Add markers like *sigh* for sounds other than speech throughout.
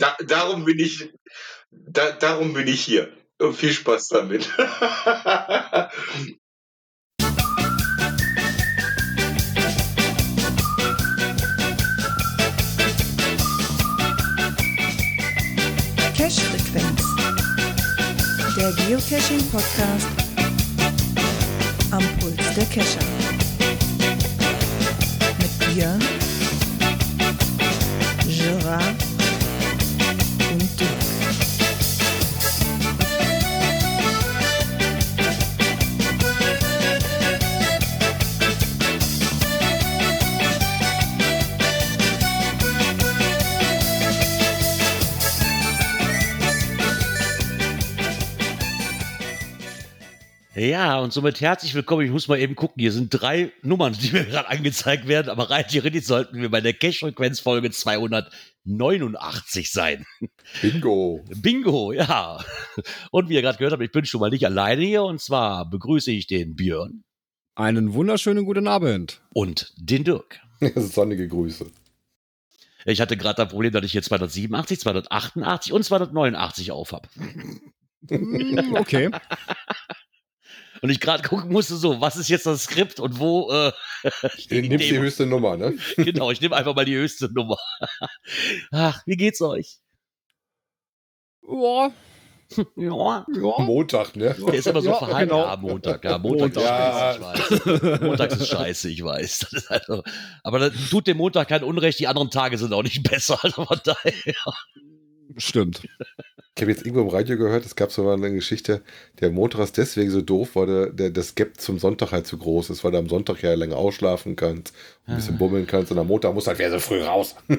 da, darum bin ich, da, darum bin ich hier. Und viel Spaß damit. *laughs* Cache-Frequenz. Der Geocaching-Podcast am Puls der Cacher. Mit Björn, Gerard Ja, und somit herzlich willkommen. Ich muss mal eben gucken. Hier sind drei Nummern, die mir gerade angezeigt werden, aber rein theoretisch sollten wir bei der Cache-Frequenz-Folge 289 sein. Bingo. Bingo, ja. Und wie ihr gerade gehört habt, ich bin schon mal nicht alleine hier und zwar begrüße ich den Björn Einen wunderschönen guten Abend. und den Dirk. *laughs* Sonnige Grüße. Ich hatte gerade das Problem, dass ich hier 287, 288 und 289 auf habe. *laughs* Okay. Und ich gerade gucken musste, so, was ist jetzt das Skript und wo äh, Du nimmst die höchste Nummer, ne? *laughs* Genau, ich nehme einfach mal die höchste Nummer. *laughs* Ach, wie geht's euch? Ja, Ja. ja. Montag, ne? Der ist immer so Ja, verhalten. genau. Ja, Montag, ja, Montag ist Ja. scheiße, ich weiß. Montags ist scheiße, ich weiß. Das ist also, aber das tut dem Montag kein Unrecht, die anderen Tage sind auch nicht *laughs* besser. Also von daher. Stimmt. Ich habe jetzt irgendwo im Radio gehört, es gab so mal eine Geschichte, der Montag ist deswegen so doof, weil der, der, das Gap zum Sonntag halt zu groß ist, weil du am Sonntag ja länger ausschlafen kannst, ein bisschen bummeln kannst und am Montag musst du halt wieder so früh raus. *laughs*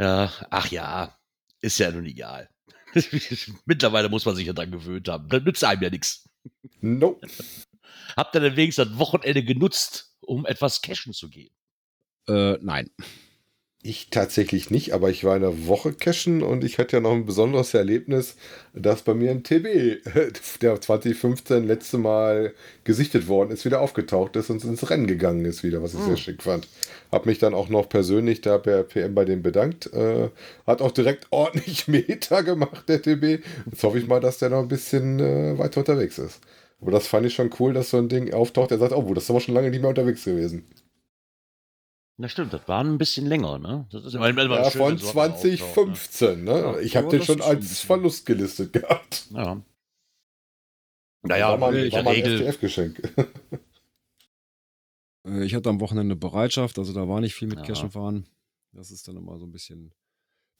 Ja, ach ja, ist ja nun egal. *laughs* Mittlerweile muss man sich ja dran gewöhnt haben. Das nützt einem ja nichts. Nope. Habt ihr denn wenigstens das Wochenende genutzt, um etwas cashen zu gehen? Äh, nein. Ich tatsächlich nicht, aber ich war eine Woche cashen und ich hatte ja noch ein besonderes Erlebnis, dass bei mir ein TB, *laughs* der 2015 letzte Mal gesichtet worden ist, wieder aufgetaucht ist und ins Rennen gegangen ist wieder, was ich sehr schick fand. Hab mich dann auch noch persönlich da per PM bei dem bedankt. Äh, hat auch direkt *laughs* ordentlich Meter gemacht, der TB. Jetzt hoffe ich mal, dass der noch ein bisschen äh, weiter unterwegs ist. Aber das fand ich schon cool, dass so ein Ding auftaucht. Er sagt, oh, das ist aber schon lange nicht mehr unterwegs gewesen. Na stimmt, das war ein bisschen länger, ne? Das ist immer, immer Ja, schön, von wenn sowas auftaucht, 2015, ne? Ja, ich habe den schon als. Verlust gelistet gehabt. Ne? Ja. Naja, war mal, in war mal ein Regel. FDF-Geschenk. *laughs* Äh, ich hatte am Wochenende Bereitschaft, also da war nicht viel mit Ja. Cashen fahren. Das ist dann immer so ein bisschen,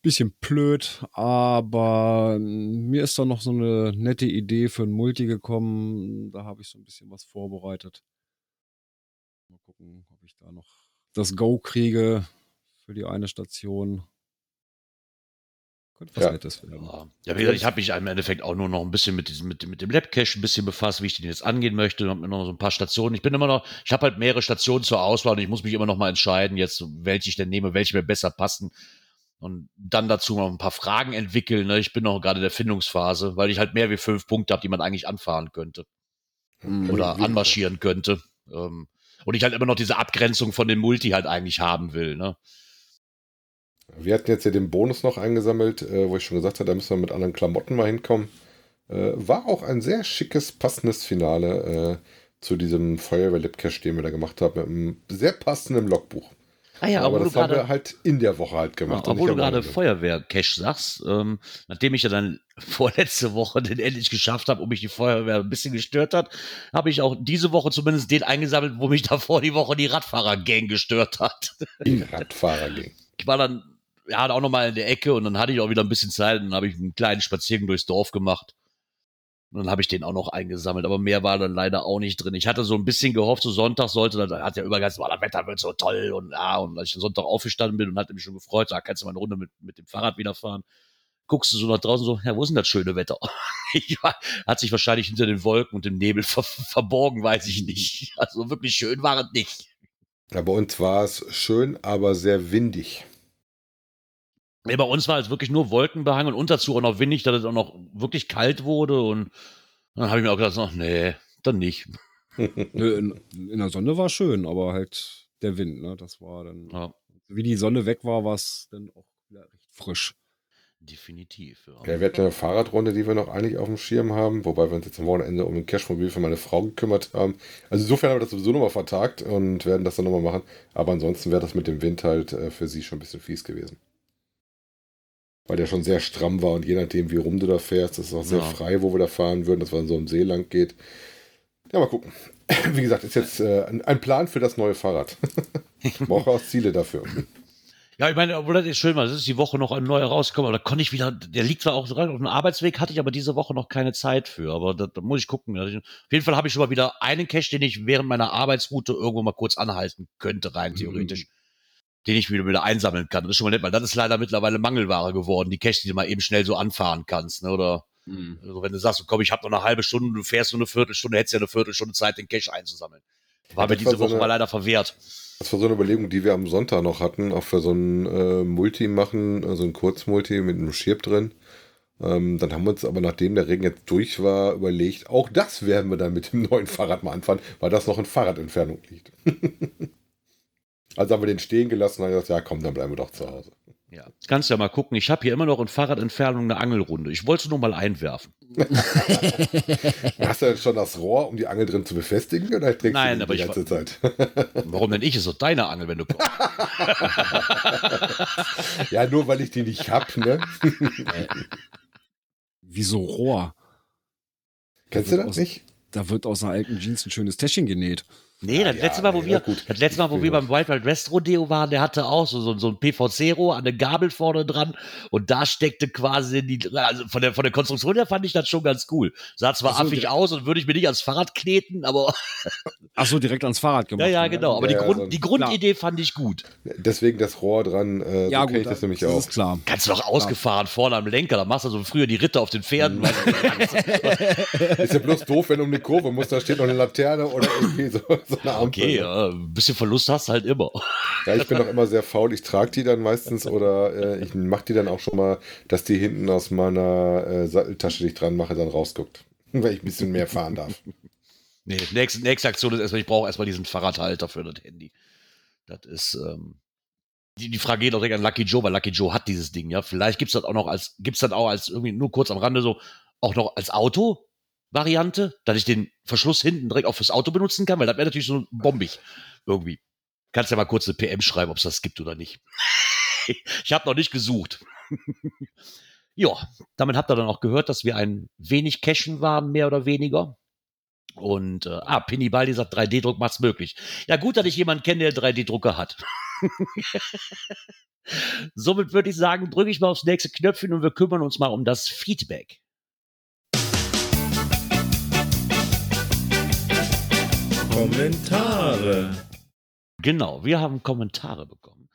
bisschen blöd, aber mir ist da noch so eine nette Idee für ein Multi gekommen. Da habe ich so ein bisschen was vorbereitet. Mal gucken, ob ich da noch das Go kriege für die eine Station. Könnte was Ja. Nettes werden. Ja, ja wie gesagt, ich habe mich im Endeffekt auch nur noch ein bisschen mit diesem, mit, dem- mit dem Labcache ein bisschen befasst, wie ich den jetzt angehen möchte. Hab mir noch so ein paar Stationen. Ich bin immer noch, ich habe halt mehrere Stationen zur Auswahl und ich muss mich immer noch mal entscheiden, jetzt welche ich denn nehme, welche mir besser passen. Und dann dazu noch ein paar Fragen entwickeln. Ne? Ich bin noch gerade in der Findungsphase, weil ich halt mehr wie fünf Punkte habe, die man eigentlich anfahren könnte Mhm. oder anmarschieren könnte. Ähm, und ich halt immer noch diese Abgrenzung von dem Multi halt eigentlich haben will. Ne? Wir hatten jetzt ja den Bonus noch eingesammelt, äh, wo ich schon gesagt habe, da müssen wir mit anderen Klamotten mal hinkommen. Äh, war auch ein sehr schickes, passendes Finale äh, zu diesem Feuerwehr-Lipcache, den wir da gemacht haben, mit einem sehr passenden Logbuch. Ah ja, aber aber, das du haben gerade wir halt in der Woche halt gemacht. Ja, obwohl du gerade Wochenende. Feuerwehr-Cache sagst, ähm, nachdem ich ja dann *laughs* vorletzte Woche den endlich geschafft habe und mich die Feuerwehr ein bisschen gestört hat, habe ich auch diese Woche zumindest den eingesammelt, wo mich *laughs* davor die Woche die Radfahrer-Gang gestört hat. Die Radfahrer ging. Ich war dann ja auch noch mal in der Ecke und dann hatte ich auch wieder ein bisschen Zeit und dann habe ich einen kleinen Spaziergang durchs Dorf gemacht. Und dann habe ich den auch noch eingesammelt, aber mehr war dann leider auch nicht drin. Ich hatte so ein bisschen gehofft, so Sonntag sollte, da hat ja übergangs, war das Wetter wird so toll und ja, und als ich Sonntag aufgestanden bin und hatte mich schon gefreut, da kannst du mal eine Runde mit, mit dem Fahrrad wieder fahren. Guckst du so nach draußen so, ja, wo ist denn das schöne Wetter? *laughs* War, hat sich wahrscheinlich hinter den Wolken und dem Nebel ver verborgen, weiß ich nicht. Also wirklich schön war es nicht. Ja, bei uns war es schön, aber sehr windig. Nee, bei uns war es wirklich nur Wolkenbehang und unterzu auch noch windig, dass es auch noch wirklich kalt wurde und dann habe ich mir auch gedacht, ach, nee, dann nicht. *laughs* In, in der Sonne war schön, aber halt der Wind, ne? Das war dann. Ja. Wie die Sonne weg war, war es dann auch wieder recht frisch. Definitiv. Ja. Ja, wir hatten eine Fahrradrunde, die wir noch eigentlich auf dem Schirm haben, wobei wir uns jetzt am Wochenende um ein Cashmobil für meine Frau gekümmert haben. Also insofern haben wir das sowieso nochmal vertagt und werden das dann nochmal machen. Aber ansonsten wäre das mit dem Wind halt äh, für sie schon ein bisschen fies gewesen. Weil der schon sehr stramm war und je nachdem, wie rum du da fährst, das ist auch sehr Ja. frei, wo wir da fahren würden, dass man so im See lang geht. Ja, mal gucken. *laughs* Wie gesagt, ist jetzt äh, ein, Plan für das neue Fahrrad. *laughs* Brauche auch Ziele dafür. Ja, ich meine, obwohl das ist schön war, das ist die Woche noch ein neuer rausgekommen, aber da konnte ich wieder, der liegt zwar auch direkt auf dem Arbeitsweg, hatte ich aber diese Woche noch keine Zeit für, aber da, da muss ich gucken. Also, Auf jeden Fall habe ich schon mal wieder einen Cache, den ich während meiner Arbeitsroute irgendwo mal kurz anhalten könnte, rein theoretisch. Den ich wieder, wieder einsammeln kann. Das ist schon mal nett, weil das ist leider mittlerweile Mangelware geworden, die Cache, die du mal eben schnell so anfahren kannst, ne? Oder also wenn du sagst, komm, ich habe noch eine halbe Stunde, du fährst nur eine Viertelstunde, hättest ja eine Viertelstunde Zeit, den Cache einzusammeln. War mir diese so Woche eine- mal leider verwehrt. Das war so eine Überlegung, die wir am Sonntag noch hatten, auch für so ein äh, Multi machen, also ein Kurzmulti mit einem Schirp drin. Ähm, dann haben wir uns aber, nachdem der Regen jetzt durch war, überlegt, auch das werden wir dann mit dem neuen Fahrrad mal anfahren, weil das noch in Fahrradentfernung liegt. *laughs* also haben wir den stehen gelassen und haben gesagt, ja komm, dann bleiben wir doch zu Hause. Ja. Kannst du ja mal gucken. Ich habe hier immer noch in Fahrradentfernung eine Angelrunde. Ich wollte es nur mal einwerfen. *laughs* Hast du denn schon das Rohr, um die Angel drin zu befestigen oder trägst Nein, du die aber die ich ganze Zeit? *laughs* Warum denn ich? Ist doch deine Angel, wenn du kommst. *laughs* ja, nur weil ich die nicht hab, ne? Wieso Rohr? Kennst du das nicht? Da wird aus einer alten Jeans ein schönes Täschchen genäht. Nee, das ja, letzte Mal, wo nee, wir, gut. das letzte Mal, wo wir beim Wild Wild West Rodeo waren, der hatte auch so, so, so ein PVC-Rohr an der Gabel vorne dran und da steckte quasi die, also von der, von der Konstruktion her fand ich das schon ganz cool. Sah zwar so, affig aus und würde ich mir nicht ans Fahrrad kneten, aber, *laughs* Ach so, direkt ans Fahrrad ja, gemacht. ja, ne? genau. Aber Ja, die, ja, Grund, so- die Grundidee fand ich gut. Deswegen das Rohr dran, äh, Ja, so gut, kenn ich das nämlich das auch. ist klar. Kannst du doch ausgefahren vorne am Lenker, da machst du so früher die Ritter auf den Pferden. du. *laughs* Ist ja bloß doof, wenn du um eine Kurve musst, da steht noch eine Laterne oder irgendwie *laughs* so, so eine Ampel. Okay, ja, ein bisschen Verlust hast du halt immer. *laughs* Ja, ich bin doch immer sehr faul. Ich trage die dann meistens oder äh, ich mache die dann auch schon mal, dass die hinten aus meiner äh, Satteltasche, die ich dran mache, dann rausguckt. *laughs* Weil ich ein bisschen mehr fahren darf. Nee, nächste, nächste Aktion ist erstmal, ich brauche erstmal diesen Fahrradhalter für das Handy. Das ist, ähm, die, die Frage geht auch direkt an Lucky Joe, weil Lucky Joe hat dieses Ding, ja. Vielleicht gibt's das auch noch als, gibt's das auch als irgendwie nur kurz am Rande so, auch noch als Auto-Variante, dass ich den Verschluss hinten direkt auch fürs Auto benutzen kann, weil das wäre natürlich so bombig irgendwie. Kannst ja mal kurz eine PM schreiben, ob es das gibt oder nicht. *laughs* ich habe noch nicht gesucht. *laughs* ja, damit habt ihr dann auch gehört, dass wir ein wenig cashen waren, mehr oder weniger. Und äh, ah, Pinny Baldi sagt, 3D-Druck macht's möglich. Ja, gut, dass ich jemanden kenne, der 3D-Drucker hat. *laughs* Somit würde ich sagen, drücke ich mal aufs nächste Knöpfchen und wir kümmern uns mal um das Feedback. Kommentare. Genau, wir haben Kommentare bekommen.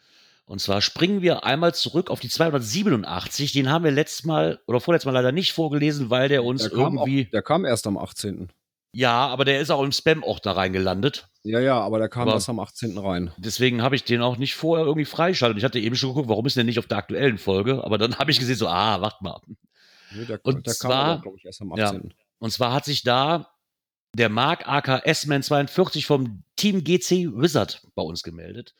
Und zwar springen wir einmal zurück auf die 287. Den haben wir letztes Mal oder vorletztes Mal leider nicht vorgelesen, weil der uns Der kam, auch, irgendwie. der kam erst am 18. Ja, aber der ist auch im Spam-Ordner reingelandet. Ja, ja, aber der kam Aber- erst am 18. rein. Deswegen habe ich den auch nicht vorher irgendwie freigeschaltet. Ich hatte eben schon geguckt, warum ist der nicht auf der aktuellen Folge? Aber dann *laughs* habe ich gesehen, so, ah, wart mal. Nee, der, Und der zwar- glaube ich, erst am Ja. 18. Und zwar hat sich da der Mark AKS-Man 42 vom Team GC Wizard bei uns gemeldet.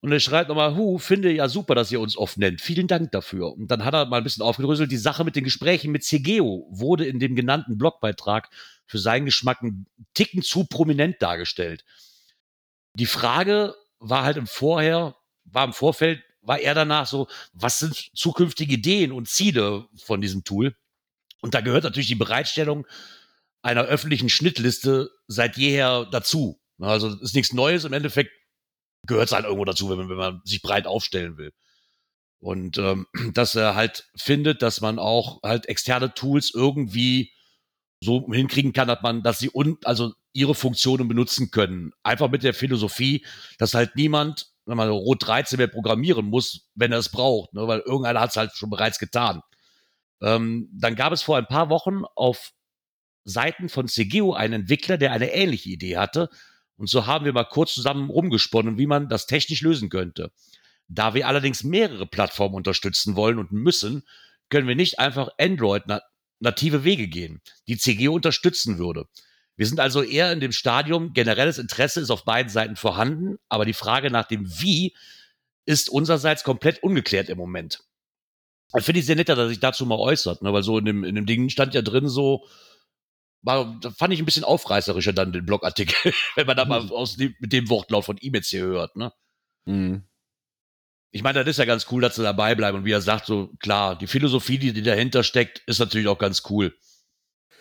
Und er schreibt nochmal, Hu, finde ja super, dass ihr uns oft nennt. Vielen Dank dafür. Und dann hat er mal ein bisschen aufgedröselt. Die Sache mit den Gesprächen mit CGO wurde in dem genannten Blogbeitrag für seinen Geschmack einen Ticken zu prominent dargestellt. Die Frage war halt im Vorher, war im Vorfeld, war er danach so, was sind zukünftige Ideen und Ziele von diesem Tool? Und da gehört natürlich die Bereitstellung einer öffentlichen Schnittliste seit jeher dazu. Also ist nichts Neues. Im Endeffekt gehört es halt irgendwo dazu, wenn man, wenn man sich breit aufstellen will. Und ähm, *clears throat* dass er halt findet, dass man auch halt externe Tools irgendwie so hinkriegen kann, dass man, dass sie un, also ihre Funktionen benutzen können. Einfach mit der Philosophie, dass halt niemand, wenn man Rot 13 mehr programmieren muss, wenn er es braucht, ne? weil irgendeiner hat es halt schon bereits getan. Ähm, dann gab es vor ein paar Wochen auf Seiten von CGO einen Entwickler, der eine ähnliche Idee hatte. Und so haben wir mal kurz zusammen rumgesponnen, wie man das technisch lösen könnte. Da wir allerdings mehrere Plattformen unterstützen wollen und müssen, können wir nicht einfach Android-native Wege gehen, die CGO unterstützen würde. Wir sind also eher in dem Stadium, generelles Interesse ist auf beiden Seiten vorhanden, aber die Frage nach dem Wie ist unsererseits komplett ungeklärt im Moment. Finde ich sehr nett, dass sich dazu mal äußert, ne? weil so in dem, in dem Ding stand ja drin so, war, da fand ich ein bisschen aufreißerischer dann den Blogartikel, *laughs* wenn man da mal aus dem, mit dem Wortlaut von ihm jetzt hier hört, ne? Mhm. Ich meine, das ist ja ganz cool, dass sie dabei bleiben und wie er sagt, so klar, die Philosophie, die, die dahinter steckt, ist natürlich auch ganz cool.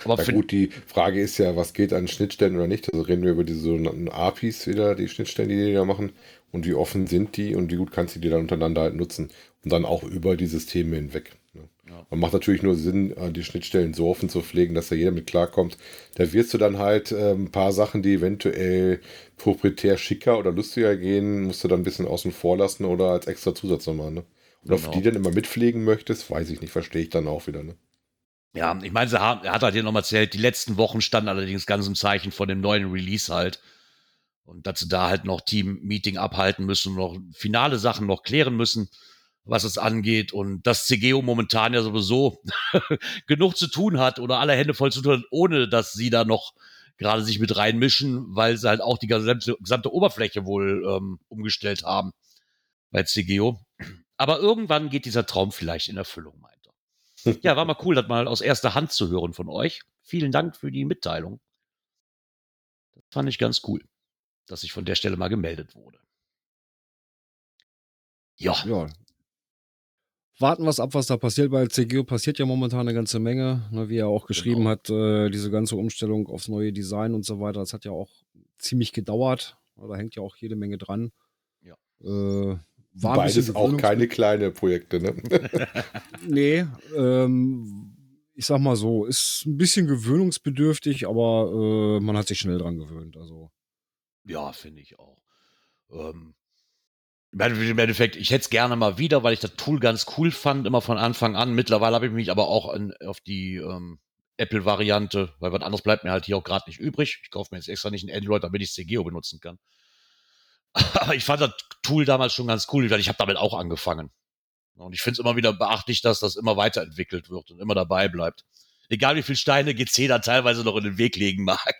Aber Na gut, die Frage ist ja, was geht an Schnittstellen oder nicht. Also reden wir über diese sogenannten APIs wieder, die Schnittstellen, die die da machen. Und wie offen sind die und wie gut kannst du die dann untereinander halt nutzen. Und dann auch über die Systeme hinweg. Ja. Und macht natürlich nur Sinn, äh, die Schnittstellen so offen zu pflegen, dass da jeder mit klarkommt. Da wirst du dann halt äh, ein paar Sachen, die eventuell proprietär schicker oder lustiger gehen, musst du dann ein bisschen außen vor lassen oder als extra Zusatz nochmal. Ne? Und auf Genau. die dann immer mitpflegen möchtest, weiß ich nicht, verstehe ich dann auch wieder. Ne? Ja, ich meine, er hat halt hier nochmal erzählt, die letzten Wochen standen allerdings ganz im Zeichen von dem neuen Release halt. Und dass sie da halt noch Team-Meeting abhalten müssen noch finale Sachen noch klären müssen, was es angeht. Und dass CGO momentan ja sowieso *laughs* genug zu tun hat oder alle Hände voll zu tun hat, ohne dass sie da noch gerade sich mit reinmischen, weil sie halt auch die gesamte, gesamte Oberfläche wohl ähm, umgestellt haben bei CGO. Aber irgendwann geht dieser Traum vielleicht in Erfüllung, meint er. Ja, war mal cool, das mal aus erster Hand zu hören von euch. Vielen Dank für die Mitteilung. Das fand ich ganz cool, dass ich von der Stelle mal gemeldet wurde. Ja, Ja. Warten wir es ab, was da passiert. Bei CGO passiert ja momentan eine ganze Menge. Ne, wie er auch geschrieben Genau. hat, äh, diese ganze Umstellung aufs neue Design und so weiter, das hat ja auch ziemlich gedauert. Da hängt ja auch jede Menge dran. Ja. Äh, war Beides auch keine kleine Projekte. Ne? *laughs* *laughs* Nee, ähm, ich sag mal so, ist ein bisschen gewöhnungsbedürftig, aber äh, man hat sich schnell dran gewöhnt. Also, ja, finde ich auch. Ähm, im Ende- im Endeffekt, ich hätte es gerne mal wieder, weil ich das Tool ganz cool fand, immer von Anfang an. Mittlerweile habe ich mich aber auch an, auf die ähm, Apple-Variante, weil was anderes bleibt mir halt hier auch gerade nicht übrig. Ich kaufe mir jetzt extra nicht ein Android, damit ich CGO benutzen kann. *laughs* Aber ich fand das Tool damals schon ganz cool, weil ich habe damit auch angefangen. Und ich finde es immer wieder beachtlich, dass das immer weiterentwickelt wird und immer dabei bleibt. Egal wie viel Steine GC da teilweise noch in den Weg legen mag. *laughs*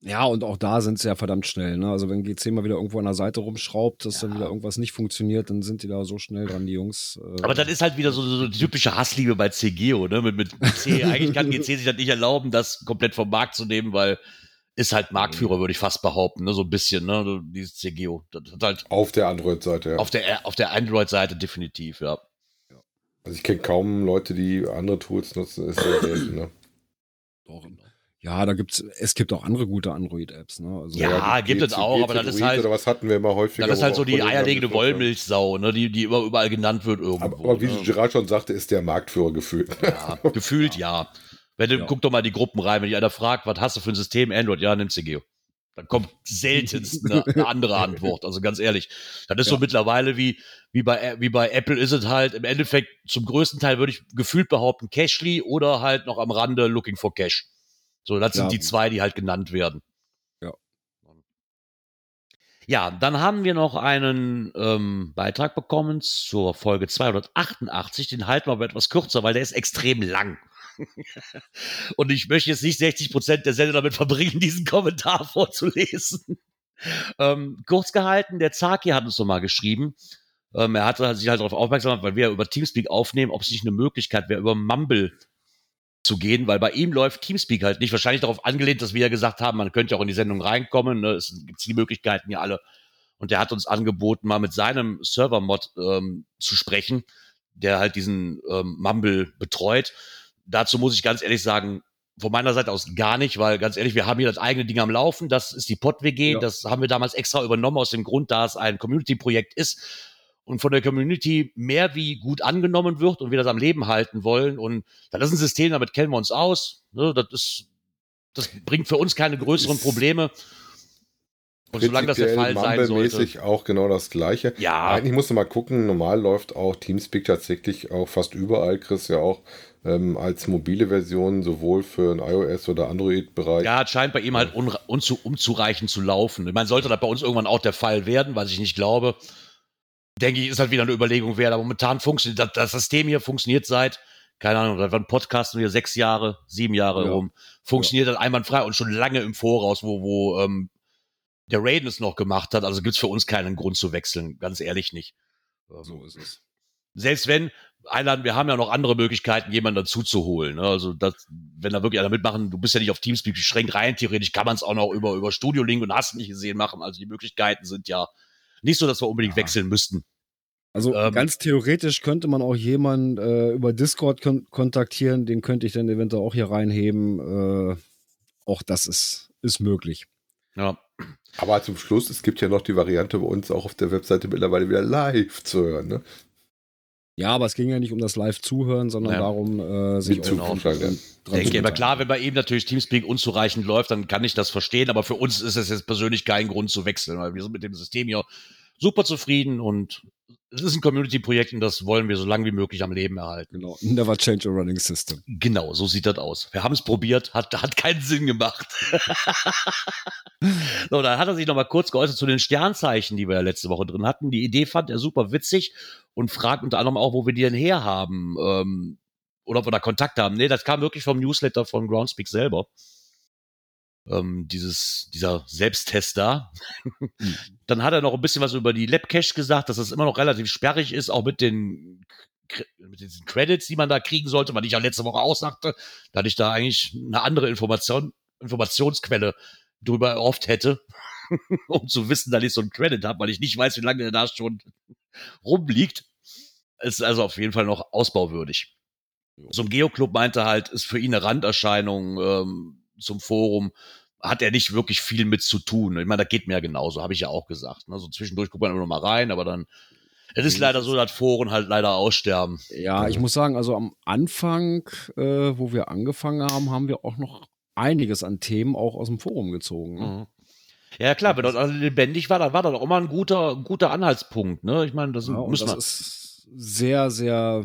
ja, und auch da sind sie ja verdammt schnell. Ne? Also, wenn GC mal wieder irgendwo an der Seite rumschraubt, dass dann Ja. wieder irgendwas nicht funktioniert, dann sind die da so schnell dran, die Jungs. Äh, Aber das ist halt wieder so, so die typische Hassliebe bei CGO, ne? Mit, mit GC. *laughs* Eigentlich kann GC sich das nicht erlauben, das komplett vom Markt zu nehmen, weil ist halt Marktführer, würde ich fast behaupten, ne? So ein bisschen, ne? Dieses CGO. Das hat halt Auf der Android-Seite, ja. auf der, auf der Android-Seite definitiv, ja. Also ich kenne kaum Leute, die andere Tools nutzen, ist sehr selten. Ne? doch, ja, da gibt's, es gibt auch andere gute Android-Apps. Ne? Also, Ja, die gibt es auch, aber das ist halt- Oder was hatten wir immer häufiger? Das ist halt so die eierlegende. Wollmilchsau, ne? Die, die immer überall genannt wird irgendwo. Aber, aber wie ne? Gerard schon sagte, ist der Marktführer gefühlt. Ja, *laughs* gefühlt ja. Wenn du, Ja. guck doch mal die Gruppen rein, wenn dich einer fragt, was hast du für ein System? Android, ja, nimm CGO. Dann kommt seltenst eine, eine andere Antwort. Also ganz ehrlich. Das ist so Ja. mittlerweile wie, wie bei, wie bei Apple ist es halt im Endeffekt zum größten Teil würde ich gefühlt behaupten Cashly oder halt noch am Rande Looking for Cash. So, das sind die zwei, die halt genannt werden. Ja. Ja, dann haben wir noch einen ähm, Beitrag bekommen zur Folge 288. Den halten wir aber etwas kürzer, weil der ist extrem lang. *laughs* Und ich möchte jetzt nicht 60 Prozent der Sendung damit verbringen, diesen Kommentar *laughs* vorzulesen. Ähm, kurz gehalten, der Zaki hat uns nochmal geschrieben. Ähm, er hatte sich halt darauf aufmerksam gemacht, weil wir ja über Teamspeak aufnehmen, ob es nicht eine Möglichkeit wäre, über Mumble zu gehen, weil bei ihm läuft Teamspeak halt nicht. Wahrscheinlich darauf angelehnt, dass wir ja gesagt haben, man könnte ja auch in die Sendung reinkommen. Ne? Es gibt die Möglichkeiten ja alle. Und der hat uns angeboten, mal mit seinem Server-Mod ähm, zu sprechen, der halt diesen ähm, Mumble betreut. Dazu muss ich ganz ehrlich sagen, von meiner Seite aus gar nicht, weil ganz ehrlich, wir haben hier das eigene Ding am Laufen. Das ist die Pod-WG. Ja. Das haben wir damals extra übernommen aus dem Grund, da es ein Community-Projekt ist und von der Community mehr wie gut angenommen wird und wir das am Leben halten wollen. Und das ist ein System, damit kennen wir uns aus. Ne, das ist, das bringt für uns keine größeren Probleme. Und solange das der Fall sein sollte. Auch genau das gleiche. Ja, Eigentlich musst du mal gucken, normal läuft auch Teamspeak tatsächlich auch fast überall, Chris, ja auch ähm, als mobile Version, sowohl für einen iOS- oder Android-Bereich. ja, es scheint bei ihm halt unra- unzu unzureichend zu laufen. Ich meine, sollte das bei uns irgendwann auch der Fall werden, was ich nicht glaube, denke ich, ist halt wieder eine Überlegung wert. Aber momentan funktioniert das, das System hier funktioniert seit, keine Ahnung, da war ein Podcast nur hier sechs Jahre, sieben Jahre Ja. rum. Funktioniert das einwandfrei und schon lange im Voraus, wo, wo ähm, der Raiden es noch gemacht hat. Also gibt's für uns keinen Grund zu wechseln, ganz ehrlich nicht. Ähm, So ist es. selbst wenn, einladen, wir haben ja noch andere Möglichkeiten, jemanden dazu zu holen. Ne? Also, das, wenn da wirklich einer mitmachen, du bist ja nicht auf Teamspeak beschränkt, rein theoretisch kann man es auch noch über, über Studio Link und hast nicht gesehen machen. Also die Möglichkeiten sind ja nicht so, dass wir unbedingt Ja. wechseln müssten. Also Ähm, ganz theoretisch könnte man auch jemanden äh, über Discord kon kontaktieren, den könnte ich dann eventuell auch hier reinheben. Äh, auch das ist, ist möglich. Ja. Aber zum Schluss, es gibt ja noch die Variante bei uns auch auf der Webseite mittlerweile wieder live zu hören. Ne? Ja, aber es ging ja nicht um das Live-Zuhören, sondern Ja. darum, äh, sich ja. dran Ich denke, zu aber klar, wenn bei ihm natürlich Teamspeak unzureichend läuft, dann kann ich das verstehen. Aber für uns ist es jetzt persönlich kein Grund zu wechseln, weil wir sind mit dem System hier super zufrieden und es ist ein Community-Projekt und das wollen wir so lange wie möglich am Leben erhalten. Genau. Never change a running system. Genau, so sieht das aus. Wir haben es probiert, hat, hat keinen Sinn gemacht. *laughs* so, dann hat er sich noch mal kurz geäußert zu den Sternzeichen, die wir ja letzte Woche drin hatten. Die Idee fand er super witzig und fragt unter anderem auch, wo wir die denn herhaben ähm, oder ob wir da Kontakt haben. Nee, das kam wirklich vom Newsletter von Groundspeak selber. Ähm, dieses, dieser Selbsttest da. *laughs* Dann hat er noch ein bisschen was über die Labcache gesagt, dass das immer noch relativ sperrig ist, auch mit den mit diesen Credits, die man da kriegen sollte, weil ich ja letzte Woche aussagte, dass ich da eigentlich eine andere Information, Informationsquelle drüber erhofft hätte, *laughs* um zu wissen, dass ich so einen Credit habe, weil ich nicht weiß, wie lange der da schon rumliegt. Ist also auf jeden Fall noch ausbauwürdig. So ein Geoclub meinte halt, ist für ihn eine Randerscheinung ähm, zum Forum, hat er nicht wirklich viel mit zu tun. Ich meine, das geht mir ja genauso, habe ich ja auch gesagt. Ne? So zwischendurch guckt man immer noch mal rein, aber dann, es ist leider so, dass Foren halt leider aussterben. Ja, ich muss sagen, also am Anfang, äh, wo wir angefangen haben, haben wir auch noch einiges an Themen auch aus dem Forum gezogen. Ne? Mhm. Ja, klar, wenn das also lebendig war, dann war das auch immer ein guter, guter Anhaltspunkt. Ne? Ich meine, das Ja, das wir. ist sehr, sehr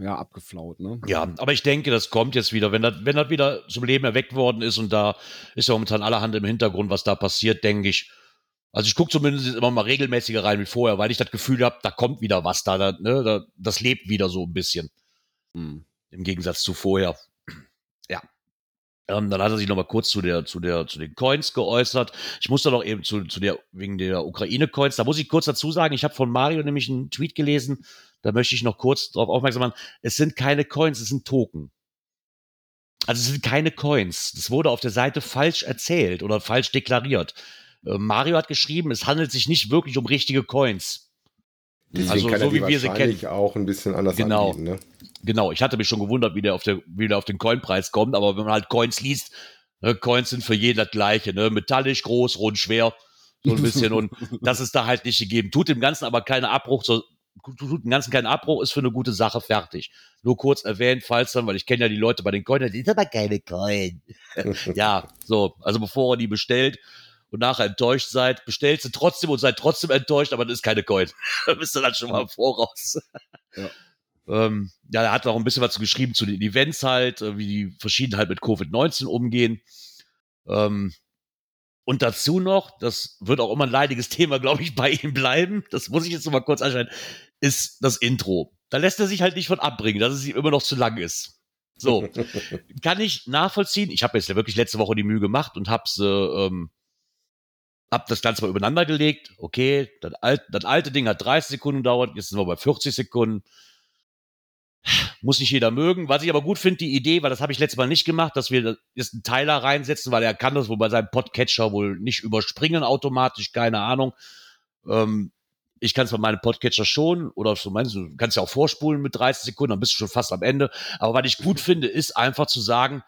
ja, abgeflaut. Ne? Ja, aber ich denke, das kommt jetzt wieder. Wenn das, wenn das wieder zum Leben erweckt worden ist und da ist ja momentan allerhand im Hintergrund, was da passiert, denke ich. Also ich gucke zumindest immer mal regelmäßiger rein wie vorher, weil ich das Gefühl habe, da kommt wieder was da, da, ne? da, das lebt wieder so ein bisschen. Mhm. Im Gegensatz zu vorher. Ja. Ähm, dann hat er sich noch mal kurz zu der, zu der, zu den Coins geäußert. Ich muss da noch eben zu, zu der, wegen der Ukraine-Coins, da muss ich kurz dazu sagen, ich habe von Mario nämlich einen Tweet gelesen, da möchte ich noch kurz darauf aufmerksam machen. Es sind keine Coins, es sind Token. Also es sind keine Coins. Das wurde auf der Seite falsch erzählt oder falsch deklariert. Äh, Mario hat geschrieben, es handelt sich nicht wirklich um richtige Coins. Deswegen Also so wie wir sie wahrscheinlich auch ein bisschen anders Genau. anbieten. Ne? Genau, ich hatte mich schon gewundert, wie der auf, der, wie der auf den Coinpreis kommt, aber wenn man halt Coins liest, ne, Coins sind für jeden das gleiche, ne? metallisch, groß, rund, schwer, so ein bisschen und *laughs* das ist da halt nicht gegeben. Tut dem Ganzen aber keinen Abbruch, so, tut dem Ganzen keinen Abbruch, ist für eine gute Sache fertig. Nur kurz erwähnt, falls dann, weil ich kenne ja die Leute bei den Coins, das ist aber keine Coin. *laughs* ja, so, also bevor ihr die bestellt und nachher enttäuscht seid, bestellt sie trotzdem und seid trotzdem enttäuscht, aber das ist keine Coin. *laughs* da bist du dann schon mal im voraus. Ja. *laughs* Ähm, ja, er hat auch ein bisschen was geschrieben zu den Events halt, äh, wie die verschieden halt mit Covid-19 umgehen. Ähm, und dazu noch, das wird auch immer ein leidiges Thema, glaube ich, bei ihm bleiben, das muss ich jetzt noch mal kurz anschauen, ist das Intro. Da lässt er sich halt nicht von abbringen, dass es ihm immer noch zu lang ist. So, *laughs* kann ich nachvollziehen. Ich habe jetzt ja wirklich letzte Woche die Mühe gemacht und hab's, äh, ähm, hab das Ganze mal übereinander gelegt. Okay, das, alt, das alte Ding hat 30 Sekunden gedauert, jetzt sind wir bei 40 Sekunden. Muss nicht jeder mögen. Was ich aber gut finde, die Idee, weil das habe ich letztes Mal nicht gemacht, dass wir jetzt einen Teiler reinsetzen, weil er kann das wohl bei seinem Podcatcher wohl nicht überspringen automatisch, keine Ahnung. Ähm, ich kann es bei meinem Podcatcher schon, oder so meinst du, kannst ja auch vorspulen mit 30 Sekunden, dann bist du schon fast am Ende. Aber was ich gut finde, ist einfach zu sagen,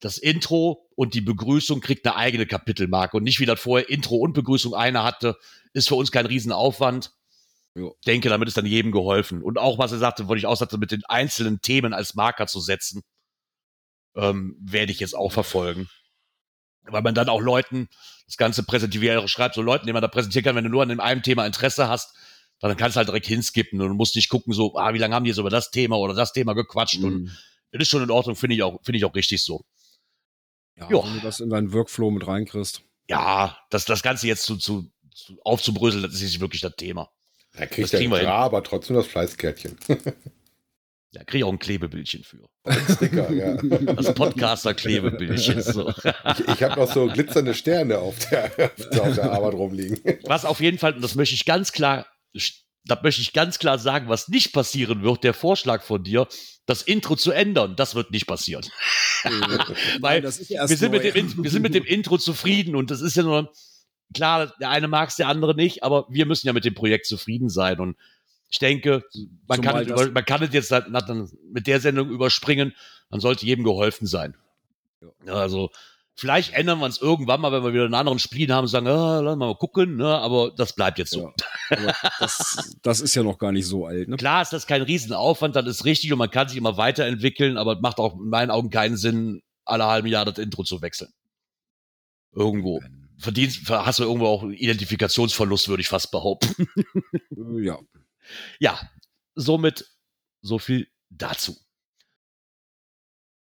das Intro und die Begrüßung kriegt eine eigene Kapitelmarke und nicht wie das vorher Intro und Begrüßung eine hatte, ist für uns kein Riesenaufwand. Jo. Denke, damit ist dann jedem geholfen. Und auch, was er sagte, wollte ich auch sagte, mit den einzelnen Themen als Marker zu setzen, ähm, werde ich jetzt auch verfolgen. Weil man dann auch Leuten das Ganze präsentiert, schreibt, so Leuten, die man da präsentieren kann, wenn du nur an dem einen Thema Interesse hast, dann kannst du halt direkt hinskippen und musst nicht gucken, so, ah, wie lange haben die jetzt über das Thema oder das Thema gequatscht und Mhm. das ist schon in Ordnung, finde ich auch, finde ich auch richtig so. Ja, Jo. wenn du das in deinen Workflow mit reinkriegst. Ja, das, das Ganze jetzt zu, zu, zu aufzubröseln, das ist nicht wirklich das Thema. Da kriegt Das er klar, aber trotzdem das Fleißkärtchen. *laughs* Da kriege ich auch ein Klebebildchen für. Sticker, ja. Das Podcaster-Klebebildchen. *laughs* So. Ich, ich habe noch so glitzernde Sterne auf der, *laughs* auf der Arbeit rumliegen. Was auf jeden Fall, und das möchte ich ganz klar st- da möchte ich ganz klar sagen, was nicht passieren wird, der Vorschlag von dir, das Intro zu ändern, das wird nicht passieren. Weil das erst wir sind, mit dem, wir sind mit dem Intro zufrieden und das ist ja nur, klar, der eine mag es, der andere nicht, aber wir müssen ja mit dem Projekt zufrieden sein und ich denke, man, Zumal kann, es man kann es jetzt halt mit der Sendung überspringen, dann sollte jedem geholfen sein. Ja, Also, vielleicht ändern wir es irgendwann mal, wenn wir wieder einen anderen Spleen haben, sagen, ah, lass mal gucken, ne? aber das bleibt jetzt so. Ja. Das, das ist ja noch gar nicht so alt, ne? Klar ist das kein Riesenaufwand, das ist richtig und man kann sich immer weiterentwickeln, aber es macht auch in meinen Augen keinen Sinn, alle halben Jahr das Intro zu wechseln. Irgendwo. Verdienst, hast du irgendwo auch Identifikationsverlust, würde ich fast behaupten. *laughs* Ja. Ja, somit so viel dazu.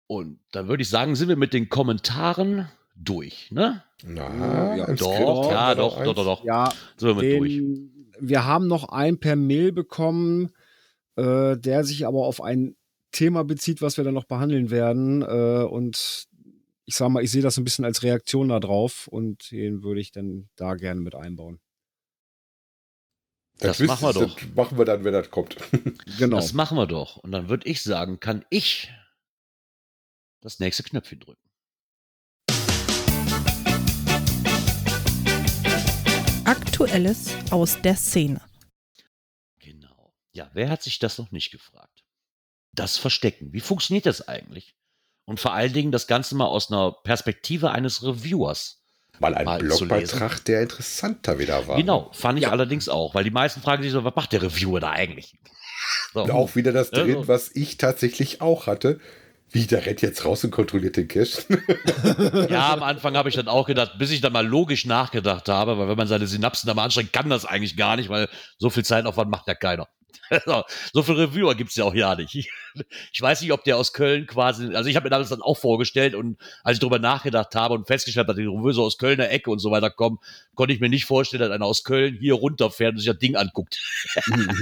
Und dann würde ich sagen, sind wir mit den Kommentaren durch, ne? Na, Ja, Doch, ja, doch, doch, doch, doch. Ja, Sind wir mit durch. wir haben noch einen per Mail bekommen, äh, der sich aber auf ein Thema bezieht, was wir dann noch behandeln werden. Äh, und ich sag mal, ich sehe das ein bisschen als Reaktion darauf und den würde ich dann da gerne mit einbauen. Das wisst machen wir doch. Das machen wir dann, wenn das kommt. *laughs* Genau. Das machen wir doch. Und dann würde ich sagen, kann ich das nächste Knöpfchen drücken. Aktuelles aus der Szene. Genau. Ja, wer hat sich das noch nicht gefragt? Das Verstecken. Wie funktioniert das eigentlich? Und vor allen Dingen das Ganze mal aus einer Perspektive eines Reviewers. Mal ein Mal Blogbeitrag, der interessanter wieder war. Genau, fand ich Ja. allerdings auch, weil die meisten fragen sich so, was macht der Reviewer da eigentlich? So. *laughs* Und auch wieder das Ja, drin, so. was ich tatsächlich auch hatte. Wie, der rennt jetzt raus und kontrolliert den Cache? *laughs* Ja, am Anfang habe ich dann auch gedacht, bis ich dann mal logisch nachgedacht habe, weil wenn man seine Synapsen da mal anstrengt, kann das eigentlich gar nicht, weil so viel Zeitaufwand macht ja keiner. So, *laughs* so viel Reviewer gibt's ja auch ja nicht. *laughs* Ich weiß nicht, ob der aus Köln quasi, also ich habe mir damals dann auch vorgestellt und als ich darüber nachgedacht habe und festgestellt habe, dass die Reviewer so aus Kölner Ecke und so weiter kommen, konnte ich mir nicht vorstellen, dass einer aus Köln hier runterfährt und sich das Ding anguckt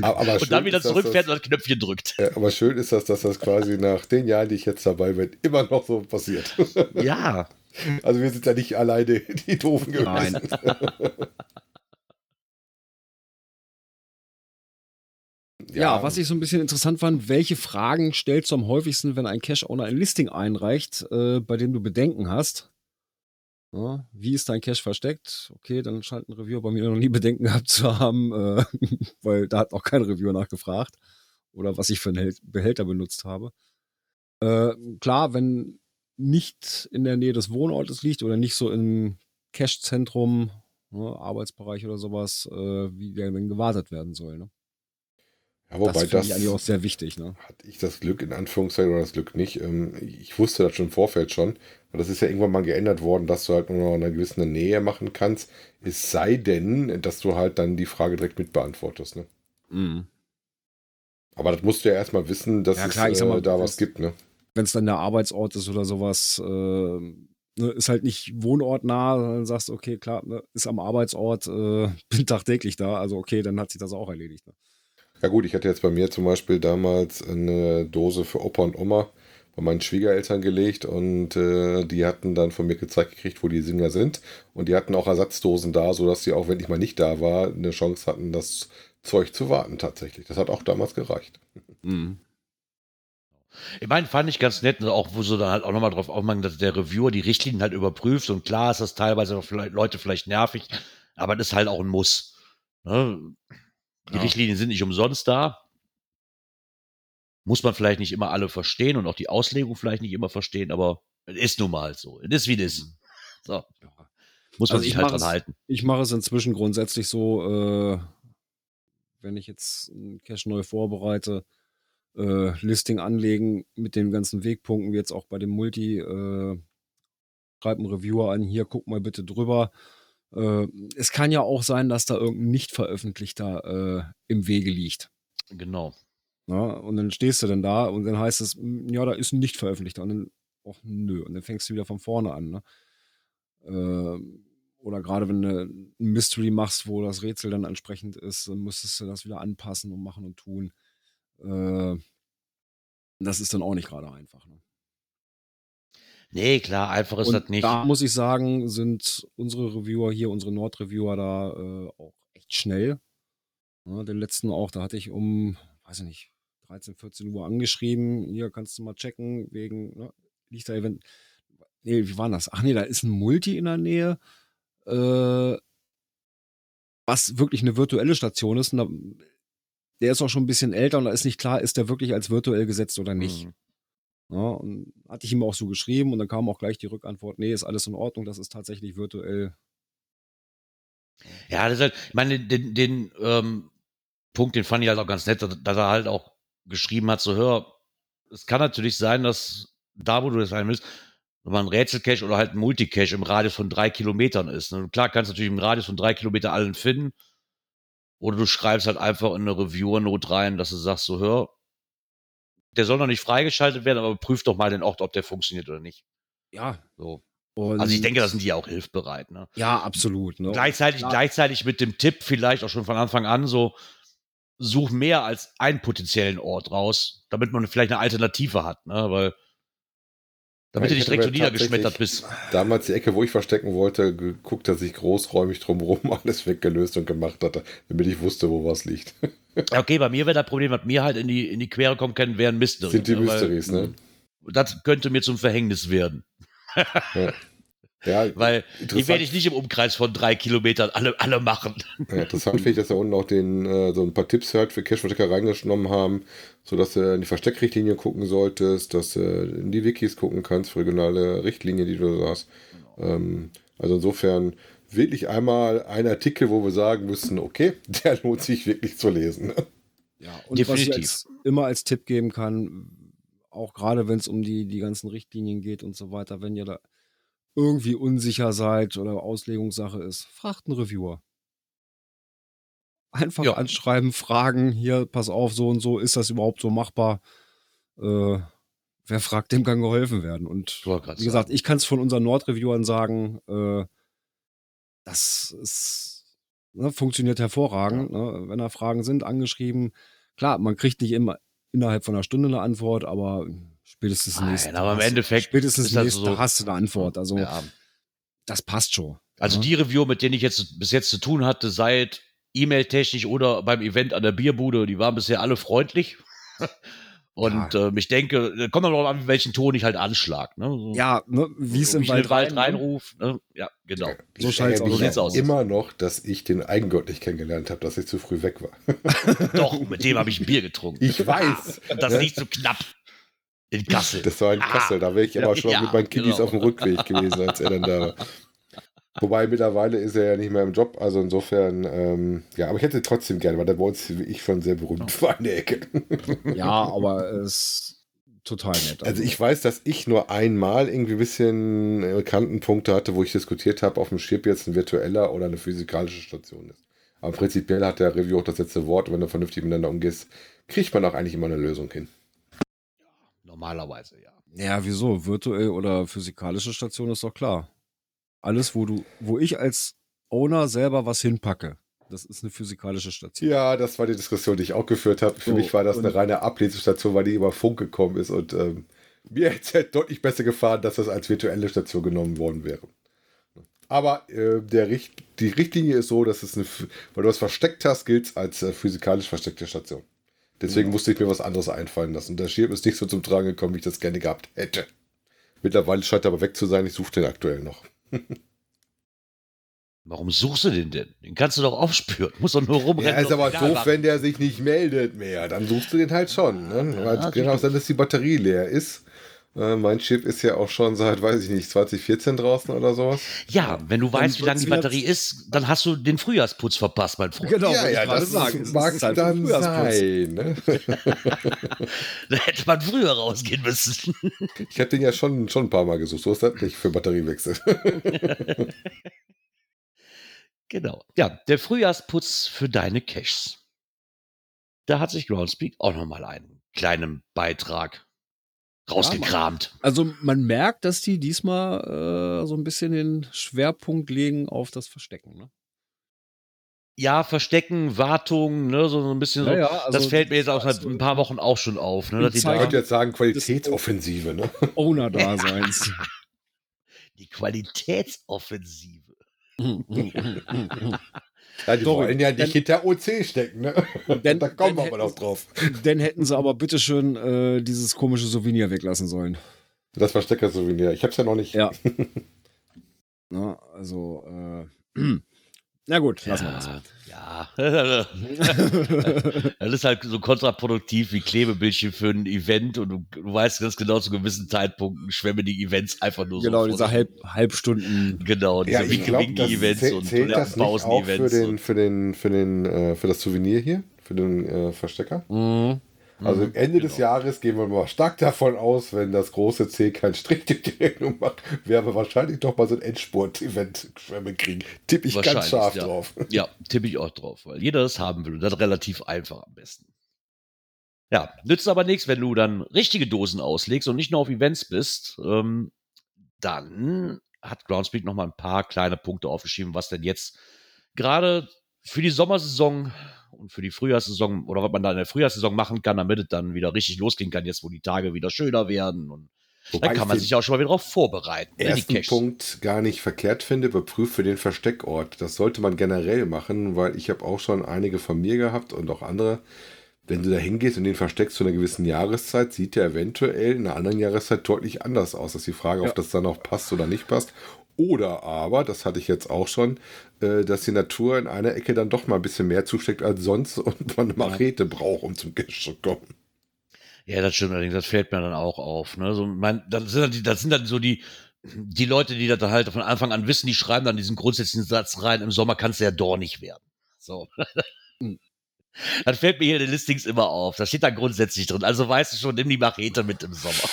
Aber, aber *laughs* und dann wieder zurückfährt und das Knöpfchen drückt. Das, ja, aber schön ist das, dass das quasi nach den Jahren, die ich jetzt dabei bin, immer noch so passiert. Ja, Also wir sind ja nicht alleine die Doofen gewesen. Nein. Ja, was ich so ein bisschen interessant fand, welche Fragen stellst du am häufigsten, wenn ein Cache-Owner ein Listing einreicht, äh, bei dem du Bedenken hast? Ja, wie ist dein Cache versteckt? Okay, dann scheint ein Reviewer bei mir noch nie Bedenken gehabt zu haben, äh, *laughs* weil da hat auch kein Reviewer nachgefragt oder was ich für einen Behälter benutzt habe. Äh, klar, wenn nicht in der Nähe des Wohnortes liegt oder nicht so im Cache-Zentrum, ne, Arbeitsbereich oder sowas, äh, wie der denn gewartet werden soll. Ne? Ja, wobei das das, ich eigentlich auch sehr wichtig. Ne? hatte ich das Glück in Anführungszeichen oder das Glück nicht. Ähm, Ich wusste das schon im Vorfeld schon. Aber das ist ja irgendwann mal geändert worden, dass du halt nur noch in einer gewissen Nähe machen kannst. Es sei denn, dass du halt dann die Frage direkt mit beantwortest. Ne? Mhm. Aber das musst du ja erstmal wissen, dass Ja, klar, es mal, äh, da was gibt. Ne? Wenn es dann der Arbeitsort ist oder sowas, äh, ne, ist halt nicht wohnortnah, dann sagst du, okay, klar, ne, ist am Arbeitsort, äh, *laughs* bin tagtäglich da, also okay, dann hat sich das auch erledigt. Ne? Ja gut, ich hatte jetzt bei mir zum Beispiel damals eine Dose für Opa und Oma bei meinen Schwiegereltern gelegt und äh, die hatten dann von mir gezeigt gekriegt, wo die Singer sind und die hatten auch Ersatzdosen da, sodass sie auch, wenn ich mal nicht da war, eine Chance hatten, das Zeug zu warten tatsächlich. Das hat auch damals gereicht. Mhm. Ich meine, fand ich ganz nett, auch wo sie dann halt auch nochmal drauf aufmachen, dass der Reviewer die Richtlinien halt überprüft und klar ist das teilweise vielleicht Leute vielleicht nervig, aber das ist halt auch ein Muss. Ne? Die Ja. Richtlinien sind nicht umsonst da. Muss man vielleicht nicht immer alle verstehen und auch die Auslegung vielleicht nicht immer verstehen, aber es ist nun mal so. Es ist wie es ist. So, muss man Also sich ich halt dran es- halten. Ich mache es inzwischen grundsätzlich so, äh, wenn ich jetzt einen Cache neu vorbereite, äh, Listing anlegen mit den ganzen Wegpunkten, wie jetzt auch bei dem Multi, äh, schreib einen Reviewer an, hier guck mal bitte drüber. Äh, es kann ja auch sein, dass da irgendein nicht veröffentlichter äh, im Wege liegt. Genau. Ja, und dann stehst du dann da und dann heißt es, "Mm, ja, da ist ein nicht veröffentlichter. Und dann, ach nö, und dann fängst du wieder von vorne an. Ne? Ähm, oder gerade wenn du ein Mystery machst, wo das Rätsel dann entsprechend ist, dann müsstest du das wieder anpassen und machen und tun. Äh, das ist dann auch nicht gerade einfach. Ne? Nee, klar, einfach ist und das nicht. da muss ich sagen, sind unsere Reviewer hier, unsere Nord-Reviewer da äh, auch echt schnell. Ja, den letzten auch, da hatte ich um, weiß ich nicht, 13, 14 Uhr angeschrieben. Hier kannst du mal checken, wegen, ne, liegt da Event. Nee, wie war das? Ach nee, da ist ein Multi in der Nähe, äh, was wirklich eine virtuelle Station ist. Und da, der ist auch schon ein bisschen älter und da ist nicht klar, ist der wirklich als virtuell gesetzt oder nicht. Mhm. Ja, und hatte ich ihm auch so geschrieben und dann kam auch gleich die Rückantwort, nee, ist alles in Ordnung, das ist tatsächlich virtuell. Ja, das halt, ich meine, den, den ähm, Punkt, den fand ich halt auch ganz nett, dass, dass er halt auch geschrieben hat, so hör, es kann natürlich sein, dass da, wo du das sein willst, wenn man ein Rätselcache oder halt ein Multicache im Radius von drei Kilometern ist. Ne? Klar kannst du natürlich im Radius von drei Kilometern allen finden. Oder du schreibst halt einfach in eine Reviewer-Note rein, dass du sagst, so hör, der soll noch nicht freigeschaltet werden, aber prüf doch mal den Ort, ob der funktioniert oder nicht. Ja. So. Und Also ich denke, da sind die auch hilfbereit. Ne? Ja, absolut. Ne? Gleichzeitig, Ja. gleichzeitig mit dem Tipp vielleicht auch schon von Anfang an so, such mehr als einen potenziellen Ort raus, damit man vielleicht eine Alternative hat, ne? Weil damit Ja, du ich nicht direkt so niedergeschmettert bist. Damals die Ecke, wo ich verstecken wollte, geguckt, dass ich großräumig drumherum *laughs* alles weggelöst und gemacht hatte, damit ich wusste, wo was liegt. Okay, bei mir wäre das Problem, was mir halt in die, in die Quere kommen kann, wären Mysteries. Sind die ne? Mysteries, ne? Das könnte mir zum Verhängnis werden. Ja, *laughs* Weil die werde ich nicht im Umkreis von drei Kilometern alle, alle machen. ja, interessant finde ich, dass wir unten auch den, äh, so ein paar Tipps halt für Cache-Verstecker reingenommen haben, sodass du in die Versteckrichtlinie gucken solltest, dass du in die Wikis gucken kannst, für regionale Richtlinien, die du so hast. Ähm, also insofern wirklich einmal ein Artikel, wo wir sagen müssen, okay, *laughs* der lohnt sich wirklich zu lesen. Ja, und was ich Definitiv. immer als Tipp geben kann, auch gerade wenn es um die, die ganzen Richtlinien geht und so weiter, wenn ihr da irgendwie unsicher seid oder Auslegungssache ist, fragt einen Reviewer. Einfach Ja. anschreiben, fragen, hier, pass auf, so und so, ist das überhaupt so machbar? Äh, wer fragt, dem kann geholfen werden. Und wie gesagt, ich kann es von unseren Nord-Reviewern sagen, äh, das ist, ne, funktioniert hervorragend. Ne? Wenn da Fragen sind, angeschrieben. Klar, man kriegt nicht immer innerhalb von einer Stunde eine Antwort, aber spätestens Nein, nächsten aber im Endeffekt spätestens ist nächsten so- hast du eine Antwort. Also ja. das passt schon. Also Ja. die Review, mit denen ich jetzt bis jetzt zu tun hatte, seit E-Mail-technisch oder beim Event an der Bierbude, die waren bisher alle freundlich. *laughs* Und ähm, ich denke, da kommt noch an, welchen Ton ich halt anschlag. Ne? So, Ja, ne, wie es so im Wald, Wald rein, ne? reinruf. Ne? Ja, genau. So ich So sieht's aus. immer noch, dass ich den Eigengott nicht kennengelernt habe, dass ich zu früh weg war. *laughs* Doch, mit dem habe ich ein Bier getrunken. Ich weiß. Und das ne? nicht so knapp. In Kassel. Das war in Ah. Kassel, da wäre ich aber schon Ja, mit meinen Kiddies genau. auf dem Rückweg gewesen, als er dann da war. Wobei mittlerweile ist er ja nicht mehr im Job, also insofern, ähm, ja, aber ich hätte trotzdem gerne, weil der bei uns wie ich schon sehr berühmt war in der Ecke. Ja, aber es ist total nett. Also ich weiß, dass ich nur einmal irgendwie ein bisschen äh, Kantenpunkte hatte, wo ich diskutiert habe, auf dem Chip jetzt ein virtueller oder eine physikalische Station ist. Aber prinzipiell hat der Review auch das letzte Wort, wenn du vernünftig miteinander umgehst, kriegt man auch eigentlich immer eine Lösung hin. Normalerweise, ja. Ja, wieso? Virtuell oder physikalische Station ist doch klar. Alles, wo du, wo ich als Owner selber was hinpacke, das ist eine physikalische Station. Ja, das war die Diskussion, die ich auch geführt habe. Für So, mich war das eine reine Ablesestation, weil die über Funk gekommen ist und ähm, mir hätte es halt deutlich besser gefahren, dass das als virtuelle Station genommen worden wäre. Aber äh, der Richt die Richtlinie ist so, dass es eine, weil du was versteckt hast, gilt es als äh, physikalisch versteckte Station. Deswegen Ja. musste ich mir was anderes einfallen lassen. Der Schirm ist nicht so zum Tragen gekommen, wie ich das gerne gehabt hätte. Mittlerweile scheint er aber weg zu sein. Ich suche den aktuell noch. *laughs* Warum suchst du den denn? Den kannst du doch aufspüren. Muss doch nur rumrennen. Ja, ist aber doof, wenn der sich nicht meldet mehr. Dann suchst du den halt schon. Ne? Ja, genau dass die Batterie leer ist. Äh, mein Chip ist ja auch schon seit, weiß ich nicht, 2014 draußen oder sowas. Ja, wenn du weißt, wie lange die Batterie ist, dann hast du den Frühjahrsputz verpasst, mein Freund. Genau, ja, ja, das sagen. Es mag ist Zeit für dann sein. Ne? *laughs* Da hätte man früher rausgehen müssen. *laughs* Ich habe den ja schon, schon ein paar Mal gesucht. So ist das nicht für Batteriewechsel. *laughs* genau. Ja, der Frühjahrsputz für deine Caches. Da hat sich Groundspeak auch nochmal einen kleinen Beitrag rausgekramt. Also man merkt, dass die diesmal äh, so ein bisschen den Schwerpunkt legen auf das Verstecken. Ne? Ja, Verstecken, Wartung, ne, so so ein bisschen so. Ja, ja, also das fällt mir jetzt auch seit also- ein paar Wochen auch schon auf. Ne, dass die, Ich könnte jetzt sagen, Qualitätsoffensive. Ne? Owner-Daseins. die Qualitätsoffensive. *laughs* Ja, die Sorry, wollen ja nicht dann- hinter OC stecken, ne? Dann- *laughs* da kommen wir aber noch drauf. Dann hätten sie aber bitteschön äh, dieses komische Souvenir weglassen sollen. Das Verstecker-Souvenir. Ich hab's ja noch nicht. Ja. *laughs* Na, also, äh, na gut, lassen wir das. Ja. ja. *laughs* das ist halt so kontraproduktiv wie Klebebildchen für ein Event und du, du weißt ganz genau zu gewissen Zeitpunkten schwemmen die Events einfach nur Genau, so. vor diese halb, Halbstunden. Genau, diese Ja, ich glaube, das Winke-Winke-Events zäh- und zählt das nicht auch für Pausen-Events. den, für den, für den, äh, für das Souvenir hier, für den äh, Verstecker. Mhm. Also Mhm, Ende des genau. Jahres gehen wir mal stark davon aus, wenn das große C keinen Strich durch die Rechnung macht, werden wir wahrscheinlich doch mal so ein Endspurt-Event kriegen. Tipp ich ganz scharf ja. drauf. Ja, tippe ich auch drauf, weil jeder das haben will und das relativ einfach am besten. Ja, nützt aber nichts, wenn du dann richtige Dosen auslegst und nicht nur auf Events bist. Ähm, dann hat Groundspeak noch mal ein paar kleine Punkte aufgeschrieben, was denn jetzt gerade für die Sommersaison und für die Frühjahrssaison oder was man da in der Frühjahrssaison machen kann, damit es dann wieder richtig losgehen kann, jetzt wo die Tage wieder schöner werden und Wobei dann kann man sich auch schon mal wieder darauf vorbereiten. ne, ersten Caches. Punkt gar nicht verkehrt finde, überprüft für den Versteckort. Das sollte man generell machen, weil ich habe auch schon einige von mir gehabt und auch andere. Wenn du da hingehst und den versteckst zu einer gewissen Jahreszeit, sieht der eventuell in einer anderen Jahreszeit deutlich anders aus. Das ist die Frage, Ja. ob das dann auch passt oder nicht passt. Oder aber, das hatte ich jetzt auch schon, dass die Natur in einer Ecke dann doch mal ein bisschen mehr zusteckt als sonst *laughs* und man eine Machete braucht, um zum Cache zu kommen. Ja, das stimmt allerdings, das fällt mir dann auch auf. Ne? So, mein, das, sind dann die, das sind dann so die, die Leute, die das halt von Anfang an wissen, die schreiben dann diesen grundsätzlichen Satz rein, im Sommer kannst du ja dornig werden. So. Das fällt mir hier in den Listings immer auf. Das steht da grundsätzlich drin. Also weißt du schon, nimm die Machete mit im Sommer. *laughs*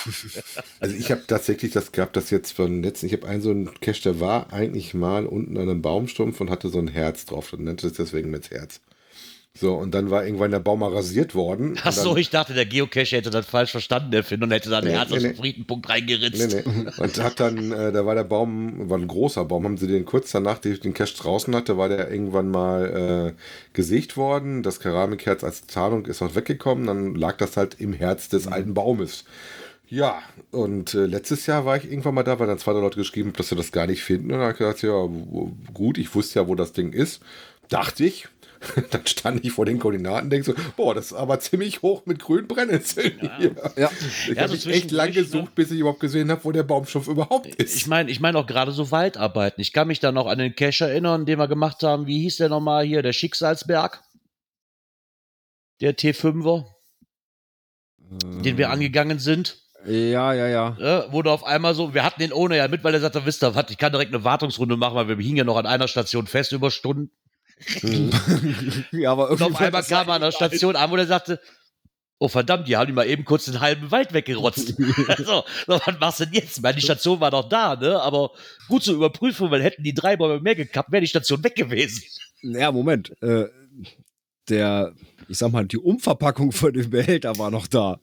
Also ich habe tatsächlich das gehabt, dass jetzt von letzten, ich habe einen so einen Cache, der war eigentlich mal unten an einem Baumstumpf und hatte so ein Herz drauf und nannte es deswegen mit Herz. So, und dann war irgendwann der Baum mal rasiert worden. Ach so, dann, ich dachte, der Geocache hätte das falsch verstanden, der Finn, und hätte dann Nee, Herz nee, nee. Friedenpunkt reingeritzt. Nee, nee. Und hat dann, äh, da war der Baum, war ein großer Baum, haben sie den kurz danach, die den Cache draußen hatte, war der irgendwann mal äh, gesägt worden. Das Keramikherz als Tarnung ist auch weggekommen, dann lag das halt im Herz des alten Baumes. Ja, und äh, letztes Jahr war ich irgendwann mal da, weil dann zwei Leute geschrieben haben, dass sie das gar nicht finden. Und dann habe ich gesagt, ja, gut, ich wusste ja, wo das Ding ist. Dachte ich. *laughs* Dann stand ich vor den Koordinaten und denke so, boah, das ist aber ziemlich hoch mit grünen Brennnesseln hier. Ja. Ich Ja, habe so echt lang gesucht, bis ich überhaupt gesehen habe, wo der Baumstumpf überhaupt ist. Ich meine, ich meine auch gerade so Waldarbeiten. Ich kann mich da noch an den Cache erinnern, den wir gemacht haben. Wie hieß der nochmal hier? Der Schicksalsberg? Der T5er, den wir angegangen sind. Ja, ja, ja. äh, wurde auf einmal so, wir hatten den ohne ja mit, weil er sagte, wisst ihr was, ich kann direkt eine Wartungsrunde machen, weil wir hingen ja noch an einer Station fest über Stunden. *laughs* ja, aber Und irgendwie auf einmal kam er an der Station an, wo er sagte, oh verdammt, die haben die mal eben kurz den halben Wald weggerotzt. *laughs* *laughs* so, so, was machst du denn jetzt? Ich meine, die Station war noch da, ne? Aber gut zur Überprüfung, weil hätten die drei Bäume mehr gekappt, wäre die Station weg gewesen. Ja, Moment. Äh, der, ich sag mal, die Umverpackung von dem Behälter war noch da.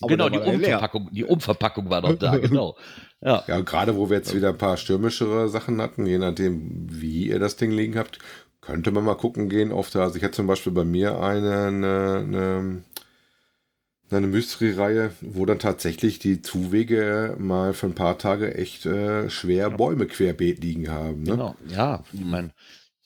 Aber genau, die leer. Umverpackung, die Umverpackung war noch da, genau. Ja. Ja, gerade wo wir jetzt wieder ein paar stürmischere Sachen hatten, je nachdem, wie ihr das Ding liegen habt, könnte man mal gucken gehen auf der, also ich hatte zum Beispiel bei mir eine, eine, eine, eine Mystery-Reihe, wo dann tatsächlich die Zuwege mal für ein paar Tage echt äh, schwer Bäume querbeet liegen haben. Ne? Genau, ja, ich meine,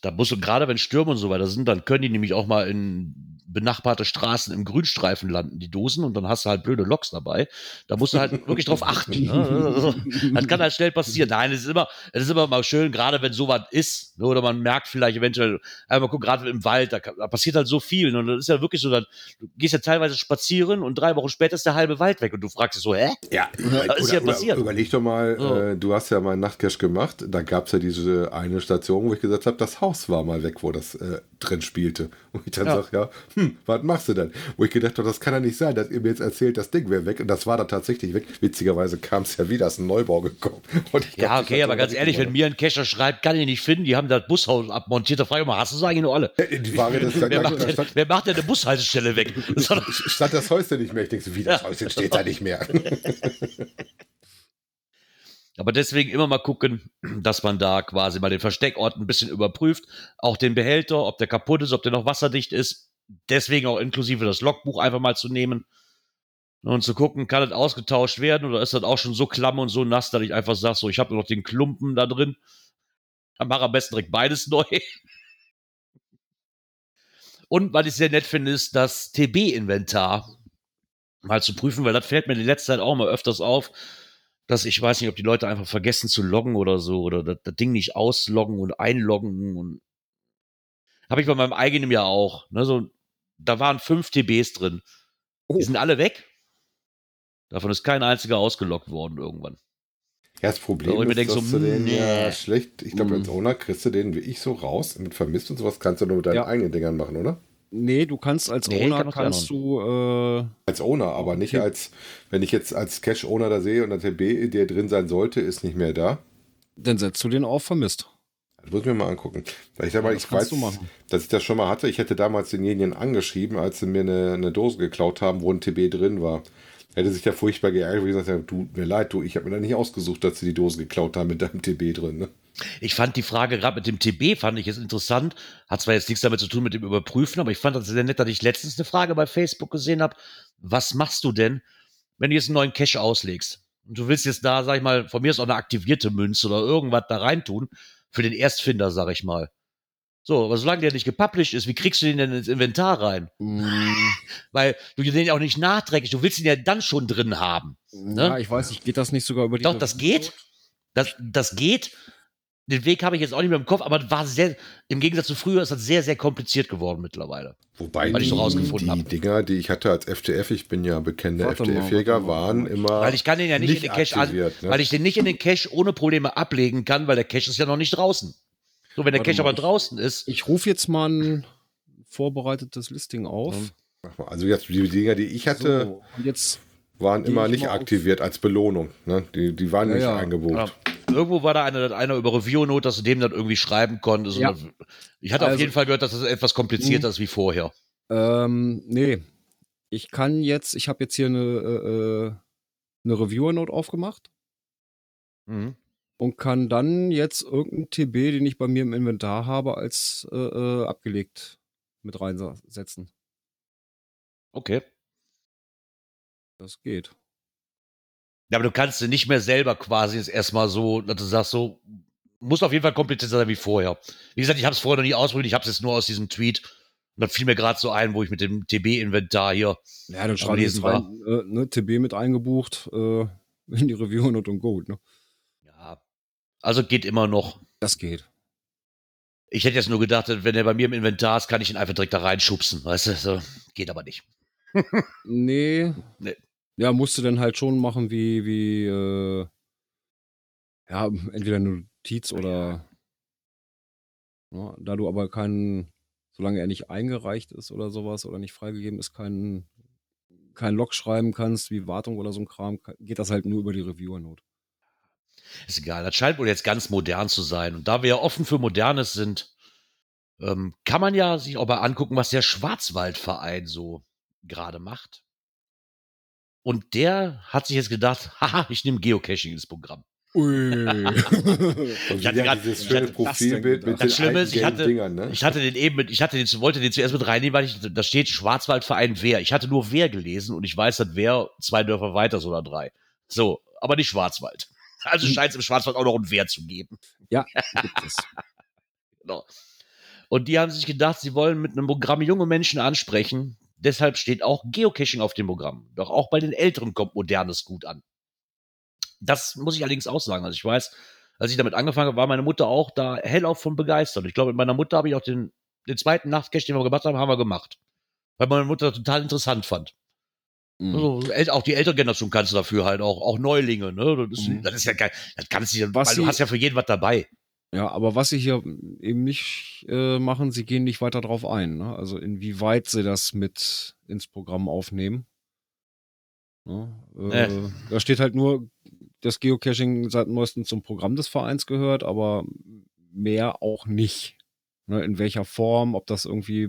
da musst du gerade, wenn Stürme und so weiter sind, dann können die nämlich auch mal in benachbarte Straßen im Grünstreifen landen, die Dosen, und dann hast du halt blöde Loks dabei. Da musst du halt *laughs* wirklich drauf achten. Ne? Also, Das kann halt schnell passieren. Nein, es ist immer, es ist immer mal schön, gerade wenn sowas ist, ne, oder man merkt vielleicht eventuell, einmal guck, gerade im Wald, da, da passiert halt so viel. Und das ist ja wirklich so, dann, du gehst ja teilweise spazieren und drei Wochen später ist der halbe Wald weg und du fragst dich so, hä? Ja, Was ist hier passiert? überleg doch mal, So. äh, du hast ja mal einen Nachtcash gemacht, da gab es ja diese eine Station, wo ich gesagt habe, das Haus war mal weg, wo das äh, drin spielte. Und ich dann Ja. sag, ja, hm, was machst du denn? Wo ich gedacht habe, das kann ja nicht sein, dass ihr mir jetzt erzählt, das Ding wäre weg. Und das war dann tatsächlich weg. Witzigerweise kam es ja wieder, ist ein Neubau gekommen. *laughs* Ja, okay, das aber ganz ehrlich, wenn mir ein Cacher schreibt, kann ich nicht finden, die haben das Bushaus abmontiert, da frage ich mal, hast du es eigentlich nur alle? gemacht. Die Frage *laughs* ist, da, Wer macht, denn, stand, wer macht denn eine Bushaltestelle weg? *laughs* Das stand das Häuschen nicht mehr. Ich denke so, wie, das Häuschen steht da nicht mehr. Aber deswegen immer mal gucken, dass man da quasi mal den Versteckort ein bisschen überprüft. Auch den Behälter, ob der kaputt ist, ob der noch wasserdicht ist. Deswegen auch inklusive das Logbuch einfach mal zu nehmen. Und zu gucken, kann das ausgetauscht werden oder ist das auch schon so klamm und so nass, dass ich einfach sage, so, ich habe noch den Klumpen da drin. Dann mach am besten direkt beides *laughs* neu. Und was ich sehr nett finde, ist das TB-Inventar mal zu prüfen, weil das fällt mir die letzte Zeit auch mal öfters auf, dass ich weiß nicht, ob die Leute einfach vergessen zu loggen oder so oder das, das Ding nicht ausloggen und einloggen und habe ich bei meinem eigenen ja auch. Ne, so, da waren fünf TBs drin. Oh. Die sind alle weg. Davon ist kein einziger ausgeloggt worden irgendwann. Ja, das Problem mir ist, dass so, du den nee. ja schlecht, ich glaube, Mm. als Owner kriegst du den wie ich so raus. Mit vermisst und sowas kannst du nur mit deinen Ja. eigenen Dingern machen, oder? Nee, du kannst als Nee, Owner kann kannst du äh, Als Owner, aber nicht Okay. als, wenn ich jetzt als Cache-Owner da sehe und der TB, der drin sein sollte, ist nicht mehr da. dann setzt du den auf vermisst. Das muss ich mir mal angucken. Weil ich sag mal, Ja, ich weiß, du dass ich das schon mal hatte. Ich hätte damals denjenigen angeschrieben, als sie mir eine, eine Dose geklaut haben, wo ein TB drin war. Hätte sich ja furchtbar geärgert, wie gesagt, tut mir leid, du, ich habe mir da nicht ausgesucht, dass sie die Dose geklaut haben mit deinem TB drin. Ne? Ich fand die Frage gerade mit dem TB, fand ich es interessant. Hat zwar jetzt nichts damit zu tun mit dem Überprüfen, aber ich fand das sehr nett, dass ich letztens eine Frage bei Facebook gesehen habe. Was machst du denn, wenn du jetzt einen neuen Cache auslegst? Und du willst jetzt da, sag ich mal, von mir ist auch eine aktivierte Münze oder irgendwas da reintun, für den Erstfinder, sag ich mal. So, aber solange der nicht gepublished ist, wie kriegst du den denn ins Inventar rein? Mm, Weil du den ja auch nicht nachträglich, du willst ihn ja dann schon drin haben. Ja, ich weiß nicht, geht das nicht sogar über die Doch, das geht. Das, das geht. Den Weg habe ich jetzt auch nicht mehr im Kopf, aber war sehr, im Gegensatz zu früher ist das sehr, sehr kompliziert geworden mittlerweile. Wobei Weil ich die, so rausgefunden die hab. Dinger, die ich hatte als FTF, ich bin ja bekennender FTF-Jäger, waren immer Weil ich kann den ja nicht, in den Cache an. Ne? weil ich den nicht in den Cache ohne Probleme ablegen kann, weil der Cache ist ja noch nicht draußen. So, wenn der Warte Cache mal, aber draußen ist, Ich rufe jetzt mal ein vorbereitetes Listing auf. Also jetzt die Dinger, die ich hatte, So, jetzt, waren immer ich nicht aktiviert als Belohnung. Ne? Die, die waren Ja, nicht ja. eingebucht. ja, irgendwo war da einer, einer über Review-Note, dass du dem dann irgendwie schreiben konntest. Ja. Ich hatte auf Also- jeden Fall gehört, dass das etwas komplizierter ist wie vorher. ähm, nee, ich kann jetzt, ich habe jetzt hier eine, äh, äh, eine Reviewer-Note aufgemacht Mhm. und kann dann jetzt irgendeinen TB, den ich bei mir im Inventar habe, als äh, äh, abgelegt mit reinsetzen. Okay. Das geht. Ja, aber du kannst sie nicht mehr selber quasi jetzt erstmal so, dass du sagst, so, muss auf jeden Fall komplizierter sein wie vorher. Wie gesagt, ich habe es vorher noch nie ausprobiert, ich habe es jetzt nur aus diesem Tweet. Und dann fiel mir gerade so ein, wo ich mit dem TB-Inventar hier. Ja, dann schreibe ich rein, äh, ne, TB mit eingebucht äh, *laughs* in die Reviewer-Note und gut, ne? Ja. Also geht immer noch. Das geht. Ich hätte jetzt nur gedacht, wenn er bei mir im Inventar ist, kann ich ihn einfach direkt da reinschubsen. Weißt du, so, geht aber nicht. *laughs* Nee. Nee. Ja, musst du dann halt schon machen wie, wie, äh, ja, entweder eine Notiz oder, ja, da du aber keinen, solange er nicht eingereicht ist oder sowas oder nicht freigegeben ist, keinen, kein Log schreiben kannst, wie Wartung oder so ein Kram, geht das halt nur über die Reviewer-Note. Ist egal. Das scheint wohl jetzt ganz modern zu sein. Und da wir ja offen für Modernes sind, ähm, kann man ja sich auch mal angucken, was der Schwarzwaldverein so gerade macht. Und der hat sich jetzt gedacht, *laughs* haha, ich nehme Geocaching ins Programm. Ui. Und *laughs* Ich hatte grad- dieses schöne hatte Profilbild mit den Schlimme ich hatte- Dingern. Ne? Ich hatte den eben mit, ich hatte den, wollte den zuerst mit reinnehmen, weil ich, da steht Schwarzwaldverein Wehr. Ich hatte nur Wehr gelesen und ich weiß, dass Wehr zwei Dörfer weiter ist oder drei. So, aber nicht Schwarzwald. *laughs* Also scheint es im Schwarzwald auch noch ein Wehr zu geben. ja, gibt es. Genau. Und die haben sich gedacht, sie wollen mit einem Programm junge Menschen ansprechen. Deshalb steht auch Geocaching auf dem Programm. Doch auch bei den Älteren kommt Modernes gut an. Das muss ich allerdings auch sagen. Also ich weiß, als ich damit angefangen habe, war meine Mutter auch da hellauf von begeistert. Ich glaube, mit meiner Mutter habe ich auch den, den zweiten Nachtcache, den wir gemacht haben, haben wir gemacht. Weil meine Mutter das total interessant fand. Mhm. Also, auch die ältere Generation kannst du dafür halt auch, auch Neulinge, ne? Das ist, Mhm. das ist ja geil. Das kannst du weil du hast ja für jeden was dabei. Ja, aber was sie hier eben nicht äh, machen, sie gehen nicht weiter drauf ein. Ne? Also inwieweit sie das mit ins Programm aufnehmen. Ne? Äh, Äh. Da steht halt nur, dass Geocaching seit neuestem zum Programm des Vereins gehört, aber mehr auch nicht. Ne? In welcher Form, ob das irgendwie,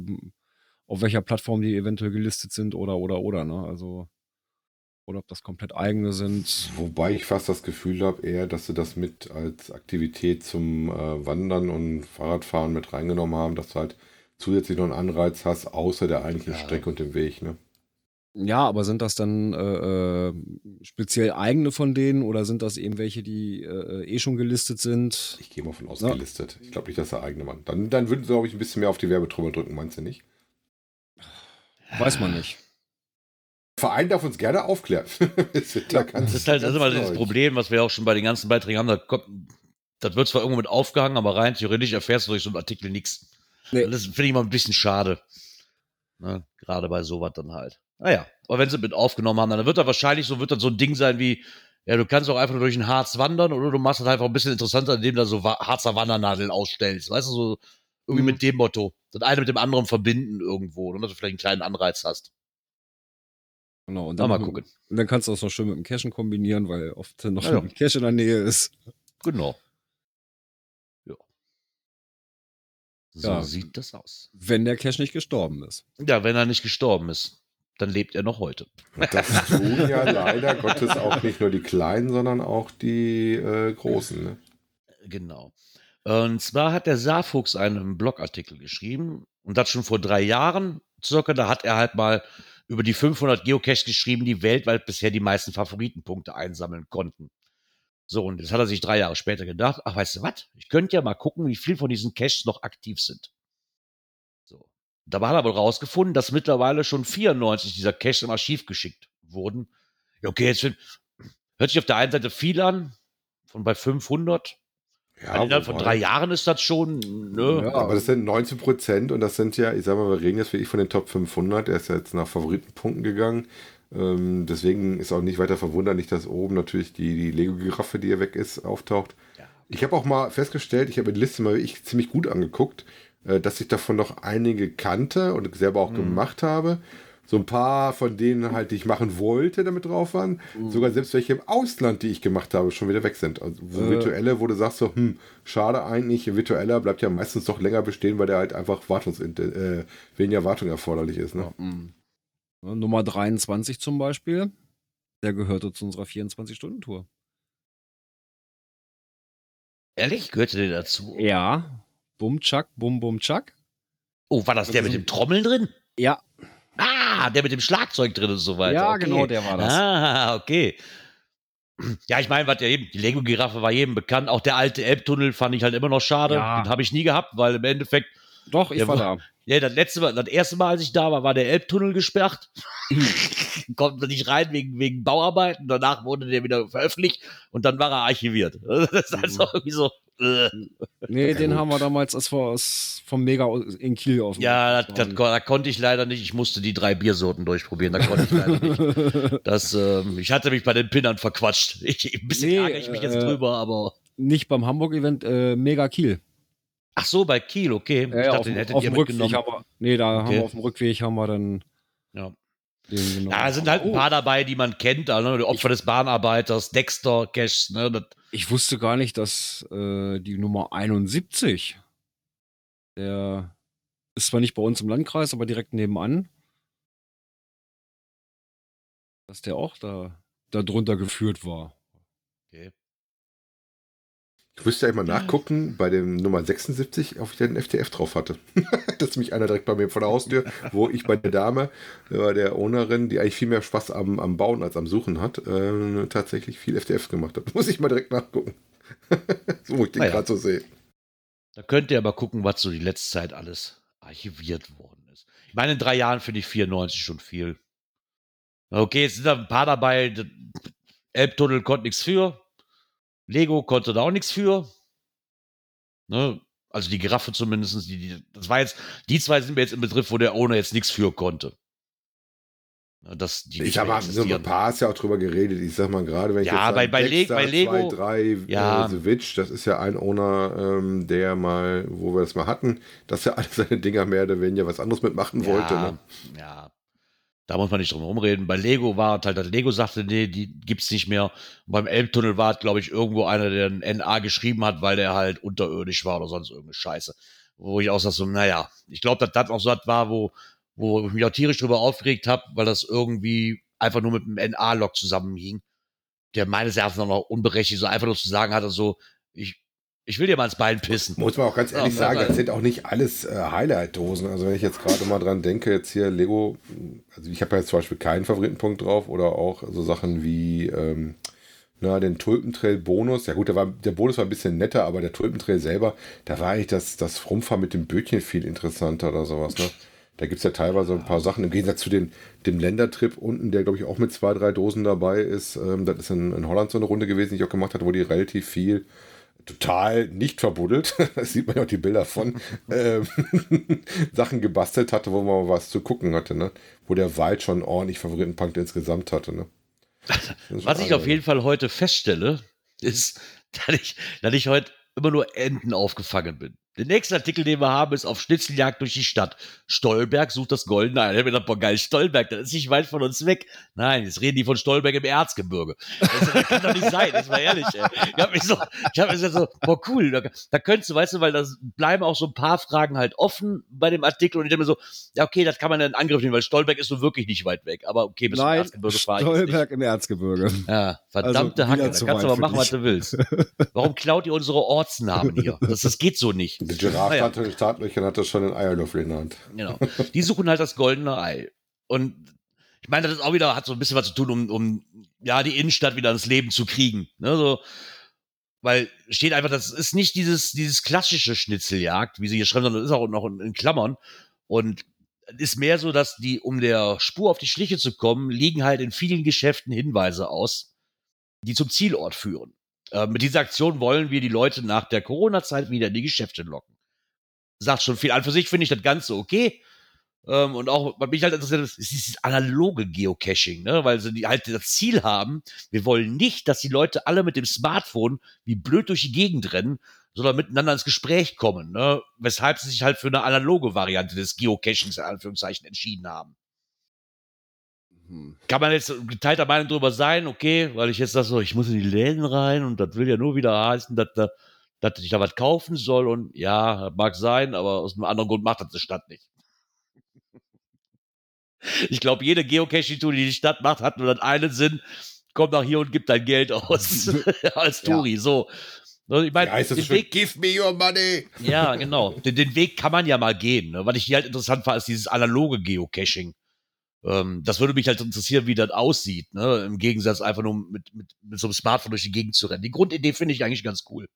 auf welcher Plattform die eventuell gelistet sind oder, oder, oder. Ne? Also, oder ob das komplett eigene sind. Wobei ich fast das Gefühl habe, eher, dass sie das mit als Aktivität zum äh, Wandern und Fahrradfahren mit reingenommen haben, dass du halt zusätzlich noch einen Anreiz hast, außer der eigentlichen Ja. Strecke und dem Weg. Ne? Ja, aber sind das dann äh, äh, speziell eigene von denen oder sind das eben welche, die äh, eh schon gelistet sind? Ich gehe mal von Ja. ausgelistet. Ich glaube nicht, dass der eigene Mann. Dann, dann würden sie, glaube ich, ein bisschen mehr auf die Werbetrommel drücken, meinst du nicht? Weiß man nicht. Verein darf uns gerne aufklären. *laughs* da das ist halt das ist immer das Problem, was wir auch schon bei den ganzen Beiträgen haben. Da kommt, das wird zwar irgendwo mit aufgehangen, aber rein theoretisch erfährst du durch so einen Artikel nichts. Nee. Das finde ich immer ein bisschen schade. Ne? Gerade bei sowas dann halt. Naja, aber wenn sie mit aufgenommen haben, dann wird da wahrscheinlich so, wird dann so ein Ding sein wie, ja, du kannst auch einfach nur durch den Harz wandern oder du machst es einfach ein bisschen interessanter, indem du so Harzer Wandernadeln ausstellst. Weißt du, so irgendwie mhm. mit dem Motto. Das eine mit dem anderen verbinden irgendwo, dass du vielleicht einen kleinen Anreiz hast. Genau, und dann, mal gucken. Und dann kannst du das noch schön mit dem Cashen kombinieren, weil oft noch ja, ein Cache in der Nähe ist. Genau. Ja. So ja, sieht das aus. Wenn der Cache nicht gestorben ist. Ja, wenn er nicht gestorben ist, dann lebt er noch heute. das tun ja *laughs* leider Gottes auch nicht nur die Kleinen, sondern auch die äh, Großen. Ne? Genau. Und zwar hat der Saarfuchs einen Blogartikel geschrieben und das schon vor drei Jahren circa. Da hat er halt mal über die 500 Geocaches geschrieben, die weltweit bisher die meisten Favoritenpunkte einsammeln konnten. So, und jetzt hat er sich drei Jahre später gedacht, ach, weißt du was? Ich könnte ja mal gucken, wie viel von diesen Caches noch aktiv sind. So. Dabei hat er wohl rausgefunden, dass mittlerweile schon 94 dieser Caches im Archiv geschickt wurden. Okay, jetzt hört sich auf der einen Seite viel an, von bei 500. Ja, innerhalb von drei Jahren ist das schon. Ne? Ja, aber das sind 19 Prozent und das sind ja, ich sag mal, wir reden jetzt wirklich von den Top 500. Er ist ja jetzt nach Favoritenpunkten gegangen. Ähm, deswegen ist auch nicht weiter verwunderlich, dass oben natürlich die, die Lego-Giraffe, die hier weg ist, auftaucht. Ja. Ich habe auch mal festgestellt, ich habe die Liste mal ich ziemlich gut angeguckt, äh, dass ich davon noch einige kannte und selber auch mhm. gemacht habe so ein paar von denen halt, die ich machen wollte, damit drauf waren. Mhm. Sogar selbst welche im Ausland, die ich gemacht habe, schon wieder weg sind. Also so äh. virtuelle, wo du sagst so, hm, schade eigentlich, virtueller bleibt ja meistens doch länger bestehen, weil der halt einfach Wartungs äh, weniger Wartung erforderlich ist. Ne? Ja, mhm. Nummer 23 zum Beispiel, der gehörte zu unserer 24-Stunden-Tour. Ehrlich? Gehörte der dazu? Ja. Bum, Chuck, Bum, Bum, Chuck. Oh, war das, das der mit dem Trommeln drin? Ja. Ah, der mit dem Schlagzeug drin und so weiter. Ja, okay. genau, der war das. Ah, okay. Ja, ich meine, was ja eben, die Lego-Giraffe war jedem bekannt. Auch der alte Elbtunnel fand ich halt immer noch schade. Ja. Den habe ich nie gehabt, weil im Endeffekt. Doch, ich war da. Ja, das letzte Mal, das erste Mal, als ich da war, war der Elbtunnel gesperrt. *laughs* Kommt nicht rein wegen, wegen Bauarbeiten. Danach wurde der wieder veröffentlicht und dann war er archiviert. *laughs* Das ist also irgendwie so. Äh. Nee, den haben wir damals als, als vom Mega in Kiel aus. Ja, das, das, da konnte ich leider nicht. Ich musste die drei Biersorten durchprobieren. Da konnte ich leider nicht. *laughs* Das, ähm, ich hatte mich bei den Pinnern verquatscht. Ich, ein bisschen nee, ärgere ich mich jetzt äh, drüber, aber. Nicht beim Hamburg-Event, äh, Mega Kiel. Ach so, bei Kiel, okay. Ja, ich dachte, auf, den hättet auf ihr dem Rückweg haben wir, Nee, da okay. haben wir auf dem Rückweg haben wir dann. Ja. Ja, da sind halt ein oh. paar dabei, die man kennt, also, der Opfer ich, des Bahnarbeiters, Dexter, Cash, ne, ich wusste gar nicht, dass äh, die Nummer 71, der ist zwar nicht bei uns im Landkreis, aber direkt nebenan, dass der auch da, da drunter geführt war. Ich müsste ja immer nachgucken bei dem Nummer 76, ob ich den FTF drauf hatte. *laughs* das ist mich einer direkt bei mir vor der Haustür, wo ich bei der Dame, bei der Ownerin, die eigentlich viel mehr Spaß am, am Bauen als am Suchen hat, äh, tatsächlich viel FTF gemacht habe. *laughs* Muss ich mal direkt nachgucken. *laughs* so, wo ich den ah, gerade so sehe. Da könnt ihr aber gucken, was so die letzte Zeit alles archiviert worden ist. Ich meine, in drei Jahren finde ich 94 schon viel. Okay, jetzt sind da ein paar dabei. Elbtunnel konnte nichts für. Lego konnte da auch nichts für. Ne? Also die Giraffe zumindest, die, die, das war jetzt, die zwei sind mir jetzt im Begriff, wo der Owner jetzt nichts für konnte. Das, ich habe so ein paar hast ja auch drüber geredet. Ich sag mal gerade, wenn ich ja, jetzt bei, bei, Dexter, bei Lego, zwei, drei, ja. Äh, The Witch, das ist ja ein Owner, ähm, der mal, wo wir das mal hatten, dass er alle seine Dinger mehr oder weniger was anderes mitmachen ja, wollte. Ne? Ja, da muss man nicht drum rumreden. Bei Lego war halt, dass Lego sagte, nee, die gibt's nicht mehr. Und beim Elbtunnel war, glaube ich, irgendwo einer, der ein NA geschrieben hat, weil der halt unterirdisch war oder sonst irgendeine Scheiße. Wo ich auch sag so, naja, ich glaube, dass das auch so was war, wo, wo ich mich auch tierisch drüber aufgeregt habe, weil das irgendwie einfach nur mit dem NA-Log zusammenhing. Der meines Erachtens noch unberechtigt so einfach nur zu sagen hatte, so, ich, ich will dir mal ins Bein pissen. Muss man auch ganz ehrlich ja, sagen, das sind auch nicht alles äh, Highlight-Dosen. Also wenn ich jetzt gerade mal dran denke, jetzt hier Lego, also ich habe ja jetzt zum Beispiel keinen Favoritenpunkt drauf oder auch so Sachen wie ähm, na, den Tulpentrail-Bonus. Ja gut, der, war, der Bonus war ein bisschen netter, aber der Tulpentrail selber, da war eigentlich das, das Rumfahren mit dem Bötchen viel interessanter oder sowas. Ne? Da gibt es ja teilweise ein paar Sachen. Im Gegensatz zu den, dem Ländertrip unten, der glaube ich auch mit zwei, drei Dosen dabei ist. Ähm, das ist in, in Holland so eine Runde gewesen, die ich auch gemacht hatte, wo die relativ viel total nicht verbuddelt, *laughs* das sieht man ja auch die Bilder von, *laughs* ähm, *laughs* Sachen gebastelt hatte, wo man was zu gucken hatte, ne? Wo der Wald schon ordentlich Favoritenpunkt insgesamt hatte, ne? Was ich auf jeden Fall heute feststelle, ist, dass ich, dass ich heute immer nur Enten aufgefangen bin. Der nächste Artikel, den wir haben, ist auf Schnitzeljagd durch die Stadt. Stolberg sucht das goldene Ei. Ich gedacht, boah, geil, Stolberg, das ist nicht weit von uns weg. Nein, jetzt reden die von Stolberg im Erzgebirge. Das, das kann doch nicht sein, das war ehrlich, ey. Ich hab mich so, ich hab mich so, boah, cool, da, da könntest du, weißt du, weil da bleiben auch so ein paar Fragen halt offen bei dem Artikel und ich denke mir so, ja, okay, das kann man dann in Angriff nehmen, weil Stolberg ist so wirklich nicht weit weg. Aber okay, bis Nein, zum Erzgebirge fahre ich. Stolberg im Erzgebirge. Ja, verdammte Also, Hacke, da kannst du aber machen, was du willst. Warum klaut ihr unsere Ortsnamen hier? Das, das geht so nicht. Die Giraffe Naja. hatte Startlöchern hatte schon einen Eierlöffel in der Hand. Genau. Die suchen halt das goldene Ei. Und ich meine, das ist auch wieder, hat so ein bisschen was zu tun, um, um ja, die Innenstadt wieder ins Leben zu kriegen. Ne, so, weil steht einfach, das ist nicht dieses, dieses klassische Schnitzeljagd, wie sie hier schreiben, sondern das ist auch noch in, in Klammern. Und es ist mehr so, dass die, um der Spur auf die Schliche zu kommen, liegen halt in vielen Geschäften Hinweise aus, die zum Zielort führen. Äh, mit dieser Aktion wollen wir die Leute nach der Corona-Zeit wieder in die Geschäfte locken. Sagt schon viel. An für sich finde ich das Ganze okay. Ähm, und auch, was mich halt interessiert, ist, ist dieses analoge Geocaching, ne? weil sie halt das Ziel haben, wir wollen nicht, dass die Leute alle mit dem Smartphone wie blöd durch die Gegend rennen, sondern miteinander ins Gespräch kommen, ne? weshalb sie sich halt für eine analoge Variante des Geocachings in Anführungszeichen entschieden haben. Hm. Kann man jetzt geteilter Meinung drüber sein, okay, weil ich jetzt das so, ich muss in die Läden rein und das will ja nur wieder heißen, dass, da, dass ich da was kaufen soll und ja, mag sein, aber aus einem anderen Grund macht das die Stadt nicht. Ich glaube, jede Geocaching-Tour, die die Stadt macht, hat nur den einen Sinn, komm nach hier und gib dein Geld aus *laughs* *laughs* als Touri, so. Also Ich meine, Wie heißt das den schon? Weg, Give me your money! ja, genau. Den, den Weg kann man ja mal gehen. Ne? Was ich hier halt interessant war, ist dieses analoge Geocaching. Ähm, das würde mich halt interessieren, wie das aussieht. Ne? Im Gegensatz einfach nur mit, mit, mit so einem Smartphone durch die Gegend zu rennen. Die Grundidee finde ich eigentlich ganz cool.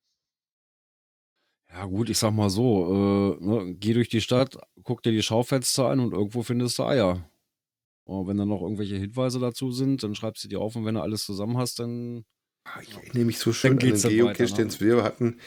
Ja, gut, ich sag mal so, äh, ne, geh durch die Stadt, guck dir die Schaufenster an und irgendwo findest du Eier. Und wenn dann noch irgendwelche Hinweise dazu sind, dann schreibst du die auf und wenn du alles zusammen hast, dann. Ah, Ich erinnere mich so schön an den Geocache, ne? den wir hatten.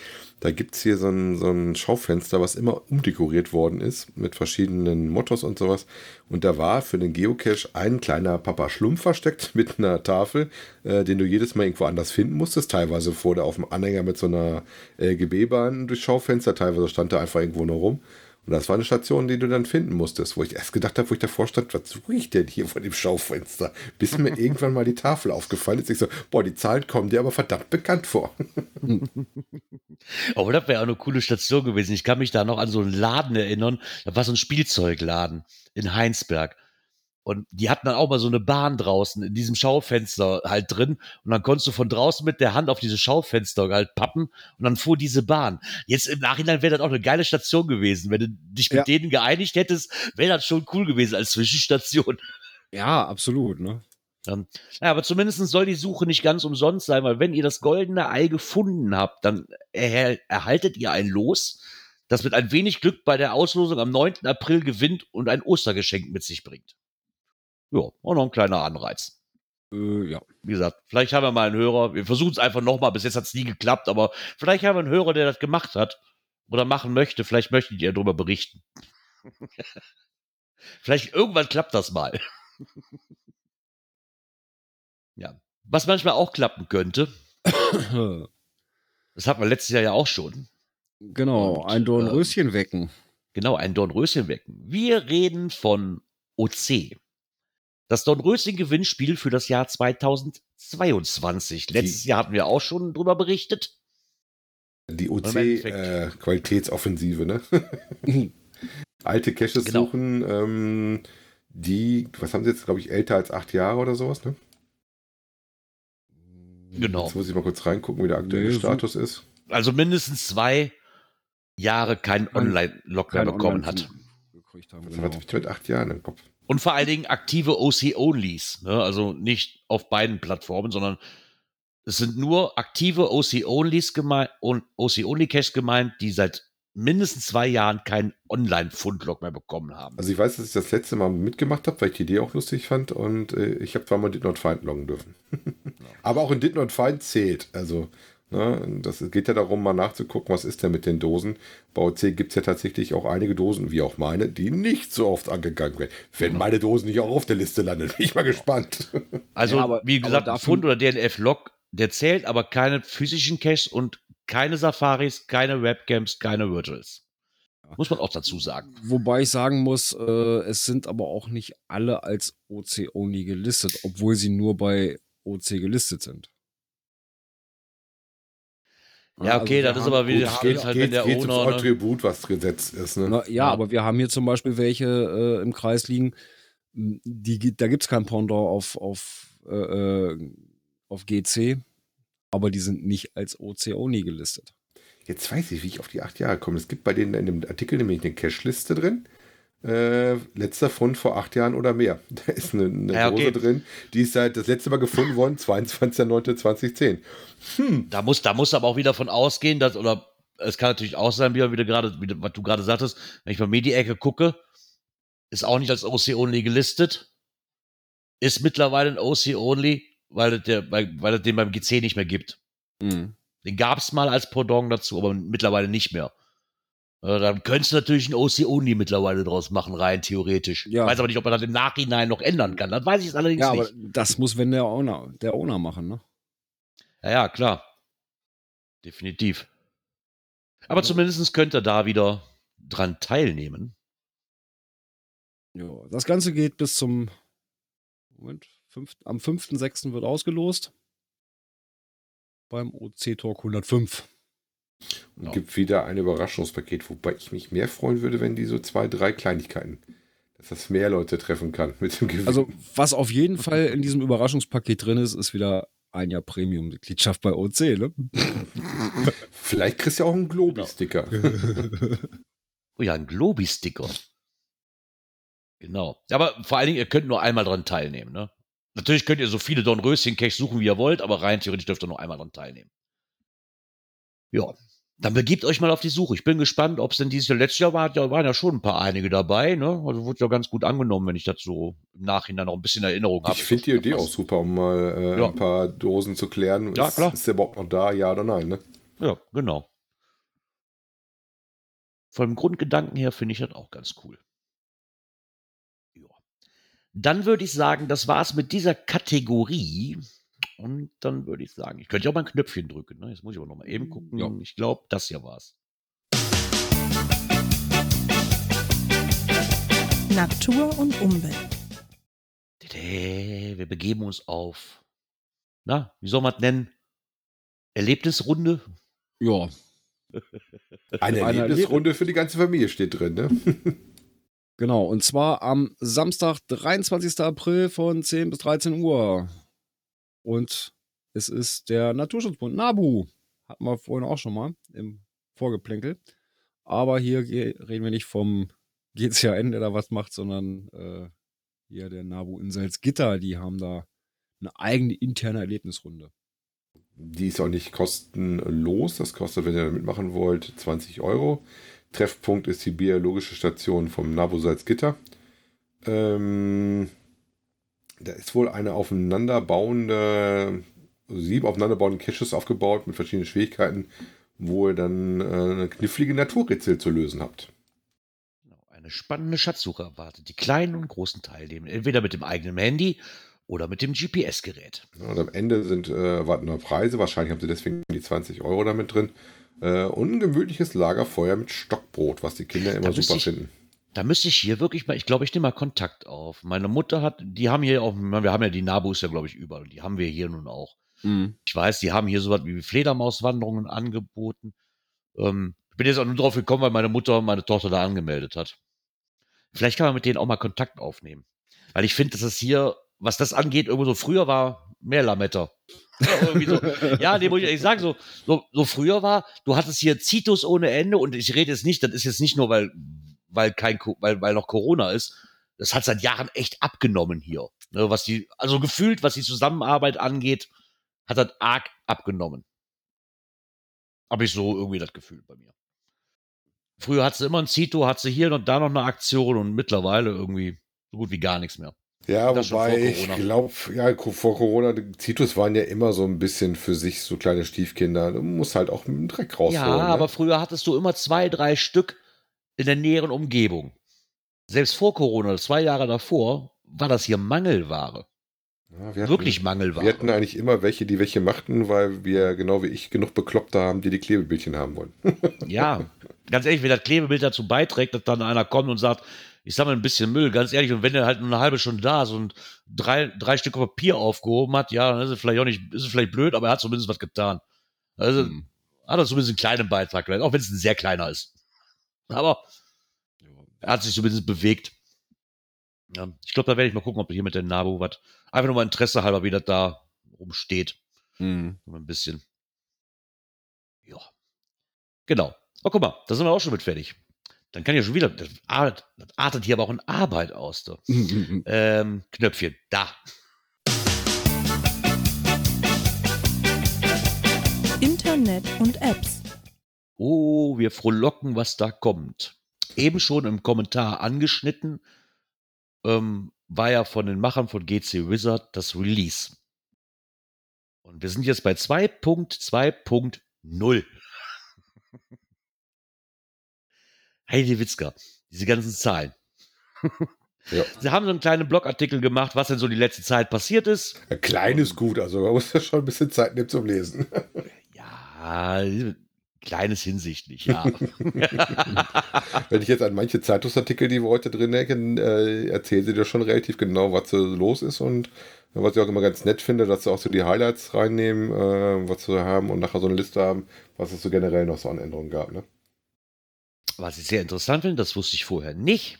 Da gibt es hier so ein, so ein Schaufenster, was immer umdekoriert worden ist, mit verschiedenen Mottos und sowas. Und da war für den Geocache ein kleiner Papa Schlumpf versteckt *laughs* mit einer Tafel, äh, den du jedes Mal irgendwo anders finden musstest. Teilweise fuhr der auf dem Anhänger mit so einer LGB-Bahn durchs Schaufenster, teilweise stand er einfach irgendwo nur rum. Und das war eine Station, die du dann finden musstest, wo ich erst gedacht habe, wo ich davor stand, was suche ich denn hier vor dem Schaufenster? Bis mir *laughs* irgendwann mal die Tafel aufgefallen ist. Ich so, boah, die Zahlen kommen dir aber verdammt bekannt vor. *laughs* Aber das wäre auch eine coole Station gewesen. Ich kann mich da noch an so einen Laden erinnern. Da war so ein Spielzeugladen in Heinsberg. Und die hatten dann auch mal so eine Bahn draußen in diesem Schaufenster halt drin. Und dann konntest du von draußen mit der Hand auf diese Schaufenster halt pappen und dann fuhr diese Bahn. Jetzt im Nachhinein wäre das auch eine geile Station gewesen. Wenn du dich mit Ja. denen geeinigt hättest, wäre das schon cool gewesen als Zwischenstation. Ja, absolut, ne? Ähm, ja, aber zumindest soll die Suche nicht ganz umsonst sein, weil wenn ihr das goldene Ei gefunden habt, dann erhält, erhaltet ihr ein Los, das mit ein wenig Glück bei der Auslosung am 9. April gewinnt und ein Ostergeschenk mit sich bringt. Ja, auch noch ein kleiner Anreiz. Äh, ja. Wie gesagt, vielleicht haben wir mal einen Hörer. Wir versuchen es einfach nochmal. Bis jetzt hat es nie geklappt, aber vielleicht haben wir einen Hörer, der das gemacht hat oder machen möchte. Vielleicht möchtet ihr darüber berichten. *laughs* vielleicht irgendwann klappt das mal. ja. Was manchmal auch klappen könnte, *coughs* das hatten wir letztes Jahr ja auch schon. genau, Und, ein Dornröschen wecken. Genau, ein Dornröschen wecken. Wir reden von OC. Das Dornröschen-Gewinnspiel für das Jahr 2022. Letztes Jahr hatten wir auch schon drüber berichtet. Die. OC-Qualitätsoffensive, ne? *laughs* Alte Caches Genau. suchen, ähm, die, was haben sie jetzt, glaube ich, älter als acht Jahre oder sowas, ne? Genau. Jetzt muss ich mal kurz reingucken, wie der aktuelle Nee, so- Status ist. Also mindestens zwei Jahre keinen Kein- Online-Log mehr bekommen Online- hat. Gekriegt haben, Was genau. hatte ich mit acht Jahren im Kopf? Und vor allen Dingen aktive OC-Onlys. Ne? Also nicht auf beiden Plattformen, sondern es sind nur aktive OC-Onlys gemeint und OC-Only-Caches gemeint, die seit mindestens zwei Jahren keinen Online-Fundlog mehr bekommen haben. Also ich weiß, dass ich das letzte Mal mitgemacht habe, weil ich die Idee auch lustig fand und äh, ich habe zweimal Did Not Find loggen dürfen. *laughs* Aber auch in Did Not Find zählt. Also ne, das geht ja darum, mal nachzugucken, was ist denn mit den Dosen. Bei OC gibt es ja tatsächlich auch einige Dosen, wie auch meine, die nicht so oft angegangen werden. Wenn meine Dosen nicht auch auf der Liste landen, *laughs* bin ich mal gespannt. Also, Ja, aber- wie gesagt, Fund oder DNF-Log, der zählt aber keine physischen Caches und keine Safaris, keine Webcams, keine Virtuals. Muss man auch dazu sagen. Wobei ich sagen muss, äh, es sind aber auch nicht alle als OC-Only gelistet, obwohl sie nur bei OC gelistet sind. Ja, okay, wir das ist haben- aber wie gut, das geht- ist halt, wenn geht, der geht Owner. Ne? Attribut, was gesetzt ist. Ne? Na, ja, Ja. aber wir haben hier zum Beispiel welche äh, im Kreis liegen, die, da gibt es kein Pendant auf, auf, äh, äh, auf GC, aber die sind nicht als OC-Only gelistet. Jetzt weiß ich, wie ich auf die acht Jahre komme. Es gibt bei denen in dem Artikel nämlich eine Cache-Liste drin. Äh, letzter Fund vor acht Jahren oder mehr. *laughs* Da ist eine, eine Ja, okay. Dose drin, die ist seit das letzte Mal gefunden worden, 22.09.2010. Da muss, da muss aber auch wieder von ausgehen, dass, oder es kann natürlich auch sein, wie, wie du gerade, wie, was du gerade sagtest, wenn ich bei mir die Ecke gucke, ist auch nicht als OC-Only gelistet, ist mittlerweile ein OC-Only, weil, es der, weil, weil es den beim GC nicht mehr gibt. Mhm. Den gab es mal als Pendant dazu, aber mittlerweile nicht mehr. Äh, Dann könntest du natürlich ein OC-Only mittlerweile draus machen, rein theoretisch. Ja. Ich weiß aber nicht, ob man das im Nachhinein noch ändern kann. Das weiß ich allerdings Ja, nicht. aber das muss, wenn der Owner, der Owner machen, ne? Ja, ja, klar. Definitiv. Aber zumindest könnt ihr da wieder dran teilnehmen. Ja, das Ganze geht bis zum Moment, fünf, am 5.6. wird ausgelost. Beim OC Talk 105. Und Ja. gibt wieder ein Überraschungspaket, wobei ich mich mehr freuen würde, wenn die so zwei, drei Kleinigkeiten, dass das mehr Leute treffen kann mit dem Gewinn. Also, was auf jeden *laughs* Fall in diesem Überraschungspaket drin ist, ist wieder ein Jahr Premium-Mitgliedschaft bei OC, ne? *laughs* Vielleicht kriegst du ja auch einen Globi-Sticker. *laughs* Oh ja, ein Globi-Sticker. Genau. Aber vor allen Dingen, ihr könnt nur einmal dran teilnehmen, ne? Natürlich könnt ihr so viele Dornröschen-Caches suchen, wie ihr wollt, aber rein theoretisch dürft ihr nur einmal dran teilnehmen. Ja. Dann begebt euch mal auf die Suche. Ich bin gespannt, ob es denn dieses Jahr, letztes Jahr war, ja, waren ja schon ein paar einige dabei, ne? Also wurde ja ganz gut angenommen, wenn ich das so im Nachhinein noch ein bisschen Erinnerung habe. Ich finde die Idee auch super, um mal äh, Ja. ein paar Dosen zu klären. Ja, ist, klar. Ist der überhaupt noch da, ja oder nein? Ne? Ja, genau. Vom Grundgedanken her finde ich das auch ganz cool. Ja. Dann würde ich sagen, das war's mit dieser Kategorie. Und dann würde ich sagen, ich könnte ja auch mal ein Knöpfchen drücken. Ne? Jetzt muss ich aber noch mal eben gucken. Ja. Ich glaube, das hier war's. Natur und Umwelt. Wir begeben uns auf, na, wie soll man es nennen? Erlebnisrunde? Ja, *laughs* Eine Eine Erlebnisrunde für die ganze Familie steht drin. Ne? *laughs* genau. Und zwar am Samstag, 23. April von 10 bis 13 Uhr. Und es ist der Naturschutzbund NABU. Hatten wir vorhin auch schon mal im Vorgeplänkel. Aber hier reden wir nicht vom *laughs* GCAN, der da was macht, sondern äh, hier der NABU in Salzgitter. Die haben da eine eigene interne Erlebnisrunde. Die ist auch nicht kostenlos. Das kostet, wenn ihr da mitmachen wollt, 20 Euro. Treffpunkt ist die biologische Station vom Nabu Salzgitter. Ähm, da ist wohl eine aufeinanderbauende, sieben aufeinanderbauende Caches aufgebaut mit verschiedenen Schwierigkeiten, wo ihr dann äh, eine knifflige Naturrätsel zu lösen habt. Genau, Eine spannende Schatzsuche erwartet die kleinen und großen Teilnehmer, entweder mit dem eigenen Handy oder mit dem GPS-Gerät. Und am Ende sind äh, warten noch Preise. Wahrscheinlich haben sie deswegen die 20 Euro damit drin. Äh, und ein gemütliches Lagerfeuer mit Stockbrot, was die Kinder immer super ich- finden. Da müsste ich hier wirklich mal, ich glaube, ich nehme mal Kontakt auf. Meine Mutter hat, die haben hier auch, wir haben ja die Nabus ja, glaube ich, überall. Die haben wir hier nun auch. Ich weiß, die haben hier sowas wie Fledermauswanderungen angeboten. Ähm, ich bin jetzt auch nur drauf gekommen, weil meine Mutter meine Tochter da angemeldet hat. Vielleicht kann man mit denen auch mal Kontakt aufnehmen. Weil ich finde, dass es hier, was das angeht, irgendwo so früher war, mehr Lametta. So. *laughs* ja, nee, muss ich ehrlich sagen, so, so, so früher war, du hattest hier Zitus ohne Ende und ich rede jetzt nicht, das ist jetzt nicht nur, weil, weil kein, weil, weil noch Corona ist. Das hat seit Jahren echt abgenommen hier. Ne, was die, also gefühlt, was die Zusammenarbeit angeht, hat das arg abgenommen. Habe ich so irgendwie das Gefühl bei mir. Früher hat sie immer ein Zito, hat sie hier und da noch eine Aktion und mittlerweile irgendwie so gut wie gar nichts mehr. Ja, Das wobei ich glaube, ja, vor Corona, die Zitus waren ja immer so ein bisschen für sich so kleine Stiefkinder. Du musst halt auch mit dem Dreck rausholen. ja, ne? aber früher hattest du immer zwei, drei Stück in der näheren Umgebung. Selbst vor Corona, zwei Jahre davor, war das hier Mangelware. ja, wir hatten, Wirklich Mangelware. Wir hatten eigentlich immer welche, die welche machten, weil wir, genau wie ich, genug Bekloppte haben, die die Klebebildchen haben wollen. *laughs* Ja, ganz ehrlich, wenn das Klebebild dazu beiträgt, dass dann einer kommt und sagt, ich sammle ein bisschen Müll, ganz ehrlich, und wenn der halt nur eine halbe Stunde da ist und drei, drei Stück Papier aufgehoben hat, ja, dann ist es vielleicht auch nicht, ist es vielleicht blöd, aber er hat zumindest was getan. Also Hm. hat er zumindest einen kleinen Beitrag auch wenn es ein sehr kleiner ist. *laughs* Aber er hat sich zumindest bewegt. Ja, ich glaube, da werde ich mal gucken, ob hier mit der Nabu was, einfach nur mal Interesse halber, wie das da rumsteht. Hm. So ein bisschen. Ja. Genau. Oh, guck mal, da sind wir auch schon mit fertig. Dann kann ich ja schon wieder, das artet, das artet hier aber auch in Arbeit aus. Da. *laughs* Ähm, Knöpfchen, da. Internet und Apps. Oh, wir frohlocken, was da kommt. Eben schon im Kommentar angeschnitten, ähm, war ja von den Machern von GC Wizard das Release. Und wir sind jetzt bei 2.2.0. *laughs* Heidi Witzka, diese ganzen Zahlen. *laughs* Ja. Sie haben so einen kleinen Blogartikel gemacht, was denn so die letzte Zeit passiert ist. Ein kleines Gut, also man muss ja schon ein bisschen Zeit nehmen zum Lesen. *laughs* Ja, kleines hinsichtlich, ja. *laughs* Wenn ich jetzt an manche Zeitungsartikel, die wir heute drin denken, äh, erzählen sie dir schon relativ genau, was so los ist und was ich auch immer ganz nett finde, dass sie auch so die Highlights reinnehmen, äh, was sie haben und nachher so eine Liste haben, was es so generell noch so an Änderungen gab. Ne? Was ich sehr interessant finde, das wusste ich vorher nicht,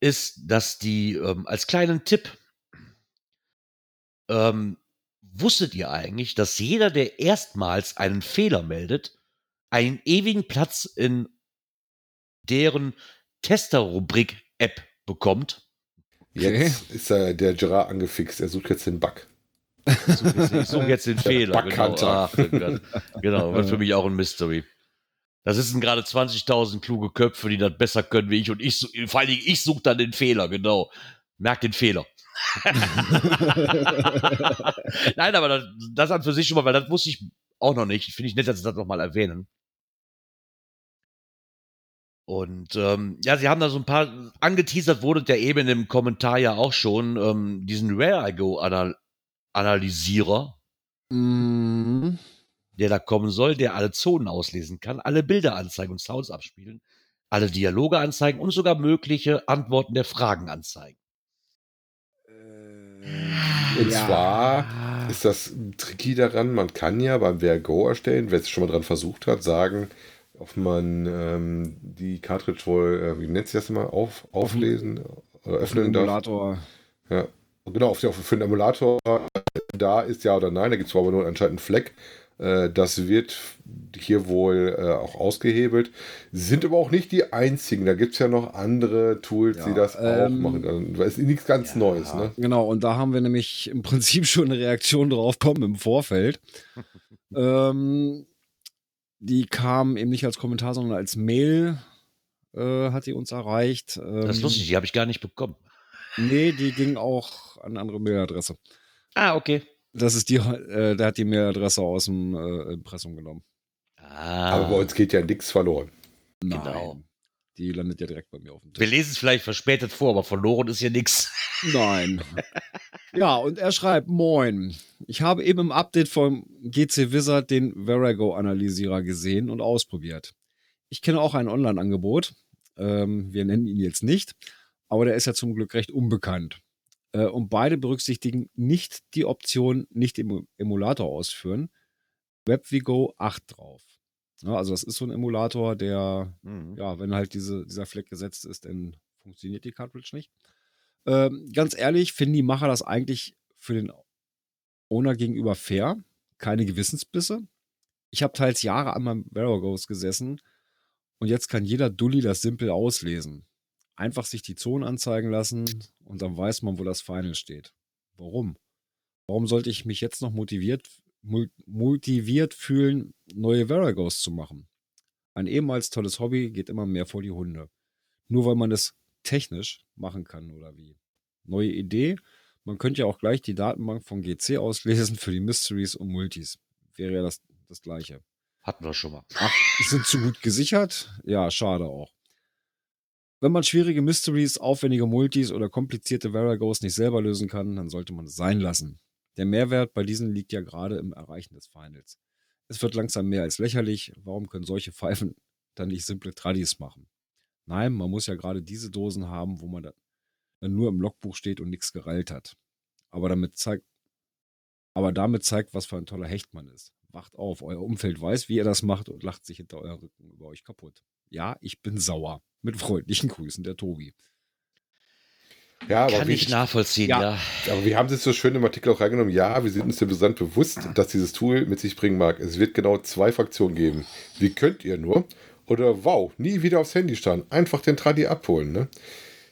ist, dass die ähm, als kleinen Tipp, ähm, wusstet ihr eigentlich, dass jeder, der erstmals einen Fehler meldet, einen ewigen Platz in deren Tester-Rubrik-App bekommt? Jetzt ist äh, der Gerard angefixt, er sucht jetzt den Bug. Ich suche jetzt, ich suche jetzt den Fehler. Genau. Ach, genau, *laughs* wird für mich auch ein Mystery. Da sitzen gerade 20.000 kluge Köpfe, die das besser können wie ich. Und ich, vor allen Dingen, ich suche dann den Fehler, genau. Merk den Fehler. *laughs* Nein, aber das, das an für sich schon mal, weil das wusste ich auch noch nicht. Finde ich nett, dass sie das nochmal erwähnen. Und ähm, ja, sie haben da so ein paar, angeteasert wurde der eben im Kommentar ja auch schon, ähm, diesen Where I Go Anal Analysierer, Mhm. der da kommen soll, der alle Zonen auslesen kann, alle Bilder anzeigen und Sounds abspielen, alle Dialoge anzeigen und sogar mögliche Antworten der Fragen anzeigen. Und zwar ist das tricky daran, man kann ja beim VRGO erstellen, wer es schon mal dran versucht hat, sagen, ob man ähm, die Cartridge wohl, äh, wie nennt sich das immer, auf, auflesen oder öffnen darf. Emulator. Ja. Genau, auf, auf, für den Emulator da ist ja oder nein, da gibt es aber nur anscheinend einen Fleck. Äh, Das wird hier wohl äh, auch ausgehebelt. Sind aber auch nicht die einzigen. Da gibt es ja noch andere Tools, Ja, die das auch ähm, machen. Also, Das ist nichts ganz Neues. Ne? Genau, und da haben wir nämlich im Prinzip schon eine Reaktion drauf kommen im Vorfeld. *laughs* ähm, die kam eben nicht als Kommentar, sondern als Mail äh, hat die uns erreicht. Ähm, Das ist lustig, die habe ich gar nicht bekommen. Nee, die ging auch an eine andere Mailadresse. Ah, okay. Das ist die, äh, der hat die Mailadresse aus dem äh, Impressum genommen. Ah, Aber bei uns geht ja nichts verloren. Genau. Nein. Die landet ja direkt bei mir auf dem wir Tisch. lesen es vielleicht verspätet vor, aber verloren ist hier nichts. *laughs* Nein. ja, und er schreibt, moin. Ich habe eben im Update vom GC Wizard den Verago-Analysierer gesehen und ausprobiert. Ich kenne auch ein Online-Angebot. Ähm, wir nennen ihn jetzt nicht, aber der ist ja zum Glück recht unbekannt. Äh, und beide berücksichtigen nicht die Option nicht im Emulator ausführen. WebVigo 8 drauf. Ja, also das ist so ein Emulator, der Mhm. ja, wenn halt diese, dieser Fleck gesetzt ist, dann funktioniert die Cartridge nicht. Ähm, ganz ehrlich, finden die Macher das eigentlich für den Owner gegenüber fair? Keine Gewissensbisse? Ich habe teils Jahre an meinem Veragos gesessen und jetzt kann jeder Dulli das simpel auslesen. Einfach sich die Zonen anzeigen lassen und dann weiß man, wo das Final steht. Warum? Warum sollte ich mich jetzt noch motiviert, motiviert fühlen, neue Veragos zu machen? Ein ehemals tolles Hobby geht immer mehr vor die Hunde. Nur weil man es technisch machen kann oder wie. Neue Idee, man könnte ja auch gleich die Datenbank von GC auslesen für die Mysteries und Multis. Wäre ja das, das gleiche. Hatten wir schon mal. Ach, sind zu gut gesichert? Ja, schade auch. Wenn man schwierige Mysteries, aufwendige Multis oder komplizierte Varagos nicht selber lösen kann, dann sollte man es sein lassen. Der Mehrwert bei diesen liegt ja gerade im Erreichen des Finals. Es wird langsam mehr als lächerlich. Warum können solche Pfeifen *laughs* dann nicht simple Tradis machen? Nein, man muss ja gerade diese Dosen haben, wo man dann nur im Logbuch steht und nichts gereilt hat. Aber damit zeigt, aber damit zeigt, was für ein toller Hecht man ist. Wacht auf, euer Umfeld weiß, wie ihr das macht und lacht sich hinter euer Rücken über euch kaputt. Ja, ich bin sauer. Mit freundlichen Grüßen, der Tobi. Ja, aber Kann wie, ich nachvollziehen, Ja. ja. aber wir haben es so schön im Artikel auch reingenommen. Ja, wir sind uns ja besonders bewusst, dass dieses Tool mit sich bringen mag. Es wird genau zwei Fraktionen geben. Wie könnt ihr nur? Oder wow, nie wieder aufs Handy starren. Einfach den Tradi abholen, ne?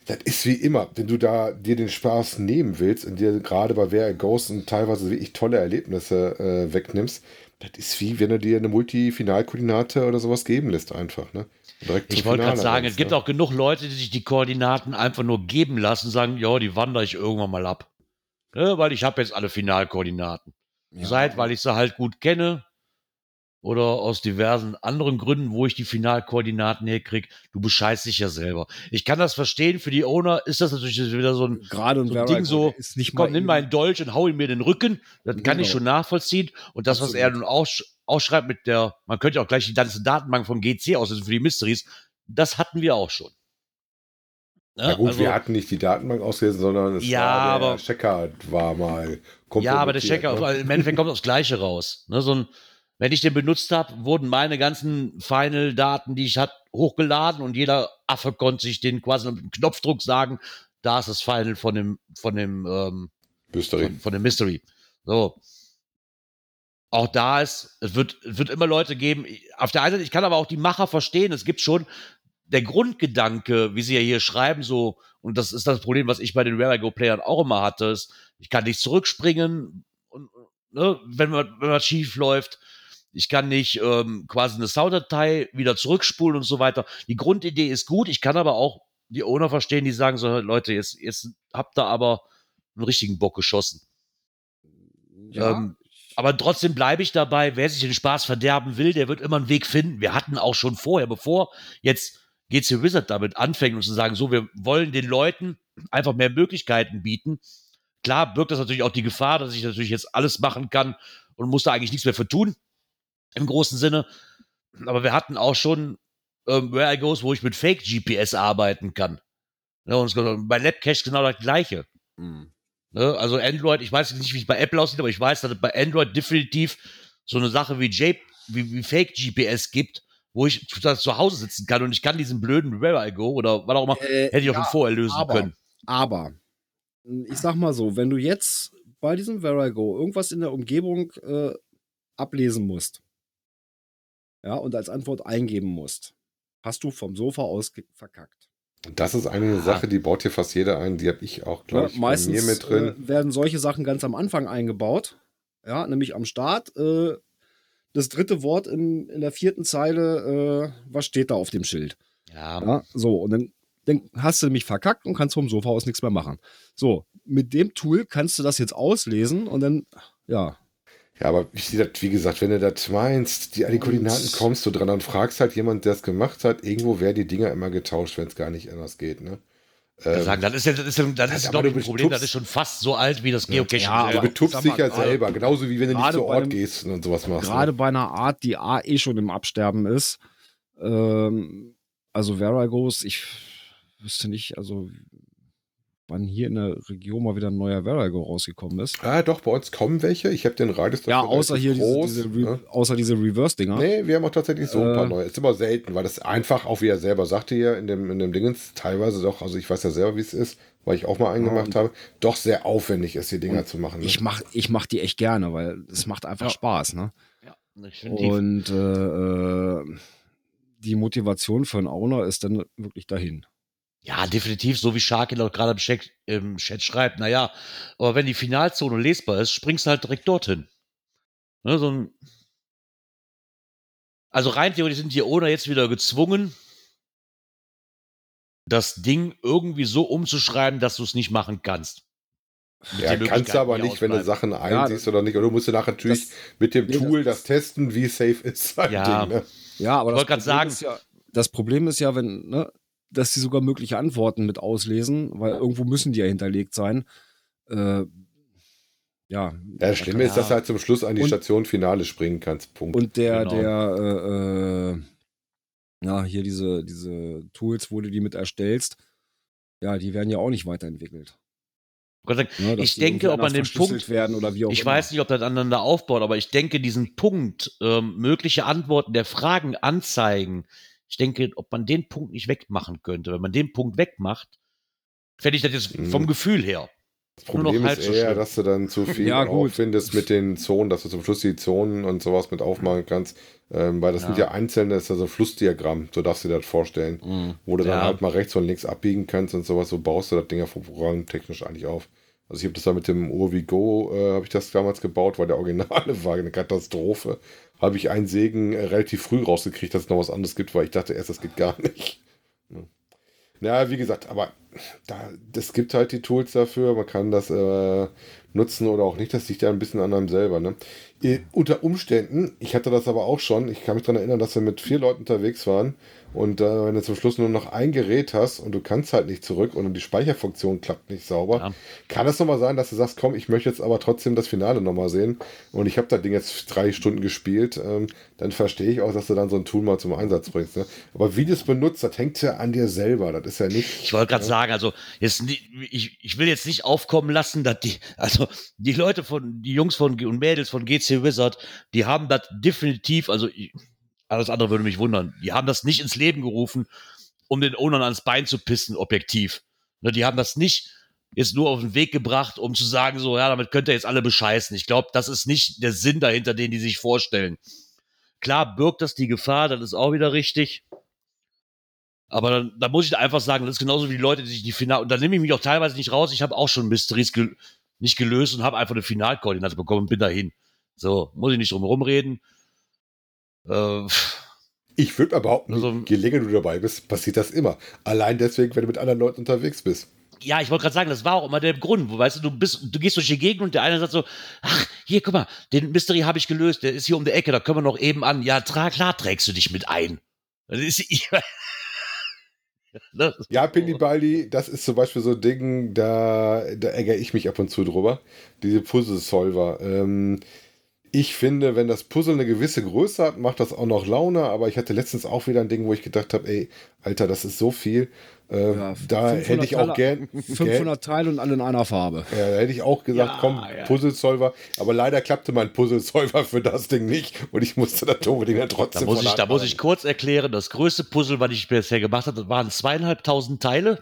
Das ist wie immer, wenn du da dir den Spaß nehmen willst und dir gerade bei Wer Ghost und teilweise wirklich tolle Erlebnisse äh, wegnimmst, das ist wie wenn du dir eine Multifinalkoordinate oder sowas geben lässt, einfach, ne? Direkt Ich wollte gerade sagen, es gibt ne? auch genug Leute, die sich die Koordinaten einfach nur geben lassen, sagen, ja, die wandere ich irgendwann mal ab. Ne, weil ich habe jetzt alle Finalkoordinaten. Seit, weil ich sie halt gut kenne oder aus diversen anderen Gründen, wo ich die Finalkoordinaten herkriege. Du bescheißt dich ja selber. Ich kann das verstehen, für die Owner ist das natürlich wieder so ein Gerade so ein Ding so, der ist nicht komm, nimm meinen Dolch und hau ihn mir den Rücken. Das kann ich Genau. schon nachvollziehen. Und das, was er nun aussch ausschreibt mit der, man könnte ja auch gleich die ganze Datenbank von GC auslösen für die Mysteries, das hatten wir auch schon. Ne? Ja gut, Also- wir hatten nicht die Datenbank ausgelesen, sondern es Ja, war der aber- Checker war mal Ja, aber der Checker, ne? im Endeffekt kommt das Gleiche raus. Ne, so ein, wenn ich den benutzt habe, wurden meine ganzen Final-Daten, die ich hatte, hochgeladen und jeder Affe konnte sich den quasi mit einem Knopfdruck sagen, da ist das Final von dem, von dem, ähm, Mystery. von, von dem Mystery. So. Auch da ist, es wird, es wird immer Leute geben. Auf der einen Seite, ich kann aber auch die Macher verstehen. Es gibt schon der Grundgedanke, wie sie ja hier schreiben, so, und das ist das Problem, was ich bei den Rare Go Playern auch immer hatte, ist, ich kann nicht zurückspringen, und, ne, wenn man, wenn man schief läuft. Ich kann nicht ähm, quasi eine Sounddatei wieder zurückspulen und so weiter. Die Grundidee ist gut. Ich kann aber auch die Owner verstehen, die sagen so, Leute, jetzt, jetzt habt ihr aber einen richtigen Bock geschossen. Ja, Ähm, aber trotzdem bleibe ich dabei, wer sich den Spaß verderben will, der wird immer einen Weg finden. Wir hatten auch schon vorher, bevor jetzt GC Wizard damit anfängt und zu sagen, so, wir wollen den Leuten einfach mehr Möglichkeiten bieten. Klar birgt das natürlich auch die Gefahr, dass ich natürlich jetzt alles machen kann und muss da eigentlich nichts mehr für tun, im großen Sinne. Aber wir hatten auch schon ähm, Where I Goes, wo ich mit Fake GPS arbeiten kann. Ja, und es- bei Labcache genau das Gleiche. Mhm. Ne? Also Android, ich weiß nicht, wie es bei Apple aussieht, aber ich weiß, dass es bei Android definitiv so eine Sache wie, J wie, wie Fake GPS gibt, wo ich zu Hause sitzen kann und ich kann diesen blöden Where I Go oder was auch immer, Äh, hätte ich auch ja, schon vorher lösen aber, können. Aber, ich sag mal so, wenn du jetzt bei diesem Verago irgendwas in der Umgebung äh, ablesen musst, ja, und als Antwort eingeben musst, hast du vom Sofa aus verkackt. Das ist eine Sache, die baut hier fast jeder ein. Die habe ich auch, glaube Ja, ich, meistens bei mir mit drin. Äh, werden solche Sachen ganz am Anfang eingebaut. Ja, nämlich am Start. Äh, das dritte Wort in, in der vierten Zeile, äh, was steht da auf dem Schild? Ja, Ja, so, und dann, dann hast du nämlich verkackt und kannst vom Sofa aus nichts mehr machen. So, mit dem Tool kannst du das jetzt auslesen und dann, ja, Ja, aber ich wie gesagt, wenn du das meinst, die, an die Koordinaten kommst du dran, dann fragst halt jemand, der es gemacht hat. Irgendwo werden die Dinger immer getauscht, wenn es gar nicht anders geht, ne? ähm, sagen, das ist ja, das ist, ja- das ist du ein Problem, das ist schon fast so alt wie das Geocaching Ja, du betupst sag dich ja gerade- selber, genauso wie wenn du nicht zu Ort einem- gehst und sowas machst. gerade ne? bei einer Art, die A eh schon im Absterben ist, ähm, also Veragos, ich wüsste nicht, also wann hier in der Region mal wieder ein neuer Verago rausgekommen ist. Ah, doch, bei uns kommen welche. Ich habe den Radius Ja, außer hier relativ diese, groß, diese, ne? Außer diese Reverse-Dinger. Nee, wir haben auch tatsächlich so ein paar Äh. neue. Ist immer selten, weil das einfach, auch wie er selber sagte hier in dem, in dem Dingens, teilweise doch, also ich weiß ja selber, wie es ist, weil ich auch mal einen gemacht habe, doch sehr aufwendig ist, die Dinger zu machen. Ne? Ich mach, ich mach die echt gerne, weil es macht einfach Ja. Spaß, ne? Ja, definitiv. Und äh, äh, die Motivation für einen Owner ist dann wirklich dahin. Ja, definitiv, so wie Sharky auch gerade im Chat, im Chat schreibt, naja, aber wenn die Finalzone lesbar ist, springst du halt direkt dorthin. Ne, so ein also rein theoretisch sind die Owner jetzt wieder gezwungen, das Ding irgendwie so umzuschreiben, dass du es nicht machen kannst. Mit Ja, kannst du aber nicht, wenn du. Sachen einsiehst oder nicht. Oder du musst ja nachher natürlich Das- mit dem nee, das- Tool das, testen, wie safe ist sein Ja. Ding. Ne? Ja, aber Ich das wollte gerade Problem sagen- ist ja, das Problem ist ja, wenn, ne, dass die sogar mögliche Antworten mit auslesen, weil irgendwo müssen die ja hinterlegt sein. Äh, ja. Ja, das Schlimme ist, dass du halt zum Schluss an die Und- Station Finale springen kannst. Punkt. Und der, Genau. der, äh, äh, ja, hier diese, diese Tools, wo du die mit erstellst, ja, die werden ja auch nicht weiterentwickelt. Sagen, Ne, Ich denke, ob man den verschlüsselt Punkt- werden oder wie auch Ich immer. weiß nicht, ob das aneinander aufbaut, aber ich denke, diesen Punkt, ähm, mögliche Antworten der Fragen anzeigen, ich denke, ob man den Punkt nicht wegmachen könnte. Wenn man den Punkt wegmacht, fände ich das jetzt Mhm. vom Gefühl her. Das nur noch Problem halb ist so eher, schlimm. dass du dann zu *laughs* viel Ja, gut. auffindest mit den Zonen, dass du zum Schluss die Zonen und sowas mit aufmachen kannst. Ähm, weil das sind Ja. ja einzelne, das ist ja so ein Flussdiagramm, so darfst du dir das vorstellen. Wo du dann Ja. halt mal rechts und links abbiegen kannst und sowas, so baust du das Ding ja programmtechnisch eigentlich auf. Also ich habe das da mit dem Urvigo, äh, habe ich das damals gebaut, weil der Originale *laughs* war eine Katastrophe. Habe ich einen Segen äh, relativ früh rausgekriegt, dass es noch was anderes gibt, weil ich dachte erst, das geht gar *laughs* nicht. Ja. Wie gesagt, aber da, das gibt halt die Tools dafür, man kann das äh, nutzen oder auch nicht, das liegt ja ein bisschen an einem selber. Ne? Äh, unter Umständen, ich hatte das aber auch schon, ich kann mich daran erinnern, dass wir mit vier Leuten unterwegs waren und äh, wenn du zum Schluss nur noch ein Gerät hast und du kannst halt nicht zurück und die Speicherfunktion klappt nicht sauber, Ja. kann es nochmal sein, dass du sagst, komm, ich möchte jetzt aber trotzdem das Finale nochmal sehen und ich habe das Ding jetzt drei Stunden gespielt, ähm, dann verstehe ich auch, dass du dann so ein Tool mal zum Einsatz bringst. Ne? Aber wie du es benutzt, das hängt ja an dir selber, das ist ja nicht... Ich wollte gerade sagen, also jetzt, ich, ich will jetzt nicht aufkommen lassen, dass die, *laughs* also die Leute von, die Jungs von und Mädels von GC Wizard, die haben das definitiv, also ich, alles andere würde mich wundern, die haben das nicht ins Leben gerufen, um den Ownern ans Bein zu pissen, objektiv. Ne, Die haben das nicht jetzt nur auf den Weg gebracht, um zu sagen, so, ja, damit könnt ihr jetzt alle bescheißen. Ich glaube, das ist nicht der Sinn dahinter, den die sich vorstellen. Klar birgt das die Gefahr, das ist auch wieder richtig. Aber dann, da muss ich einfach sagen, das ist genauso wie die Leute, die sich die Final, und da nehme ich mich auch teilweise nicht raus. Ich habe auch schon Mysteries gel nicht gelöst und habe einfach eine Finalkoordinate bekommen und bin dahin. So, muss ich nicht drum rumreden. Äh, Ich würde aber behaupten, Also- je länger du dabei bist, passiert das immer. Allein deswegen, wenn du mit anderen Leuten unterwegs bist. ja, ich wollte gerade sagen, das war auch immer der Grund. Wo, weißt du, du bist, du gehst durch die Gegend und der eine sagt so, ach, hier, guck mal, den Mystery habe ich gelöst, der ist hier um die Ecke, da können wir noch eben an. Ja, tra klar trägst du dich mit ein. Das ist, *laughs* Ne? Ja, Pindi Baldi, das ist zum Beispiel so ein Ding, da, da ärgere ich mich ab und zu drüber. Diese Puzzle-Solver. Ähm, ich finde, wenn das Puzzle eine gewisse Größe hat, macht das auch noch Laune, aber ich hatte letztens auch wieder ein Ding, wo ich gedacht habe, ey, Alter, das ist so viel. Äh, Ja, da 500 hätte ich auch gern, gern 500 Teile und alle in einer Farbe. ja, da hätte ich auch gesagt, Ja, komm, ja. Puzzle-Solver. Aber leider klappte mein Puzzle-Solver für das Ding nicht und ich musste das doofe Ding dann Da trotzdem muss, ich, da muss ich kurz erklären, das größte Puzzle, was ich bisher gemacht habe, waren zweieinhalbtausend Teile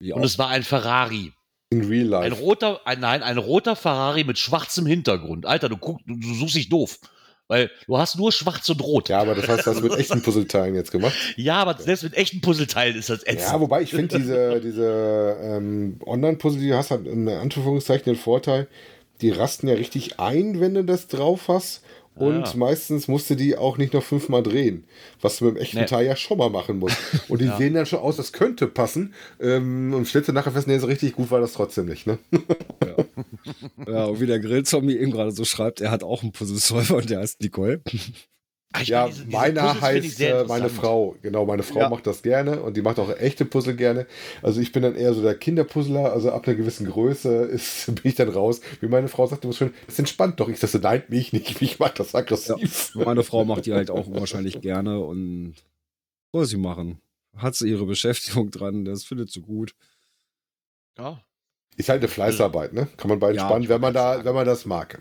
Wie und es war ein Ferrari. In Real Ein Life. roter, ein, nein, ein roter Ferrari mit schwarzem Hintergrund. Alter, du guckst, du, du suchst dich doof. Weil du hast nur schwarz und rot. Ja, aber das hast du das mit echten Puzzleteilen jetzt gemacht. *laughs* Ja, aber selbst mit echten Puzzleteilen ist das ätzend. Ja, wobei ich finde, diese, diese ähm, Online-Puzzle, die du hast, hat in Anführungszeichen den Vorteil, die rasten ja richtig ein, wenn du das drauf hast. Und Ah. meistens musst du die auch nicht noch fünfmal drehen, was du mit dem echten Nee. Teil ja schon mal machen musst. *laughs* Und die Ja. sehen dann schon aus, das könnte passen. Ähm, und stellst du nachher fest, nee, so richtig gut war das trotzdem nicht. Ne? Ja, und wie der Grillzombie eben gerade so schreibt, er hat auch einen Puzzle-Solver und der heißt Nicole. Ah, ich Ja, meine, diese- diese meiner heißt äh, meine. Frau. Genau, meine Frau Ja. macht das gerne und die macht auch echte Puzzle gerne. Also ich bin dann eher so der Kinderpuzzler, also ab einer gewissen Größe ist, *laughs* bin ich dann raus. Wie meine Frau sagt immer schön, das entspannt doch. Ich sage, nein, mich nicht, ich mag das aggressiv. Meine Frau macht die halt auch wahrscheinlich gerne und soll sie machen. Hat sie ihre Beschäftigung dran, das findet sie gut. Ja. Ist halt eine Fleißarbeit, ne? Kann man bei Ja, entspannen, ich wenn man da, sagen. wenn man das mag.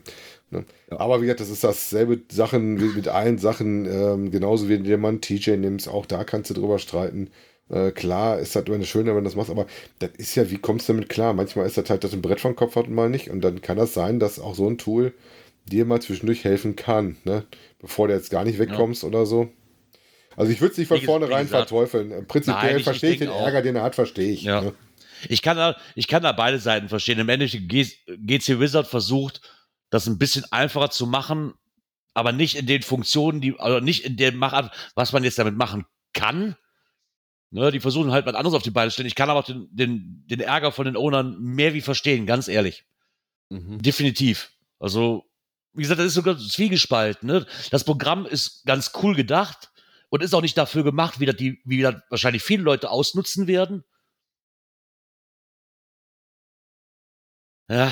Ne? Ja. Aber wie gesagt, das ist dasselbe Sachen wie mit allen Sachen, ähm, genauso wie wenn man TJ nimmst, auch da kannst du drüber streiten. Äh, klar ist das immer schöner, wenn du das machst, aber das ist ja, wie kommst du damit klar? Manchmal ist das halt, dass ein Brett vom Kopf hat und mal nicht. Und dann kann das sein, dass auch so ein Tool dir mal zwischendurch helfen kann, ne? Bevor du jetzt gar nicht wegkommst oder so. Also ich würde es nicht von vornherein verteufeln. Prinzipiell verstehe ich, den. Ärger, den er hat, verstehe ich. Ja. Ne? Ich kann da, ich kann da beide Seiten verstehen. Im Endeffekt GC Wizard versucht, das ein bisschen einfacher zu machen, aber nicht in den Funktionen, die, also nicht in dem Machart, was man jetzt damit machen kann. Ne, die versuchen halt was anderes auf die Beine zu stellen. Ich kann aber auch den, den, den Ärger von den Ownern mehr wie verstehen, ganz ehrlich. Mhm. Definitiv. Also, wie gesagt, das ist sogar zwiegespalten. Ne? Das Programm ist ganz cool gedacht und ist auch nicht dafür gemacht, wie das, die, wie das wahrscheinlich viele Leute ausnutzen werden. Ja.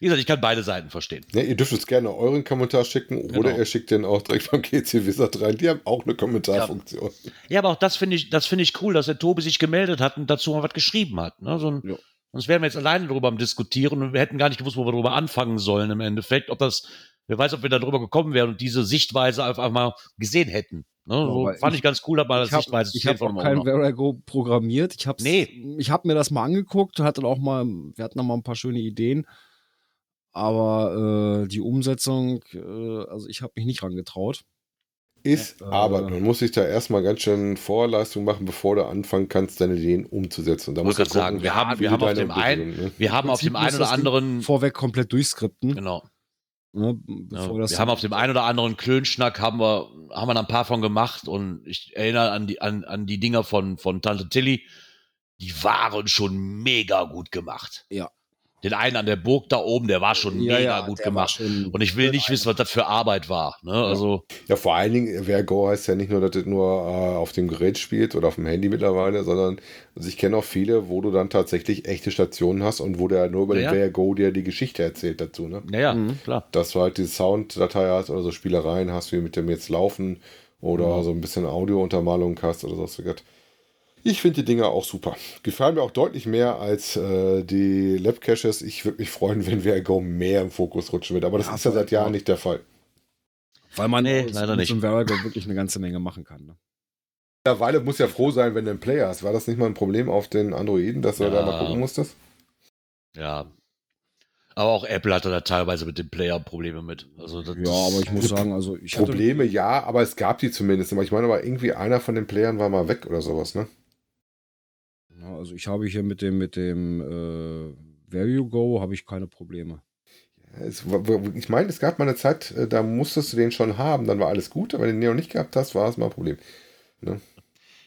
Wie gesagt, ich kann beide Seiten verstehen. Ja, ihr dürft uns gerne euren Kommentar schicken oder Genau. ihr schickt den auch direkt beim GC Wizard rein. Die haben auch eine Kommentarfunktion. Ja, aber auch das finde ich, das finde ich cool, dass der Tobi sich gemeldet hat und dazu mal was geschrieben hat. Ne? So ein, Ja. Sonst wären wir jetzt alleine darüber am Diskutieren und wir hätten gar nicht gewusst, wo wir darüber anfangen sollen im Endeffekt. Ob das, wer weiß, ob wir da drüber gekommen wären und diese Sichtweise einfach mal gesehen hätten. Ne? so fand ich, ich- ganz cool, aber das Ich habe Sichtweise zu ich hab von auch kein. Verigo programmiert. Ich habe Nee. ich hab mir das mal angeguckt, hatte auch mal, wir hatten noch mal ein paar schöne Ideen. Aber äh, die Umsetzung, äh, also ich habe mich nicht rangetraut. Ist Äh. Arbeit. Man muss sich da erstmal ganz schön Vorleistung machen, bevor du anfangen kannst, deine Ideen umzusetzen. Und da du gerade sagen, wir haben- wir haben auf dem einen- ne? Wir haben auf dem einen oder anderen, Vorweg komplett durchskripten. genau, Ne, ja, wir haben auf dem einen oder anderen Klönschnack haben wir, haben wir ein paar von gemacht und ich erinnere an die, an, an die Dinger von, von Tante Tilly. Die waren schon mega gut gemacht. Ja. Den einen an der Burg da oben, der war schon Ja, mega ja, gut gemacht. Und ich will nicht wissen, was das für Arbeit war. Ne? Also, Ja, vor allen Dingen, Vergo heißt ja nicht nur, dass das nur äh, auf dem Gerät spielt oder auf dem Handy mittlerweile, sondern also ich kenne auch viele, wo du dann tatsächlich echte Stationen hast und wo der nur über Ja, den ja. Vergo dir die Geschichte erzählt dazu. Ne? naja, Mhm. klar. Dass du halt die Sounddatei hast oder so Spielereien hast, wie mit dem jetzt laufen oder Ja. so ein bisschen Audiountermalung hast oder so. Ich finde die Dinger auch super. Gefallen mir auch deutlich mehr als äh, die Lab-Caches. Ich würde mich freuen, wenn Vergo mehr im Fokus rutschen wird. Aber das Ja, ist ja seit Jahren nicht der Fall. Weil man Nee, leider mit nicht. einem Verigo wirklich eine ganze Menge machen kann. Ne? Mittlerweile muss ja froh sein, wenn du einen Player hast. War das nicht mal ein Problem auf den Androiden, dass du Ja. da mal gucken musstest? Ja. Aber auch Apple hatte da teilweise mit dem Player Probleme mit. Also das Ja, aber ich muss sagen, also ich hatte, Probleme ja, aber es gab die zumindest. immer. Ich meine aber irgendwie einer von den Playern war mal weg oder sowas, ne? Also ich habe hier mit dem, mit dem äh, Value Go habe ich keine Probleme. Es, ich meine, es gab mal eine Zeit, äh, da musstest du den schon haben, dann war alles gut, aber wenn du den noch nicht gehabt hast, war es mal ein Problem.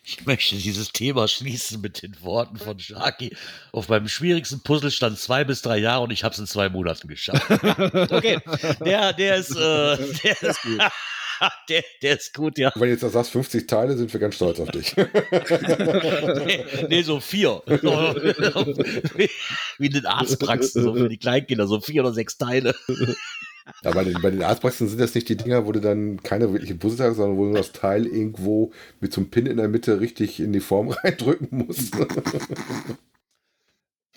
Ich möchte dieses Thema schließen mit den Worten von Sharky. Auf meinem schwierigsten Puzzle stand zwei bis drei Jahre und ich habe es in zwei Monaten geschafft. *laughs* Okay, der, der ist, äh, *laughs* der, ist gut. *laughs* *laughs* der, der ist gut, ja. Wenn du jetzt da sagst, 50 Teile, sind wir ganz stolz auf dich. *laughs* Nee, nee so vier. *laughs* wie, in den Arztpraxen, so für die Kleinkinder, so vier oder sechs Teile. ja, bei den, bei den Arztpraxen sind das nicht die Dinger, wo du dann keine wirklichen Puzzle hast, sondern wo du das Teil irgendwo mit so einem Pin in der Mitte richtig in die Form reindrücken musst.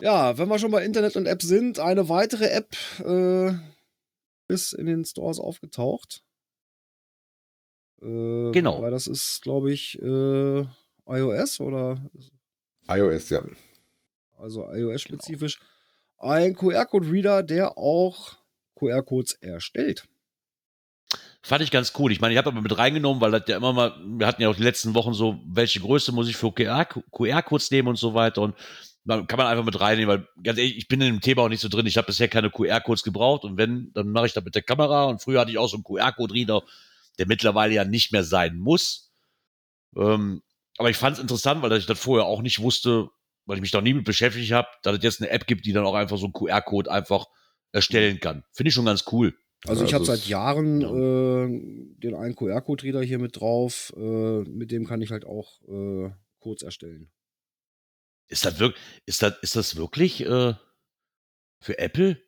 Ja, wenn wir schon bei Internet und App sind, eine weitere App äh, ist in den Stores aufgetaucht. Äh, Genau. Weil das ist, glaube ich, äh, iOS oder iOS, ja. also iOS-spezifisch. Ein QR-Code-Reader, der auch QR-Codes erstellt. Fand ich ganz cool. Ich meine, ich habe aber mit reingenommen, weil das ja immer mal, wir hatten ja auch die letzten Wochen so, welche Größe muss ich für QR QR-Codes nehmen und so weiter. Und dann kann man einfach mit reinnehmen, weil ganz ehrlich, ich bin in dem Thema auch nicht so drin. Ich habe bisher keine QR-Codes gebraucht und wenn, dann mache ich das mit der Kamera. Und früher hatte ich auch so einen QR-Code-Reader, der mittlerweile ja nicht mehr sein muss. Ähm, aber ich fand es interessant, weil ich das vorher auch nicht wusste, weil ich mich da nie mit beschäftigt habe, dass es jetzt eine App gibt, die dann auch einfach so einen QR-Code einfach erstellen kann. Finde ich schon ganz cool. Also ich Also habe seit es- Jahren ja. äh, den einen QR-Code-Reader hier mit drauf. Äh, mit dem kann ich halt auch äh, Codes erstellen. Ist das wirklich, ist das, ist das wirklich äh, für Apple?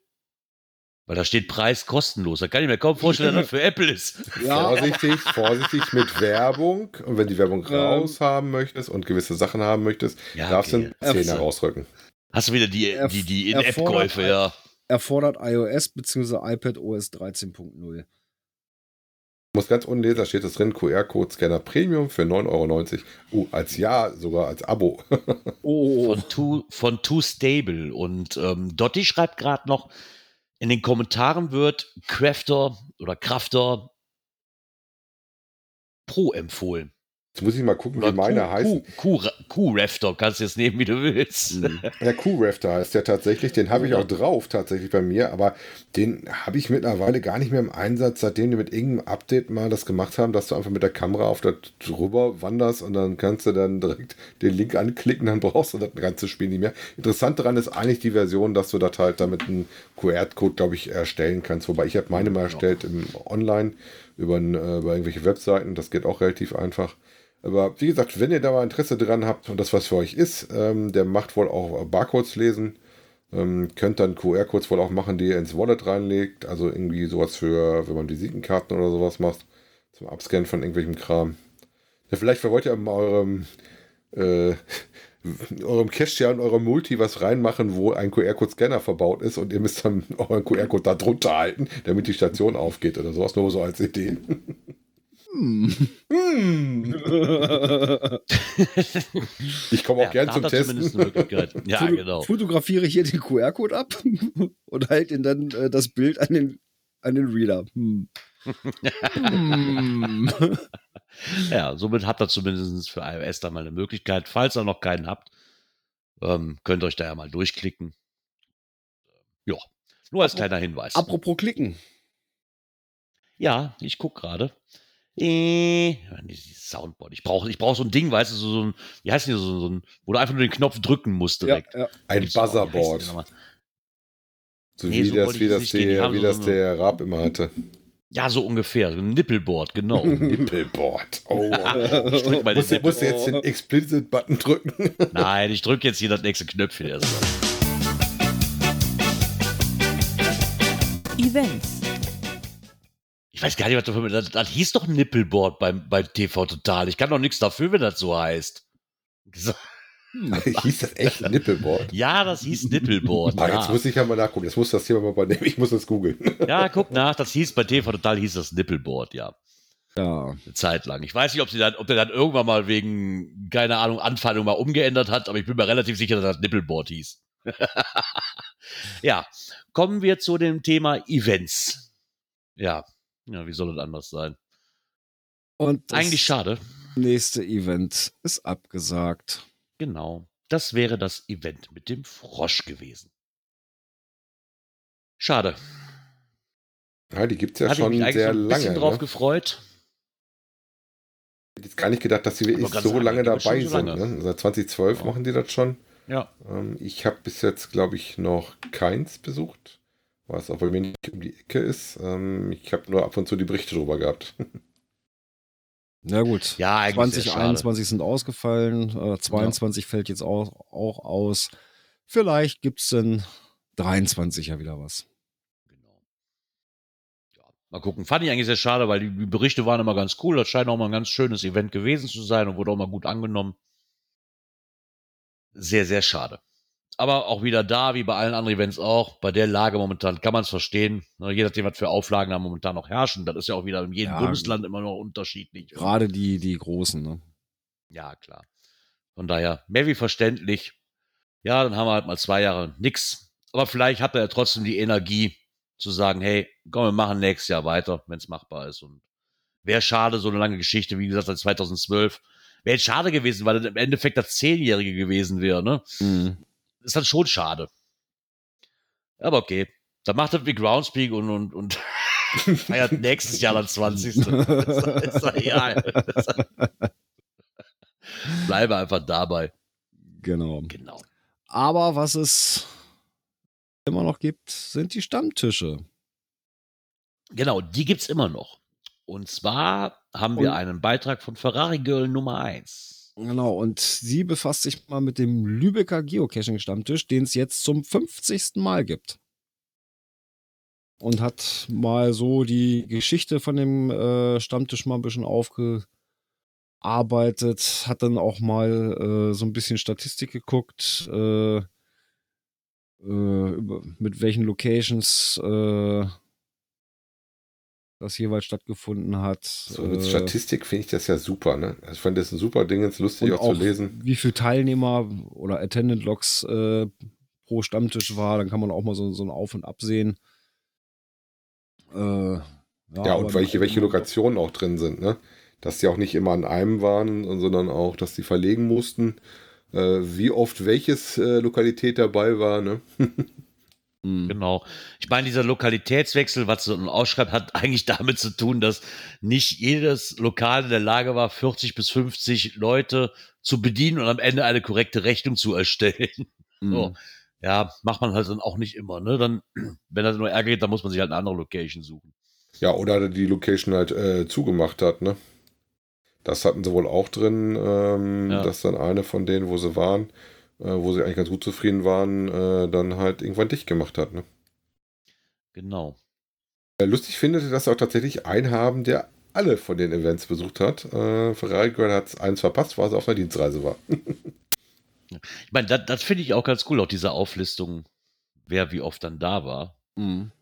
Weil da steht Preis kostenlos. Da kann ich mir kaum vorstellen, dass das für Apple ist. *laughs* Vorsichtig, vorsichtig mit Werbung. Und wenn die Werbung Ähm. raus haben möchtest und gewisse Sachen haben möchtest, Ja, darfst du okay. einen Zehner rausrücken. Hast du wieder die, die, die erfordert In-App-Käufe, ja. Erfordert iOS bzw. iPad OS 13.0. Muss ganz unten lesen, da steht es drin, QR-Code-Scanner Premium für 9,90 Euro. Uh, als Jahr, sogar als Abo. *laughs* Oh, Von Too, von Too Stable. Und ähm, Dotti schreibt gerade noch, in den Kommentaren wird Crafter oder Crafter Pro empfohlen. Jetzt muss ich mal gucken, wie Oder meine Q- heißen. Q- Q- Q-Rafter, kannst du jetzt nehmen, wie du willst. Mhm. Der Q-Rafter heißt der tatsächlich, den habe ich auch drauf tatsächlich bei mir, aber den habe ich mittlerweile gar nicht mehr im Einsatz, seitdem die mit irgendeinem Update mal das gemacht haben, dass du einfach mit der Kamera auf das drüber wanderst und dann kannst du dann direkt den Link anklicken, dann brauchst du das ganze Spiel nicht mehr. Interessant daran ist eigentlich die Version, dass du das halt damit einen QR-Code, glaube ich, erstellen kannst, wobei ich habe meine mal erstellt im Online über, äh, über irgendwelche Webseiten, das geht auch relativ einfach. Aber wie gesagt, wenn ihr da mal Interesse dran habt und das was für euch ist, ähm, der macht wohl auch Barcodes lesen. Ähm, könnt dann QR-Codes wohl auch machen, die ihr ins Wallet reinlegt. Also irgendwie sowas für, wenn man Visitenkarten oder sowas macht, zum Abscannen von irgendwelchem Kram. Ja, vielleicht wollt ihr in eurem, äh, *laughs* eurem Cache und eurem Multi was reinmachen, wo ein QR-Code-Scanner verbaut ist und ihr müsst dann *laughs* euren QR-Code da drunter halten, damit die Station aufgeht oder sowas. Nur so als Idee. *laughs* Hm. *laughs* Ich komme auch Ja, gern zum Testen. Ja, Foto- genau. Fotografiere hier den QR-Code ab *laughs* und halte ihn dann äh, das Bild an den, an den Reader. Hm. Hm. *laughs* Ja, somit habt ihr zumindest für iOS da mal eine Möglichkeit. Falls ihr noch keinen habt, ähm, könnt ihr euch da ja mal durchklicken. Ja, nur als kleiner Hinweis. Apropos klicken. Ja, ich guck gerade. Äh, Soundboard. Ich brauche ich brauch so ein Ding, weißt du, so, so ein, wie heißt denn so, so ein, wo du einfach nur den Knopf drücken musst Ja, direkt. ja. Ein wie heißt Buzzerboard. So Nee, wie so das, wie das, der, wie so das eine- der Raab immer hatte. Ja, so ungefähr. So ein Nippelboard, genau. *laughs* Nippelboard. Oh. Ich drück mal den musst, du- musst du jetzt den Explicit-Button drücken? *laughs* Nein, ich drücke jetzt hier das nächste Knöpfchen erst mal. Events, Ich weiß gar nicht, was dafür. Das, das hieß doch Nippelboard beim, bei TV Total. Ich kann doch nichts dafür, wenn das so heißt. So, *laughs* Hieß das echt Nippelboard? Ja, das hieß Nippelboard. *laughs* Ah, jetzt ja. muss ich ja mal nachgucken. Jetzt muss das Thema mal übernehmen. *laughs* Ich muss das googeln. ja, guck nach. Das hieß bei TV Total hieß das Nippelboard, ja. ja. Eine Zeit lang. Ich weiß nicht, ob, sie dann, ob der dann irgendwann mal wegen, keine Ahnung, Anfeindung mal umgeändert hat, aber ich bin mir relativ sicher, dass das Nippelboard hieß. ja, kommen wir zu dem Thema Events. Ja, ja, wie soll es anders sein? Und das Eigentlich schade. nächste Event ist abgesagt. Genau. Das wäre das Event mit dem Frosch gewesen. Schade. Ja, die gibt es ja Hatte ich schon mich eigentlich sehr ein bisschen lange. drauf Ne? gefreut. Ich hätte jetzt gar nicht gedacht, dass sie wirklich so lange, dabei so sind. lange. Ne? Seit 2012 Ja. machen die das schon. Ja. Ähm, ich habe bis jetzt, glaube ich, noch keins besucht. Was auch bei mir nicht um die Ecke ist. Ähm, ich habe nur ab und zu die Berichte drüber gehabt. *laughs* Na gut. Ja, eigentlich sehr schade. 2021 sind ausgefallen, äh, 22 fällt jetzt auch, auch aus. Vielleicht gibt es dann 23 ja wieder was. Genau. Ja, mal gucken. Fand ich eigentlich sehr schade, weil die, die Berichte waren immer ganz cool. Das scheint auch mal ein ganz schönes Event gewesen zu sein und wurde auch mal gut angenommen. Sehr, sehr schade. Aber auch wieder da, wie bei allen anderen Events auch, bei der Lage momentan kann man es verstehen. Ne, Je nachdem, was für Auflagen da momentan noch herrschen. Das ist ja auch wieder in jedem Ja. Bundesland immer noch unterschiedlich. Gerade die, die Großen, ne? Ja, klar. Von daher, mehr wie verständlich. Ja, dann haben wir halt mal zwei Jahre nix. Aber vielleicht hat er ja trotzdem die Energie zu sagen, hey, komm, wir machen nächstes Jahr weiter, wenn es machbar ist. Und wäre schade, so eine lange Geschichte, wie gesagt, seit 2012. Wäre jetzt schade gewesen, weil das im Endeffekt das Zehnjährige gewesen wäre, ne? Mhm. Ist dann schon schade. Aber okay. Dann macht er wie Groundspeak und, und, und *laughs* feiert nächstes Jahr dann 20. *laughs* ist, ist egal. *laughs* Bleibe einfach dabei. Genau. Genau. Aber was es immer noch gibt, sind die Stammtische. Genau, die gibt's immer noch. Und zwar haben wir Und- einen Beitrag von Ferrari Girl Nummer 1. Genau, und sie befasst sich mal mit dem Lübecker Geocaching-Stammtisch, den es jetzt zum 50. Mal gibt. Und hat mal so die Geschichte von dem äh, Stammtisch mal ein bisschen aufgearbeitet, hat dann auch mal äh, so ein bisschen Statistik geguckt, äh, äh, über, mit welchen Locations äh, das jeweils stattgefunden hat. So mit Äh, Statistik finde ich das ja super. Ne? Also ich fand das ein super Ding, jetzt lustig und auch, zu lesen. Wie viele Teilnehmer oder Attendant Logs äh, pro Stammtisch war, dann kann man auch mal so, so ein Auf und Ab sehen. Äh, Ja, aber und welche, welche Lokationen auch drin sind. Ne? dass die auch nicht immer an einem waren, sondern auch, dass die verlegen mussten. Äh, wie oft welches äh, Lokalität dabei war, ne? *laughs* Mhm. Genau. Ich meine, dieser Lokalitätswechsel, was so ausschreibt, hat *laughs* eigentlich damit zu tun, dass nicht jedes Lokal in der Lage war, 40 bis 50 Leute zu bedienen und am Ende eine korrekte Rechnung zu erstellen. *laughs* Mhm. So. Ja, macht man halt dann auch nicht immer. Ne? Dann, *clears throat* wenn das nur Ärger geht, dann muss man sich halt eine andere Location suchen. Ja, oder die Location halt äh, zugemacht hat, ne? Das hatten sie wohl auch drin, ähm, Ja. dass dann eine von denen, wo sie waren, wo sie eigentlich ganz gut zufrieden waren, äh, dann halt irgendwann dicht gemacht hat, ne? Genau. Äh, Lustig findet, dass sie auch tatsächlich einen haben, der alle von den Events besucht hat. Äh, Ferrari Girl hat eins verpasst, weil sie auf einer Dienstreise war. *laughs* Ich meine, das, das finde ich auch ganz cool, auch diese Auflistung, wer wie oft dann da war. Mhm.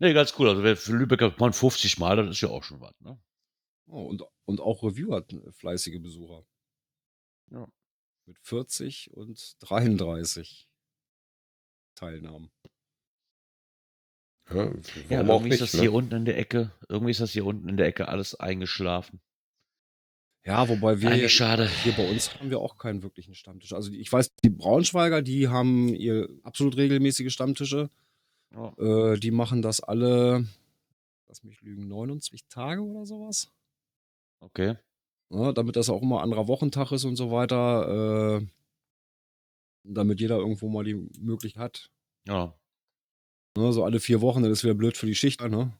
Nee, ganz cool. Also wer für Lübecker man 50 Mal, das ist ja auch schon was. Ne? Oh, und, und auch Review hat fleißige Besucher. Ja. Mit 40 und 33 Teilnahmen. Ja, Ja, warum auch irgendwie ist nicht, das hier ne? unten in der Ecke, irgendwie ist das hier unten in der Ecke alles eingeschlafen. Ja, wobei wir Eigentlich schade. hier bei uns haben wir auch keinen wirklichen Stammtisch. Also ich weiß, die Braunschweiger, die haben ihr absolut regelmäßige Stammtische. Ja. Äh, die machen das alle, lass mich lügen, 29 Tage oder sowas. Okay. Ja, damit das auch immer anderer Wochentag ist und so weiter. Äh, damit jeder irgendwo mal die Möglichkeit hat. Ja. Ne, so alle vier Wochen, dann ist wieder blöd für die Schicht. Ne?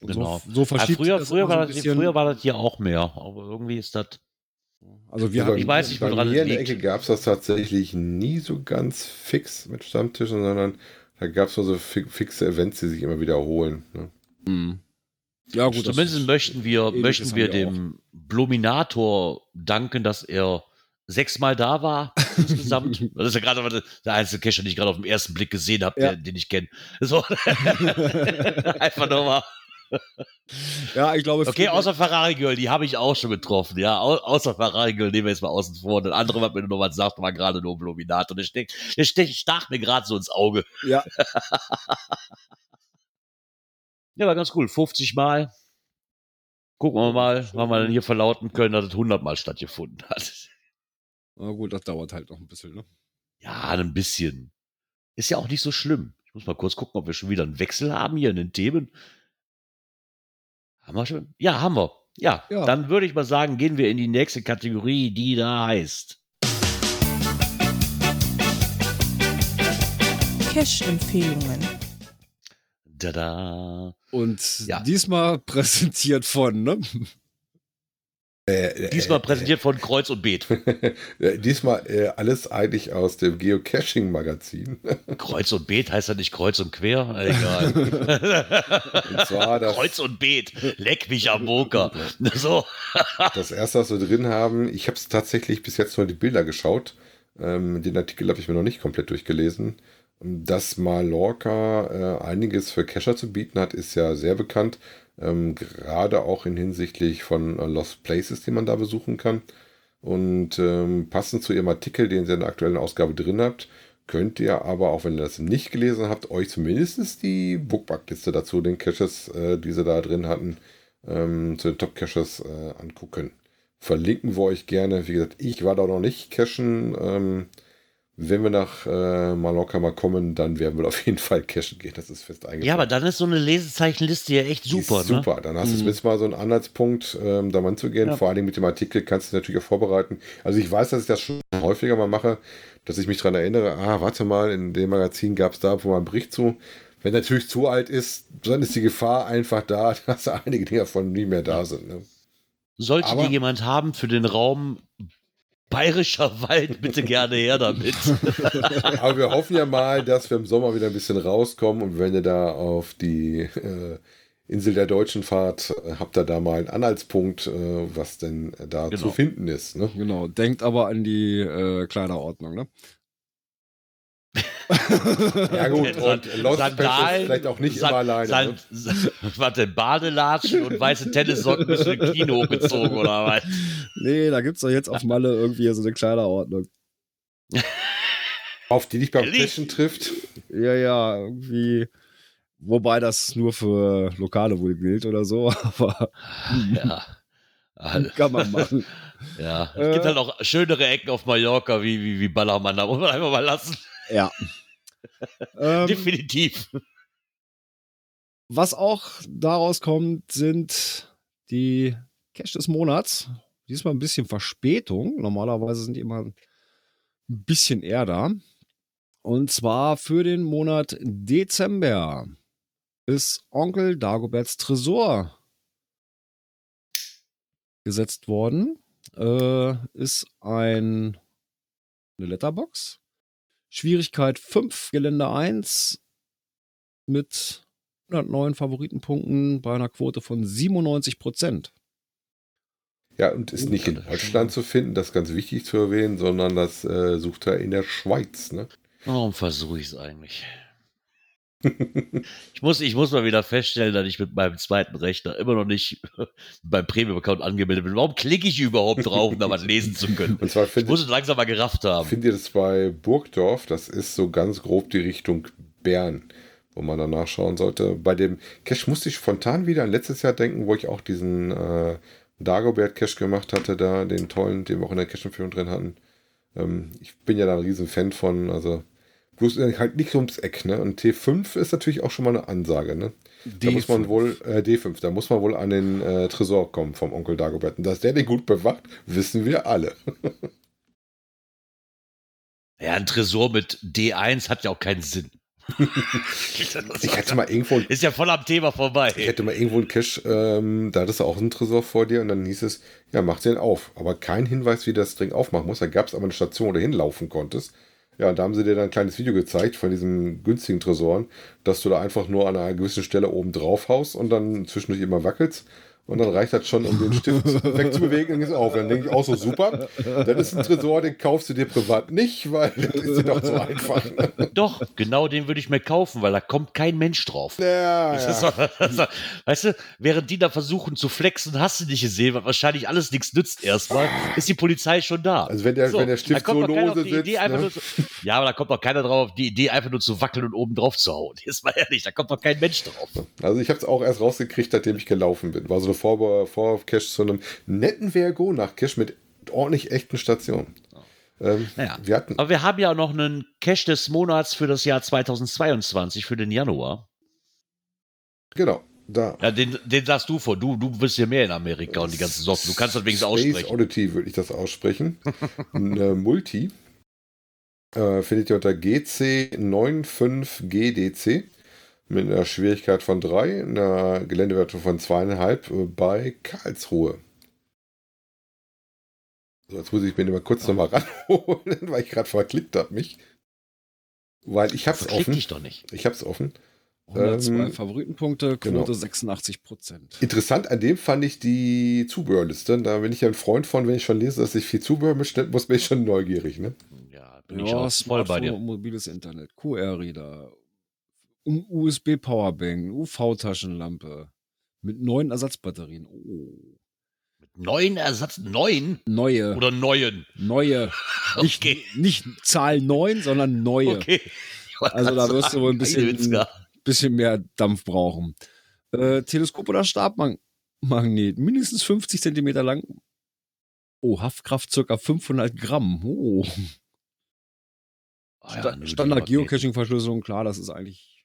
Und Genau. So, so verschiebt früher, das früher, so war das, früher war das hier auch mehr, aber irgendwie ist das. Also wir Also haben, Ich weiß nicht, woran es in der liegt. Ecke gab es das tatsächlich nie so ganz fix mit Stammtischen, sondern da gab es nur so fi fixe Events, die sich immer wiederholen. Ne? Mhm. Ja, gut. Zumindest möchten wir, möchten wir wir auch. dem Bluminator danken, dass er sechsmal da war *laughs* insgesamt. das ist ja gerade der einzige Cache, den ich gerade auf den ersten Blick gesehen habe, Ja. den, den ich kenne. So. *laughs* Einfach nur mal. Ja, ich glaube, Okay, außer Ferrari Girl, die habe ich auch schon getroffen. Ja, au außer Ferrari Girl nehmen wir jetzt mal außen vor. Und das andere, was mir noch was sagt, war gerade nur Bluminator. Der, steckt, der stach mir gerade so ins Auge. Ja, *laughs* Ja, war ganz cool. 50 Mal. Gucken wir mal, wann wir dann hier verlauten können, dass es 100 Mal stattgefunden hat. na gut, das dauert halt noch ein bisschen. Ne? Ja, ein bisschen. Ist ja auch nicht so schlimm. Ich muss mal kurz gucken, ob wir schon wieder einen Wechsel haben hier in den Themen. Haben wir schon? Ja, haben wir. Ja, Ja. dann würde ich mal sagen, gehen wir in die nächste Kategorie, die da heißt. Cache-Empfehlungen. Tada. Und Ja. diesmal *laughs* präsentiert von, ne? Äh, äh, Diesmal äh, präsentiert von Kreuz und Beet. *laughs* diesmal äh, alles eigentlich aus dem Geocaching-Magazin. *laughs* Kreuz und Beet heißt ja nicht Kreuz und Quer? Egal. Und zwar das, Kreuz und Beet. Leck mich am Boker. So. das erste, was wir drin haben. Ich habe es tatsächlich bis jetzt nur die Bilder geschaut. Ähm, den Artikel habe ich mir noch nicht komplett durchgelesen. Dass Mallorca äh, einiges für Cacher zu bieten hat, ist ja sehr bekannt. Ähm, gerade auch in hinsichtlich von äh, Lost Places, die man da besuchen kann. Und ähm, passend zu Ihrem Artikel, den Sie in der aktuellen Ausgabe drin habt, könnt ihr aber, auch wenn ihr das nicht gelesen habt, euch zumindest die Bookmarkliste dazu, den Caches, äh, die sie da drin hatten, ähm, zu den Top-Caches äh, angucken. Verlinken wir euch gerne. Wie gesagt, ich war da noch nicht cachen. Ähm, wenn wir nach äh, Mallorca mal kommen, dann werden wir *laughs* auf jeden Fall cashen gehen. Das ist fest eingeplant. Ja, aber dann ist so eine Lesezeichenliste ja echt Die super, ist ne? super. Dann hast du Mhm. zumindest mal so einen Anhaltspunkt, ähm, da mal zu gehen. Ja. Vor allen Dingen mit dem Artikel kannst du natürlich auch vorbereiten. Also ich weiß, dass ich das schon häufiger mal mache, dass ich mich daran erinnere, ah, warte mal, in dem Magazin gab es da wo mal einen Bericht zu. Wenn natürlich zu alt ist, dann ist die Gefahr einfach da, *laughs* dass einige Dinge davon nie mehr da sind. Ne? Sollte Aber- die jemand haben für den Raum Bayerischer Wald, bitte gerne her damit. *laughs* Aber wir hoffen ja mal, dass wir im Sommer wieder ein bisschen rauskommen und wenn ihr da auf die äh, Insel der Deutschen fahrt, habt ihr da mal einen Anhaltspunkt, äh, was denn da Genau. zu finden ist. Ne? Genau. Denkt aber an die äh, Kleiderordnung, ne? Ja gut, und Lost Sandalen, vielleicht auch nicht San- immer alleine. San- ne? Warte, Badelatschen und weiße Tennissocken bis zum Kino hochgezogen oder was? Nee, da gibt's doch jetzt auf Malle irgendwie so eine Kleiderordnung. Auf die dich beim? Cashen trifft. Ja, ja, irgendwie. Wobei das nur für Lokale wohl gilt oder so, *laughs* aber Ja. *laughs* kann man machen. Ja, es Äh. gibt halt auch schönere Ecken auf Mallorca wie, wie, wie Ballermann, da muss man einfach mal lassen. Ja. ähm, Definitiv. was auch daraus kommt, sind die Cash des Monats. Diesmal ein bisschen Verspätung. Normalerweise sind die immer ein bisschen eher da. Und zwar für den Monat Dezember ist Onkel Dagoberts Tresor gesetzt worden. Äh, ist ein, eine Letterbox. Schwierigkeit 5, Gelände 1 mit 109 Favoritenpunkten bei einer Quote von 97 Prozent. Ja, und ist nicht in Deutschland zu finden, das ist ganz wichtig zu erwähnen, sondern das äh, sucht er in der Schweiz. Ne? Warum versuche ich es eigentlich? Ich muss, ich muss mal wieder feststellen, dass ich mit meinem zweiten Rechner immer noch nicht *laughs* beim Premium-Account angemeldet bin. Warum klicke ich überhaupt drauf, um da was lesen zu können? Und zwar Ich muss es langsam mal gerafft haben. find ihr das bei Burgdorf, das ist so ganz grob die Richtung Bern, wo man da nachschauen sollte. Bei dem Cache musste ich spontan wieder an letztes Jahr denken, wo ich auch diesen äh, Dagobert Cache gemacht hatte, da den tollen, den wir auch in der Cache-Empfehlung drin hatten. Ähm, ich bin ja da ein riesen Fan von, also bloß halt nicht ums Eck, ne? Und T5 ist natürlich auch schon mal eine Ansage, ne? Da muss man D5. wohl, äh, D5, da muss man wohl an den äh, Tresor kommen vom Onkel Dagobert. Und dass der den gut bewacht, wissen wir alle. *laughs* Ja, ein Tresor mit D1 hat ja auch keinen Sinn. *laughs* Ich hätte mal irgendwo, Ist ja voll am Thema vorbei. ich hätte mal irgendwo einen Cache, ähm, da hattest du auch einen Tresor vor dir und dann hieß es, ja, mach den auf. Aber kein Hinweis, wie das Ding aufmachen muss. Da gab es aber eine Station, wo du hinlaufen konntest. Ja, da haben sie dir dann ein kleines Video gezeigt von diesen günstigen Tresoren, dass du da einfach nur an einer gewissen Stelle oben drauf haust und dann zwischendurch immer wackelst. Und dann reicht das schon, um den Stift *laughs* wegzubewegen und ist auf. Dann denke ich auch so, super. Das ist ein Tresor, den kaufst du dir privat nicht, weil das ist dir doch zu einfach. *laughs* Doch, genau den würde ich mir kaufen, weil da kommt kein Mensch drauf. Ja, Das ja. ist doch- weißt du, während die da versuchen zu flexen, hast du nicht gesehen, was wahrscheinlich alles nichts nützt erstmal, ist die Polizei schon da. Also wenn der, wenn der Stift so lose sitzt, einfach ne? nur zu, Ja, aber da kommt doch keiner drauf auf die Idee, einfach nur zu wackeln und oben drauf zu hauen. *laughs* Jetzt mal ehrlich, da kommt doch kein Mensch drauf. Also ich habe es auch erst rausgekriegt, nachdem ich gelaufen bin. War so eine Vor Vor-Cache zu einem netten Vergo nach Cache mit ordentlich echten Stationen. Ähm, Naja. Wir hatten, Aber wir haben ja noch einen Cash des Monats für das Jahr 2022, für den Januar. genau, da. Ja, den, den sagst du vor. Du, du bist ja mehr in Amerika und die ganzen Socken. Du kannst das wenigstens Space aussprechen. Oddity würde ich das aussprechen. *laughs* Ein äh, Multi. Äh, findet ihr unter GC95GDC mit einer Schwierigkeit von 3, einer Geländewertung von 2,5 äh, bei Karlsruhe. So, jetzt muss ich mir den mal kurz nochmal ranholen, *laughs* weil ich gerade verklickt habe mich. Weil ich hab's Verklick offen. dich doch nicht. Ich hab's offen. 102 Ähm, Favoritenpunkte, Quote genau. 86 Prozent. Interessant an dem fand ich die Zubehörliste. Da bin ich ja ein Freund von, wenn ich schon lese, dass ich viel Zubehör bestellen muss, bin ich schon neugierig. Ne? Ja, bin ich Ja, auch voll bei dir. mobiles Internet, QR-Reader, ein USB-Powerbank, UV-Taschenlampe mit neun Ersatzbatterien. Oh. Neun Ersatz, neun Neue, oder neuen? neue. *laughs* Nicht, Okay. nicht Zahl 9, sondern neue. Okay. Also da wirst du wohl ein sagen, bisschen- Witzka. Bisschen mehr Dampf brauchen. Äh, Teleskop oder Stabmagnet, mindestens 50 Zentimeter lang. Oh, Haftkraft circa 500 Gramm. Oh. Ah ja, Sta- Standard. Geocaching-Verschlüsselung, klar, das ist eigentlich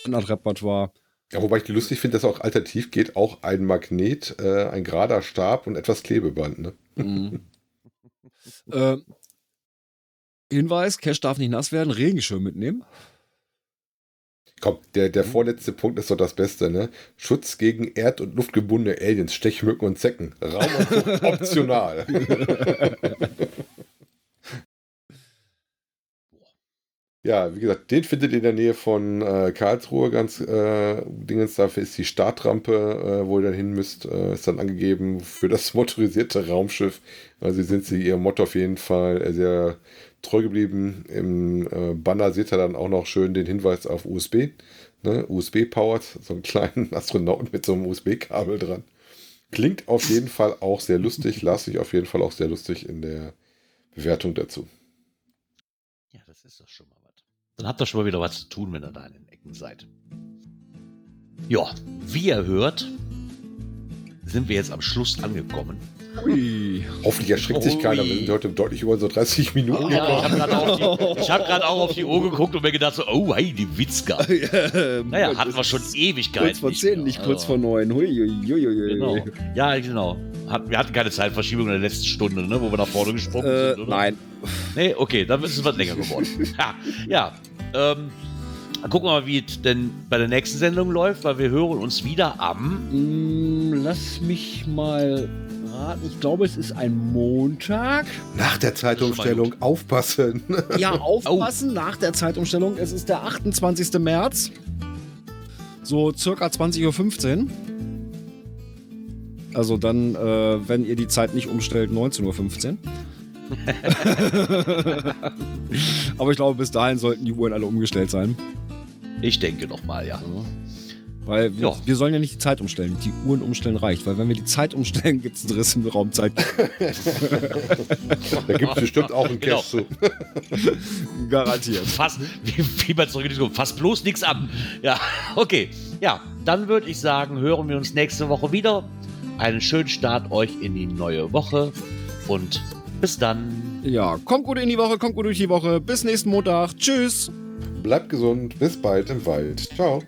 Standardrepertoire. Ja, wobei ich die lustig finde, dass auch alternativ geht, auch ein Magnet, äh, ein gerader Stab und etwas Klebeband. Ne? Mhm. *laughs* äh, Hinweis: Cash darf nicht nass werden, Regenschirm mitnehmen. Komm, der, der vorletzte Punkt ist doch das Beste, ne? Schutz gegen erd- und luftgebundene Aliens, Stechmücken und Zecken. Raumanzug *laughs* optional. *laughs* ja, wie gesagt, den findet ihr in der Nähe von äh, Karlsruhe ganz äh, Dingens. Dafür ist die Startrampe, äh, wo ihr dann hin müsst, äh, ist dann angegeben für das motorisierte Raumschiff. Also sind sie ihrem Motto auf jeden Fall äh, sehr treu geblieben. Im äh, Banner seht ihr dann auch noch schön den Hinweis auf USB. Ne? USB-powered, so einen kleinen *laughs* Astronauten mit so einem USB-Kabel dran. Klingt auf jeden Fall auch sehr lustig, las sich auf jeden Fall auch sehr lustig in der Bewertung dazu. Ja, das ist doch schon mal. Dann habt ihr schon mal wieder was zu tun, wenn ihr da in den Ecken seid. Ja, wie ihr hört, sind wir jetzt am Schluss angekommen. Ui. Hoffentlich erschreckt sich keiner. Wir Ui. sind heute deutlich über so 30 Minuten. Ja, ich habe gerade *laughs* grad auch auf die Uhr geguckt und mir gedacht so, oh, hey, die Witzka. *laughs* Naja, hatten wir schon Ewigkeiten. Kurz vor nicht 10, mehr. nicht kurz vor 9. Hui, hui, hui, hui. Genau. Ja, genau. Hat, wir hatten keine Zeitverschiebung in der letzten Stunde, ne, wo wir nach vorne gesprungen Äh, sind, oder? nein. Nee, okay, dann ist es was länger geworden. *laughs* ja, ja ähm, dann gucken wir mal, wie es denn bei der nächsten Sendung läuft, weil wir hören uns wieder am. Mm, Lass mich mal raten. Ich glaube, es ist ein Montag. Nach der Zeitumstellung aufpassen. *laughs* Ja, aufpassen nach der Zeitumstellung. Es ist der 28. März. So circa 20.15 Uhr. Also dann, äh, wenn ihr die Zeit nicht umstellt, 19.15 Uhr. *laughs* *laughs* Aber ich glaube, bis dahin sollten die Uhren alle umgestellt sein. Ich denke noch mal, ja. Weil wir, Ja. wir sollen ja nicht die Zeit umstellen. Die Uhren umstellen reicht. Weil wenn wir die Zeit umstellen, gibt es einen Riss in der Raumzeit. *laughs* Da gibt es bestimmt auch einen Genau. Cash zu. *laughs* Garantiert. Fass, wie, wie man zurück in die Zukunft, fass bloß nichts an. Ja, *laughs* okay. Ja, dann würde ich sagen, hören wir uns nächste Woche wieder. Einen schönen Start euch in die neue Woche und bis dann. Ja, kommt gut in die Woche, kommt gut durch die Woche. Bis nächsten Montag. Tschüss. Bleibt gesund. Bis bald im Wald. Ciao.